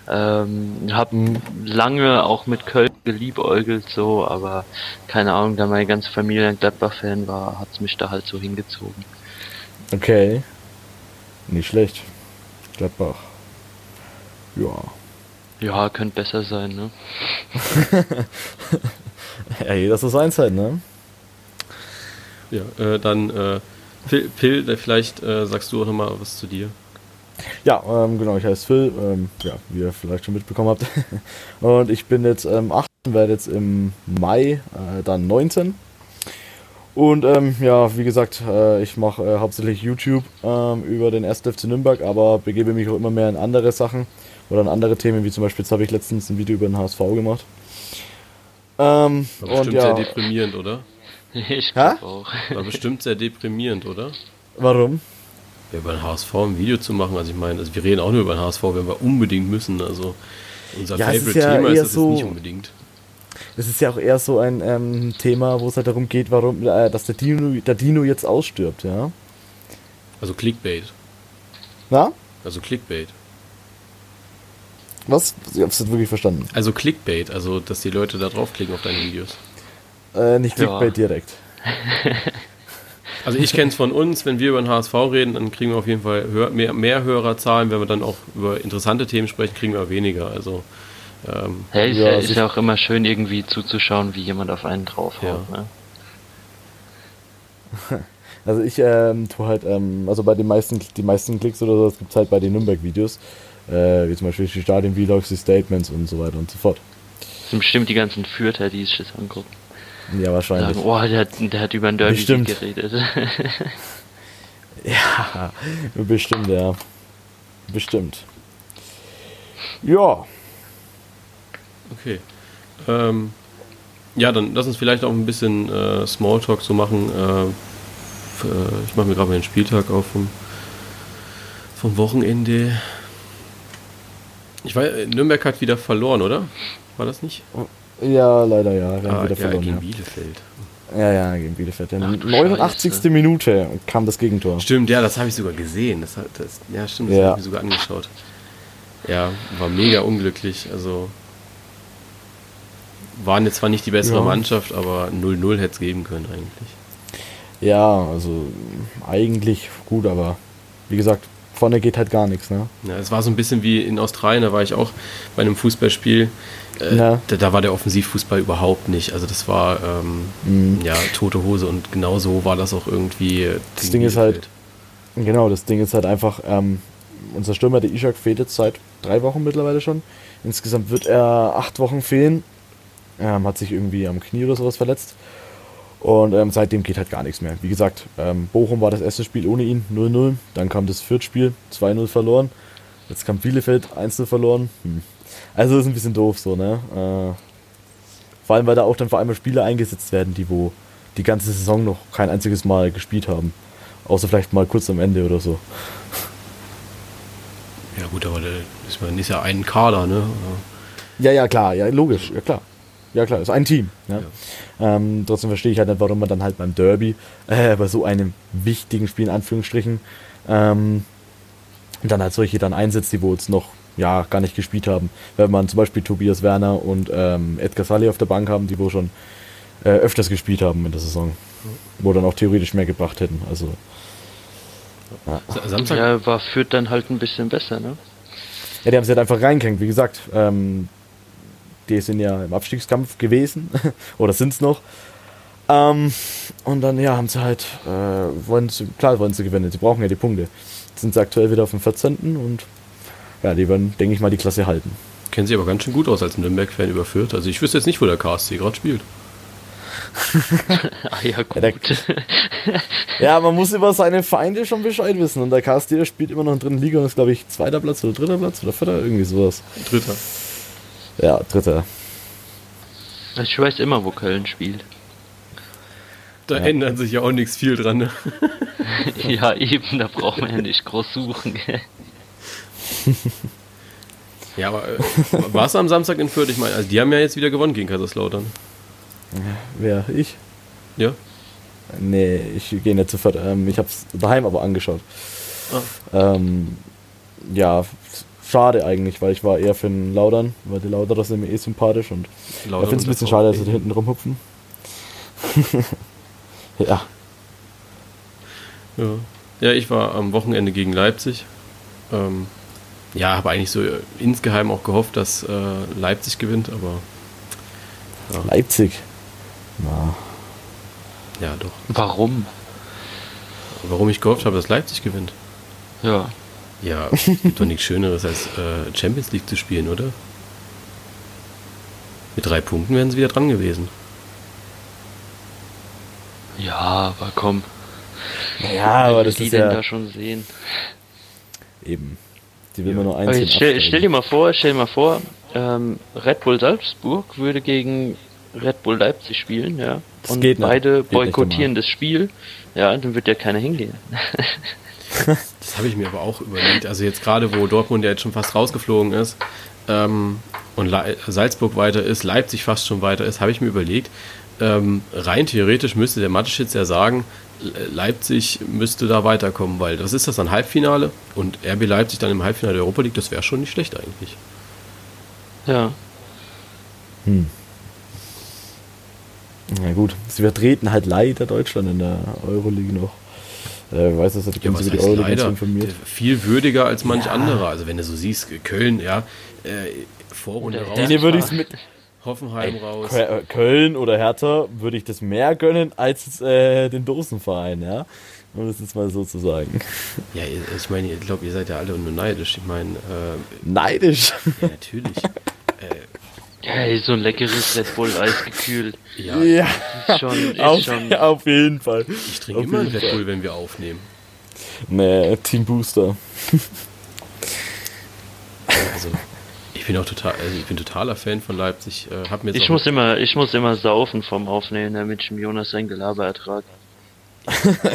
Ähm, hab mhm. lange auch mit Köln geliebäugelt, so, aber keine Ahnung, da meine ganze Familie ein Gladbach-Fan war, hat's mich da halt so hingezogen. Okay. Nicht schlecht. Gladbach. Ja. Ja, könnte besser sein, ne? *laughs* ja, jeder so seins halt, ne? Ja, äh, dann äh, Phil, Phil, vielleicht äh, sagst du auch nochmal was zu dir. Ja, ähm, genau, ich heiße Phil, ähm, ja, wie ihr vielleicht schon mitbekommen habt. *laughs* Und ich bin jetzt ähm, 18, werde jetzt im Mai äh, dann 19. Und ähm, ja, wie gesagt, äh, ich mache äh, hauptsächlich YouTube ähm, über den 1. FC Nürnberg, aber begebe mich auch immer mehr in andere Sachen oder in andere Themen, wie zum Beispiel, jetzt habe ich letztens ein Video über den HSV gemacht. Ähm, War bestimmt ja. sehr deprimierend, oder? *laughs* Ich glaube auch. War bestimmt sehr deprimierend, oder? Warum? Ja, über den HSV ein Video zu machen, also ich meine, also wir reden auch nur über den HSV, wenn wir unbedingt müssen, also unser ja, Favorite ja Thema ist das so, nicht unbedingt. Es ist ja auch eher so ein ähm, Thema, wo es halt darum geht, warum, äh, dass der Dino, der Dino jetzt ausstirbt, ja. Also Clickbait. Na? Also Clickbait. Was? Ich hab's nicht wirklich verstanden. Also Clickbait, also dass die Leute da draufklicken auf deine Videos. Äh, nicht Clickbait ja. direkt. *laughs* Also ich kenne es von uns, wenn wir über den HSV reden, dann kriegen wir auf jeden Fall mehr, mehr Hörerzahlen. Wenn wir dann auch über interessante Themen sprechen, kriegen wir weniger. Also ähm, hey, ist ja, ja, ist ja auch immer schön irgendwie zuzuschauen, wie jemand auf einen draufhaut. Ja. Ne? *laughs* Also ich ähm, tue halt, ähm, also bei den meisten, die meisten Klicks oder so, das gibt es halt bei den Nürnberg-Videos. Äh, wie zum Beispiel die Stadion-Vlogs, die Statements und so weiter und so fort. Das sind bestimmt die ganzen Fürther, die sich das angucken. Ja, wahrscheinlich. Sagen, oh, der, der hat über ein Derby geredet. *laughs* Ja, bestimmt, ja. Bestimmt. Ja. Okay. Ähm, ja, dann lass uns vielleicht auch ein bisschen äh, Smalltalk so machen. Äh, äh, ich mache mir gerade mal den Spieltag auf vom, vom Wochenende. Ich weiß, Nürnberg hat wieder verloren, oder? War das nicht? Ja, leider ja. Wir haben Ah, wieder ja, verloren. gegen Ja. Bielefeld. ja, ja, gegen Bielefeld. In Ach der du 89. Scheiße. Minute kam das Gegentor. Stimmt, ja, das habe ich sogar gesehen. Das, hat- das, ja, stimmt, das Ja. habe ich mir sogar angeschaut. Ja, war mega unglücklich. Also waren jetzt zwar nicht die bessere Ja. Mannschaft, aber 0-0 hätte es geben können eigentlich. Ja, also eigentlich gut, aber wie gesagt, vorne geht halt gar nichts, ne? Ja, es war so ein bisschen wie in Australien, da war ich auch bei einem Fußballspiel. Äh, Ja. da, da war der Offensivfußball überhaupt nicht. Also das war ähm, Mhm. ja tote Hose und genau so war das auch irgendwie. äh, Das Ding ist halt-. Genau, das Ding ist halt einfach, ähm, unser Stürmer, der Ishak, fehlt jetzt seit drei Wochen mittlerweile schon. Insgesamt wird er acht Wochen fehlen. Ähm, hat sich irgendwie am Knie oder sowas verletzt. Und ähm, seitdem geht halt gar nichts mehr. Wie gesagt, ähm, Bochum war das erste Spiel ohne ihn, 0-0. Dann kam das Viertspiel, 2-0 verloren. Jetzt kam Bielefeld, 1-0 verloren. Hm. Also ist ein bisschen doof so, ne? Äh, vor allem, weil da auch dann vor allem Spieler eingesetzt werden, die wo die ganze Saison noch kein einziges Mal gespielt haben. Außer vielleicht mal kurz am Ende oder so. Ja gut, aber der ist, man ist ja ein Kader, ne? Ja, ja, klar, ja, logisch, ja klar. Ja klar, ist ein Team. Ja. Ähm, trotzdem verstehe ich halt nicht, warum man dann halt beim Derby, äh, bei so einem wichtigen Spiel in Anführungsstrichen, ähm, dann halt solche dann einsetzt, die wo jetzt noch ja gar nicht gespielt haben. Wenn man zum Beispiel Tobias Werner und ähm, Edgar Salli auf der Bank haben, die wo schon äh, öfters gespielt haben in der Saison. Wo dann auch theoretisch mehr gebracht hätten. Also Sa- Samstag, Ja, war Fürth dann halt ein bisschen besser, ne? Ja, die haben sie halt einfach reingehängt. Wie gesagt, ähm, die sind ja im Abstiegskampf gewesen. *laughs* Oder sind es noch. Ähm, und dann, ja, haben sie halt, äh, wollen sie, klar wollen sie gewinnen. Sie brauchen ja die Punkte. Jetzt sind sie aktuell wieder auf dem 14. Und ja, die werden, denke ich mal, die Klasse halten. kennen sich aber ganz schön gut aus als Nürnberg-Fan überführt. Also ich wüsste jetzt nicht, wo der KSC gerade spielt. *laughs* Ah ja, gut. Ja, der- *laughs* Ja, man muss über seine Feinde schon Bescheid wissen. Und der KSD der spielt immer noch in der dritten Liga und ist, glaube ich, zweiter Platz oder dritter Platz oder vierter, irgendwie sowas. Dritter. Ja, dritter. ich weiß immer, wo Köln spielt. Da ändert sich ja auch nichts viel dran. Ne? *laughs* ja, eben, da braucht man ja nicht groß suchen. *laughs* Ja, aber äh, war es am Samstag in Fürth? Ich meine, also die haben ja jetzt wieder gewonnen gegen Kaiserslautern. Wer? Ich? Ja? Nee, ich gehe nicht zu viert. Ähm, ich habe es daheim aber angeschaut. Ähm, ja, schade eigentlich, weil ich war eher für den Laudern, weil die Lauderer sind mir eh sympathisch und ich finde es ein bisschen schade, dass sie VfB. da hinten rumhupfen. *laughs* ja, Ja. ja, ich war am Wochenende gegen Leipzig. Ähm, ja, habe eigentlich so insgeheim auch gehofft, dass äh, Leipzig gewinnt, aber Leipzig. Na, ja, doch. Warum? Warum ich gehofft habe, dass Leipzig gewinnt? Ja. Ja, es gibt doch nichts Schöneres, als äh, Champions League zu spielen, oder? Mit drei Punkten wären sie wieder dran gewesen. Ja, aber komm. ja, aber das die ist denn ja da schon sehen? eben. Die will Ja. man nur Aber einzeln stell, stell dir mal vor, stell dir mal vor, ähm, Red Bull Salzburg würde gegen Red Bull Leipzig spielen, ja. Das und beide boykottieren das Spiel, ja, dann wird ja keiner hingehen. *laughs* *laughs* Das habe ich mir aber auch überlegt. Also jetzt gerade, wo Dortmund ja jetzt schon fast rausgeflogen ist ähm, und Le Salzburg weiter ist, Leipzig fast schon weiter ist, habe ich mir überlegt, ähm, rein theoretisch müsste der Mateschitz ja sagen, Le- Leipzig müsste da weiterkommen, weil was ist das dann Halbfinale und RB Leipzig dann im Halbfinale der Europa League, das wäre schon nicht schlecht eigentlich. Ja. Hm. Na gut, sie vertreten halt leider Deutschland in der Euroleague noch. Äh, weiß das, Ja, was über die Euroleague informiert. Viel würdiger als manch Ja. anderer. Also wenn du so siehst, Köln, ja, äh, Vorrunde raus, Denen würde ich es mit Hoffenheim raus. Kö- Köln oder Hertha würde ich das mehr gönnen als äh, den Dosenverein, ja. Um das jetzt mal so zu sagen. Ja, ich meine, ich glaube, ihr seid ja alle nur neidisch. Ich meine, äh, Neidisch. ja, natürlich. Ja, *laughs* ey, so ein leckeres Red Bull Eis gekühlt. Ja, Ja, Ist schon, ist auf, schon. auf jeden Fall. ich trinke Auf immer einen Red Fall. Bull, wenn wir aufnehmen. nee, Team Booster. *laughs* Also, ich bin auch total, also ich bin totaler Fan von Leipzig. Äh, hab mir Ich muss immer, ich muss immer saufen vom Aufnehmen, damit ich dem Jonas sein Gelaber ertrage. *laughs*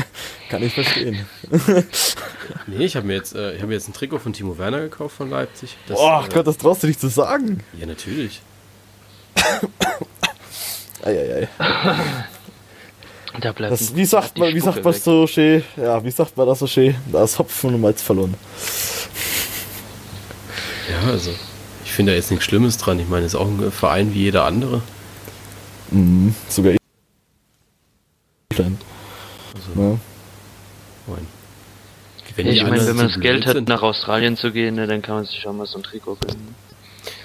Kann ich verstehen. *laughs* Nee, ich habe mir jetzt, äh, ich habe mir jetzt ein Trikot von Timo Werner gekauft von Leipzig. Das, Oh äh, Gott, das traust du dich zu sagen. Ja, natürlich. *coughs* Eieiei. Da bleibt Das, wie sagt man, wie sagt man weg. so schön? Ja, wie sagt man das so schön? Da ist Hopfen und Malz verloren. Ja, also ich finde da jetzt nichts Schlimmes dran. Ich meine, es ist auch ein Verein wie jeder andere. Mhm, sogar ich. Klein. Also, Ja. moin. Wenn Ja, ich meine, wenn man das Geld hat, sind- nach Australien zu gehen, ne, dann kann man sich schon mal so ein Trikot gönnen.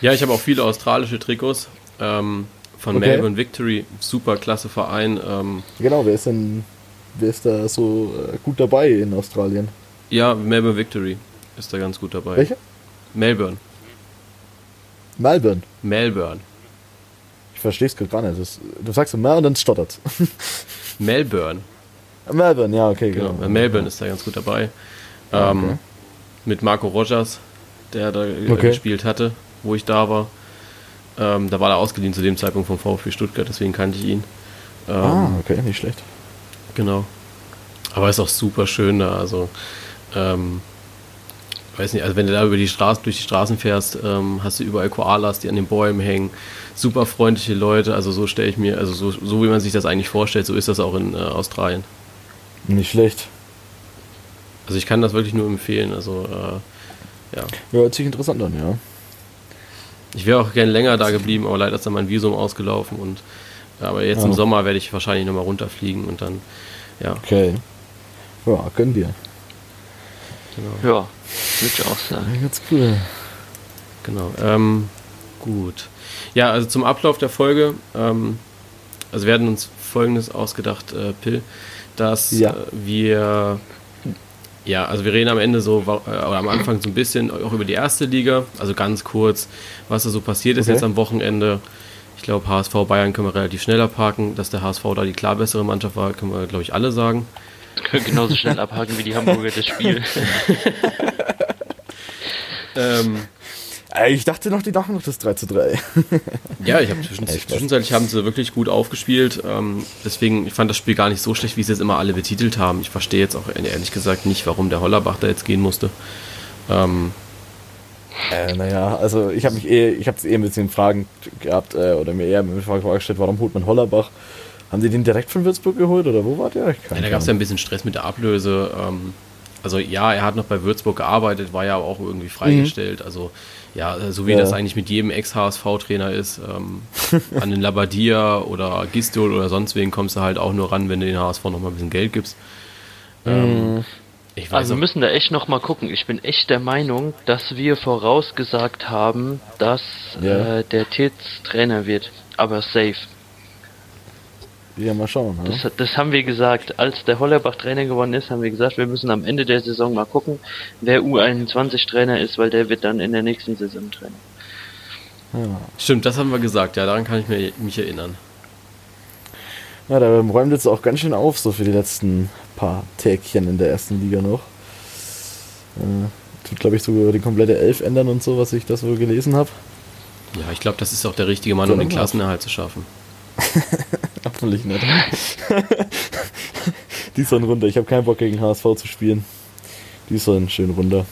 Ja, ich habe auch viele australische Trikots ähm, von Okay. Melbourne Victory. Super klasse Verein. Ähm, Genau, wer ist denn, wer ist da so äh, gut dabei in Australien? ja, Melbourne Victory ist da ganz gut dabei. Welche? Melbourne. Melbourne. Melbourne. Ich verstehe es gerade gar nicht. Das, du sagst so Mel und dann stottert. *laughs* Melbourne. Melbourne, ja, okay, Genau. genau. Melbourne ist da ganz gut dabei. Ah, Ähm, okay. Mit Marco Rogers, der da Okay. gespielt hatte, wo ich da war. Ähm, da war er ausgeliehen zu dem Zeitpunkt vom VfB Stuttgart, deswegen kannte ich ihn. Ähm, Ah, okay, nicht schlecht. Genau. Aber ist auch super schön da. Also, ähm, weiß nicht, also wenn du da über die Straßen, durch die Straßen fährst, ähm, hast du überall Koalas, die an den Bäumen hängen. Super freundliche Leute. Also so stelle ich mir, also so, so wie man sich das eigentlich vorstellt, so ist das auch in äh, Australien. Nicht schlecht. Also ich kann das wirklich nur empfehlen. Also äh, ja. Ja, hört sich interessant an, ja. Ich wäre auch gerne länger da geblieben, aber leider ist dann mein Visum ausgelaufen und aber jetzt im Oh. Sommer werde ich wahrscheinlich nochmal runterfliegen und dann, ja, Okay. Ja, gönn dir. genau. Ja, würde ich auch sagen. Ja, ganz cool. Genau. Ähm, gut. Ja, also zum Ablauf der Folge. Ähm, also wir hatten uns Folgendes ausgedacht, äh, Pill, dass Ja. äh, wir ja, also wir reden am Ende so äh, oder am Anfang so ein bisschen auch über die erste Liga, also ganz kurz, was da so passiert ist Okay. jetzt am Wochenende. Ich glaube, HSV Bayern können wir relativ schnell abhaken, dass der HSV da die klar bessere Mannschaft war, können wir glaube ich alle sagen. Können genauso schnell *laughs* abhaken wie die Hamburger das Spiel. *laughs* *laughs* Ähm, Äh, Ich dachte noch, die machen noch das 3 zu 3. *laughs* Ja, ich habe zwischen, zwischenzeitlich haben sie wirklich gut aufgespielt. Ähm, deswegen, ich fand das Spiel gar nicht so schlecht, wie sie es immer alle betitelt haben. Ich verstehe jetzt auch ehrlich gesagt nicht, warum der Hollerbach da jetzt gehen musste. Ähm, Äh, naja, also ich habe mich eh, ich habe eh ein bisschen Fragen gehabt, äh, oder mir eher eine Frage gestellt, warum holt man Hollerbach? Haben die den direkt von Würzburg geholt oder wo war der? Ich ja, da gab es ja ein bisschen Stress mit der Ablöse. Ähm, also ja, er hat noch bei Würzburg gearbeitet, war ja auch irgendwie freigestellt. Also ja, so wie Ja. das eigentlich mit jedem Ex-HSV-Trainer ist, ähm, *laughs* an den Labadia oder Gistol oder sonst wen kommst du halt auch nur ran, wenn du den HSV noch mal ein bisschen Geld gibst. Ähm, ich weiß Also wir müssen da echt noch mal gucken. Ich bin echt der Meinung, dass wir vorausgesagt haben, dass Ja. äh, der Titz Trainer wird. Aber safe. Ja, mal schauen. Das, das haben wir gesagt. Als der Hollerbach Trainer geworden ist, haben wir gesagt, wir müssen am Ende der Saison mal gucken, wer U21 Trainer ist, weil der wird dann in der nächsten Saison Trainer. Ja. Stimmt, das haben wir gesagt, ja, daran kann ich mir, mich erinnern. ja, da räumt jetzt auch ganz schön auf, so für die letzten paar Tägchen in der ersten Liga noch. Äh, tut, glaube ich, sogar die komplette Elf ändern und so, was ich da so gelesen habe. Ja, ich glaube, das ist auch der richtige Mann, So um den nochmal. Klassenerhalt zu schaffen. Hoffentlich nicht. die sollen runter. Ich habe keinen Bock gegen HSV zu spielen. Die sollen schön runter.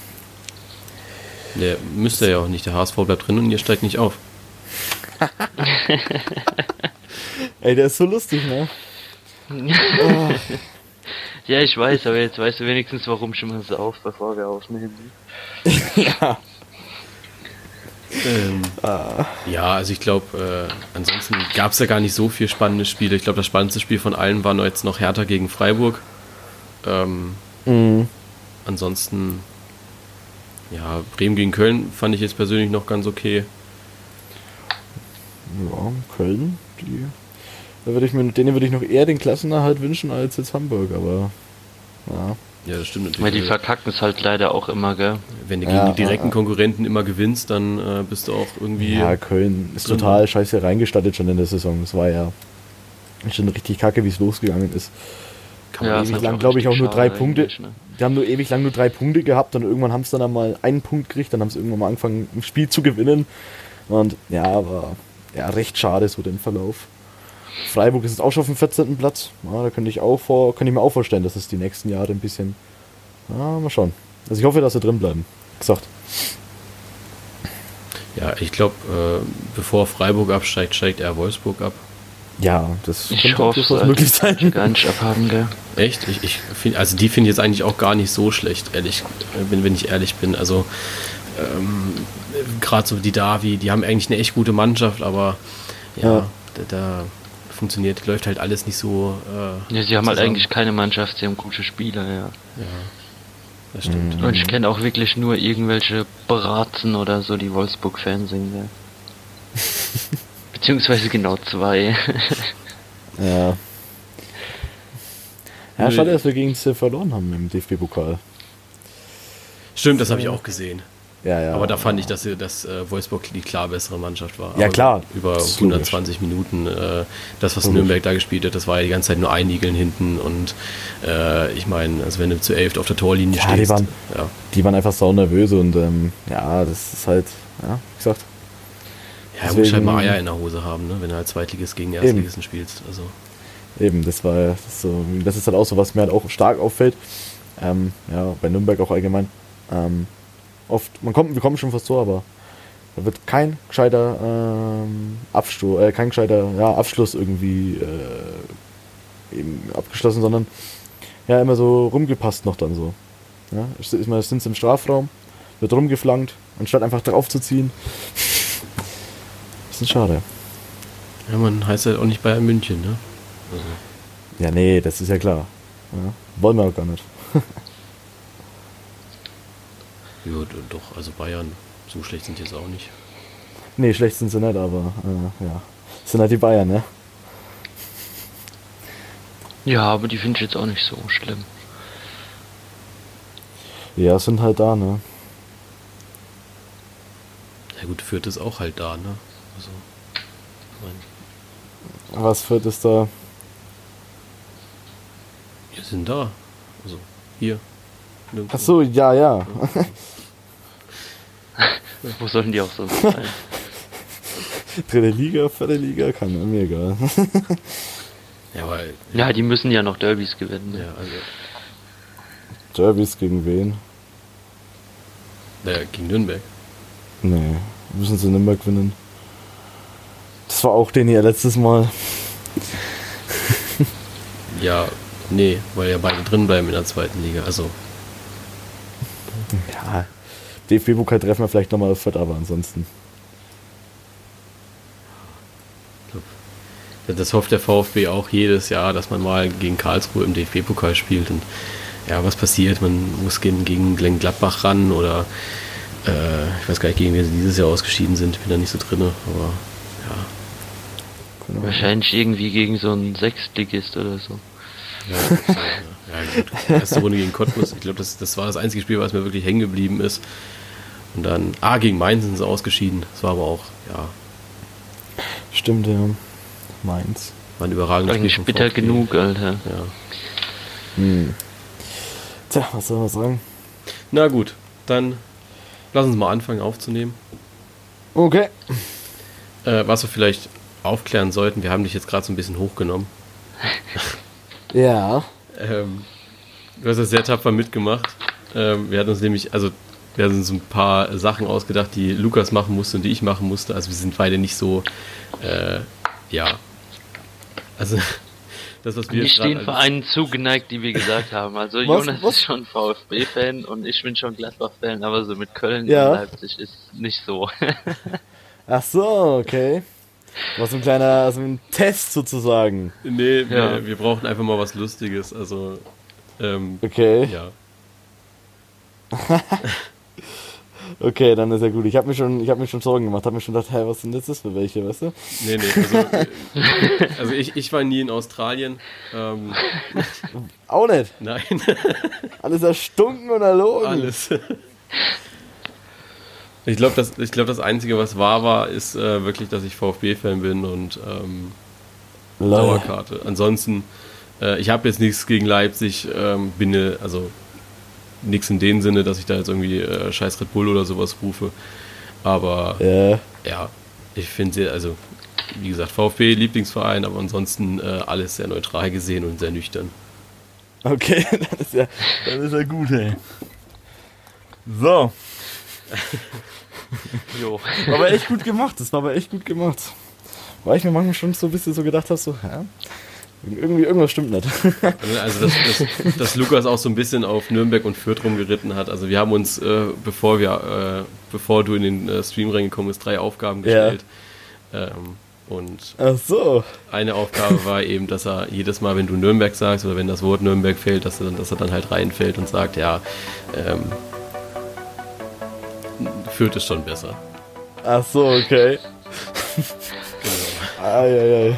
Der müsste ja auch nicht. Der HSV bleibt drin und ihr steigt nicht auf. *laughs* Ey, der ist so lustig, ne? *laughs* Ja, ich weiß, aber jetzt weißt du wenigstens, warum schon mal so auf, bevor wir aufnehmen. *laughs* ja. Ähm, Ja, also ich glaube, äh, ansonsten gab es ja gar nicht so viel spannende Spiele. Ich glaube, das spannendste Spiel von allen war jetzt noch Hertha gegen Freiburg. Ähm, Mhm. ansonsten, ja, Bremen gegen Köln fand ich jetzt persönlich noch ganz okay. Ja, Köln, die. Da würde ich mir, denen würde ich noch eher den Klassenerhalt wünschen als jetzt Hamburg, aber. Ja. Ja, das stimmt Weil die natürlich. verkacken es halt leider auch immer, gell? Wenn du gegen Ja, die direkten ja, ja. Konkurrenten immer gewinnst, dann äh, bist du auch irgendwie. Ja, Köln ist drin. total scheiße reingestattet schon in der Saison. Es war ja schon richtig kacke, wie es losgegangen ist. kann Ja, ewig lang, glaube ich, auch nur drei Punkte. ne? Die haben nur ewig lang nur drei Punkte gehabt und irgendwann haben sie dann einmal einen Punkt gekriegt, dann haben sie irgendwann mal angefangen, ein Spiel zu gewinnen. Und ja, war ja recht schade so den Verlauf. Freiburg ist jetzt auch schon auf dem 14. Platz. Ja, da könnte ich auch vor, könnte ich mir auch vorstellen, dass es die nächsten Jahre ein bisschen. Ja, mal schauen. Also ich hoffe, dass sie drin bleiben. Gesagt. Ja, ich glaube, äh, bevor Freiburg absteigt, steigt er Wolfsburg ab. Ja, das Ich könnte hoffe, durchaus es möglich möglich sein. Nicht abhaben, gell? Echt? Ich, ich find, also die finde ich jetzt eigentlich auch gar nicht so schlecht, ehrlich, äh, wenn, wenn ich ehrlich bin. Also ähm, gerade so die Davi, die haben eigentlich eine echt gute Mannschaft, aber ja, Ja. Da, da funktioniert, läuft halt alles nicht so. Äh, Ja, sie haben halt eigentlich keine Mannschaft, sie haben gute Spieler, ja. Ja, das stimmt. Und ich kenne auch wirklich nur irgendwelche Bratzen oder so, die Wolfsburg-Fans sind, ja. *laughs* Beziehungsweise genau zwei. Ja. *laughs* Ja, schade, dass wir gegen sie verloren haben im DFB-Pokal. Stimmt, das habe ich auch gesehen. Ja, ja. Aber da fand ich, dass, dass äh, Wolfsburg die klar bessere Mannschaft war. Ja, Aber klar. Über Das ist 120 Minuten. Äh, das, was. Nürnberg da gespielt hat, das war ja die ganze Zeit nur Einigeln hinten. Und äh, ich meine, also wenn du zu elf auf der Torlinie Ja, die stehst. waren- ja, Die waren einfach sau nervös und ähm, ja, das ist halt, ja, wie gesagt. ja du musst halt mal Eier in der Hose haben, ne? wenn du halt Zweitligist gegen Erstligisten spielst. Also, Eben, das war das ist so, das ist halt auch so, was mir halt auch stark auffällt. Ähm, ja, bei Nürnberg auch allgemein. Ähm, oft, man kommt, wir kommen schon fast so, aber da wird kein gescheiter ähm, Abstoß, äh, kein gescheiter ja, Abschluss irgendwie äh, eben abgeschlossen, sondern ja immer so rumgepasst noch dann so. Ja, es ist mal sind im Strafraum, wird rumgeflankt, anstatt einfach draufzuziehen. Bisschen schade. ja, man heißt halt auch nicht Bayern München, ne? Also, Ja, nee, das ist ja klar. Ja, wollen wir auch gar nicht. *laughs* ja, doch, also Bayern, so schlecht sind die jetzt auch nicht. Nee, schlecht sind sie nicht, aber äh, ja. Das sind halt die Bayern, ne? ja, aber die finde ich jetzt auch nicht so schlimm. Ja, sind halt da, ne? Ja gut, Fürth ist auch halt da, ne? Also, ich mein, Was führt es da? wir sind da. Also, hier. Nirgendwo. Ach so, ja, ja. *laughs* *laughs* Wo sollen die auch so *laughs* sein? Dritte Liga, vierte Liga, kann mir egal. Ja, weil, ja, die müssen ja noch Derbys gewinnen. ja, also, Derbys gegen wen? naja, gegen Nürnberg. Nee, müssen sie Nürnberg gewinnen. Das war auch den hier letztes Mal. *laughs* Ja, nee, weil ja beide drin bleiben in der zweiten Liga. Also, Ja, DFB-Pokal treffen wir vielleicht nochmal auf Fürth, aber ansonsten. das hofft der VfB auch jedes Jahr, dass man mal gegen Karlsruhe im DFB-Pokal spielt. Und ja, was passiert? Man muss gegen, gegen Glenn Gladbach ran oder äh, ich weiß gar nicht, gegen wen sie dieses Jahr ausgeschieden sind. Ich bin da nicht so drin, aber ja. Genau. Wahrscheinlich irgendwie gegen so einen Sechstligist oder so. Ja, ja, ja gut. Erste Runde gegen Cottbus. Ich glaube, das, das war das einzige Spiel, was mir wirklich hängen geblieben ist. Und dann, ah, gegen Mainz sind sie ausgeschieden. Das war aber auch, ja, Stimmt, ja. Mainz. war ein überragendes Eigentlich vom bitter genug, Alter. Ja. Hm. Tja, was soll man sagen? Na gut, dann lass uns mal anfangen aufzunehmen. Okay. Äh, was wir vielleicht aufklären sollten, wir haben dich jetzt gerade so ein bisschen hochgenommen. *laughs* Ja. Ähm, du hast das sehr tapfer mitgemacht. Ähm, wir hatten uns nämlich, also wir hatten uns ein paar Sachen ausgedacht, die Lukas machen musste und die ich machen musste. Also wir sind beide nicht so, äh, ja. Also *laughs* das, was wir Wir stehen für einen zugeneigt, die wir gesagt haben. Also Was- Jonas was? ist schon VfB-Fan und ich bin schon Gladbach-Fan, aber so mit Köln Ja. und Leipzig ist nicht so. *laughs* Ach so, okay. Was so ein kleiner, so ein Test sozusagen. Nee, wir, Ja. wir brauchen einfach mal was Lustiges. Also, ähm, Okay. ja. *laughs* Okay, dann ist ja gut. Ich habe mir schon, ich habe mir schon Sorgen gemacht, habe mir schon gedacht, hä, was sind jetzt das für welche, weißt du? Nee, nee, also, äh, also ich, ich war nie in Australien. Ähm, Auch nicht. nein, Alles erstunken und erlogen. alles. Ich glaube, das, ich glaub, das Einzige, was wahr war, ist äh, wirklich, dass ich VfB-Fan bin und ähm. Dauerkarte. Ansonsten Äh, ich habe jetzt nichts gegen Leipzig, ähm, bin äh, also nichts in dem Sinne, dass ich da jetzt irgendwie äh, scheiß Red Bull oder sowas rufe. Aber Ja. ja, ich finde sie, also wie gesagt, VfB Lieblingsverein, aber ansonsten äh, alles sehr neutral gesehen und sehr nüchtern. Okay, *laughs* das ist ja, das ist ja gut, ey. So, *laughs* Jo. war aber echt gut gemacht. Das war aber echt gut gemacht. Weil ich mir manchmal schon so ein bisschen so gedacht habe, so, hä? Irgendwie, irgendwas stimmt nicht. Also, dass, dass, dass Lukas auch so ein bisschen auf Nürnberg und Fürth rumgeritten hat. Also wir haben uns, äh, bevor wir, äh, bevor du in den äh, Stream reingekommen bist, drei Aufgaben Ja. gestellt. Ähm, und Ach so. eine Aufgabe war eben, dass er jedes Mal, wenn du Nürnberg sagst oder wenn das Wort Nürnberg fällt, dass er dann, dass er dann halt reinfällt und sagt, ja, ähm, Fürth ist schon besser. Ach so, okay. Genau. Eieiei.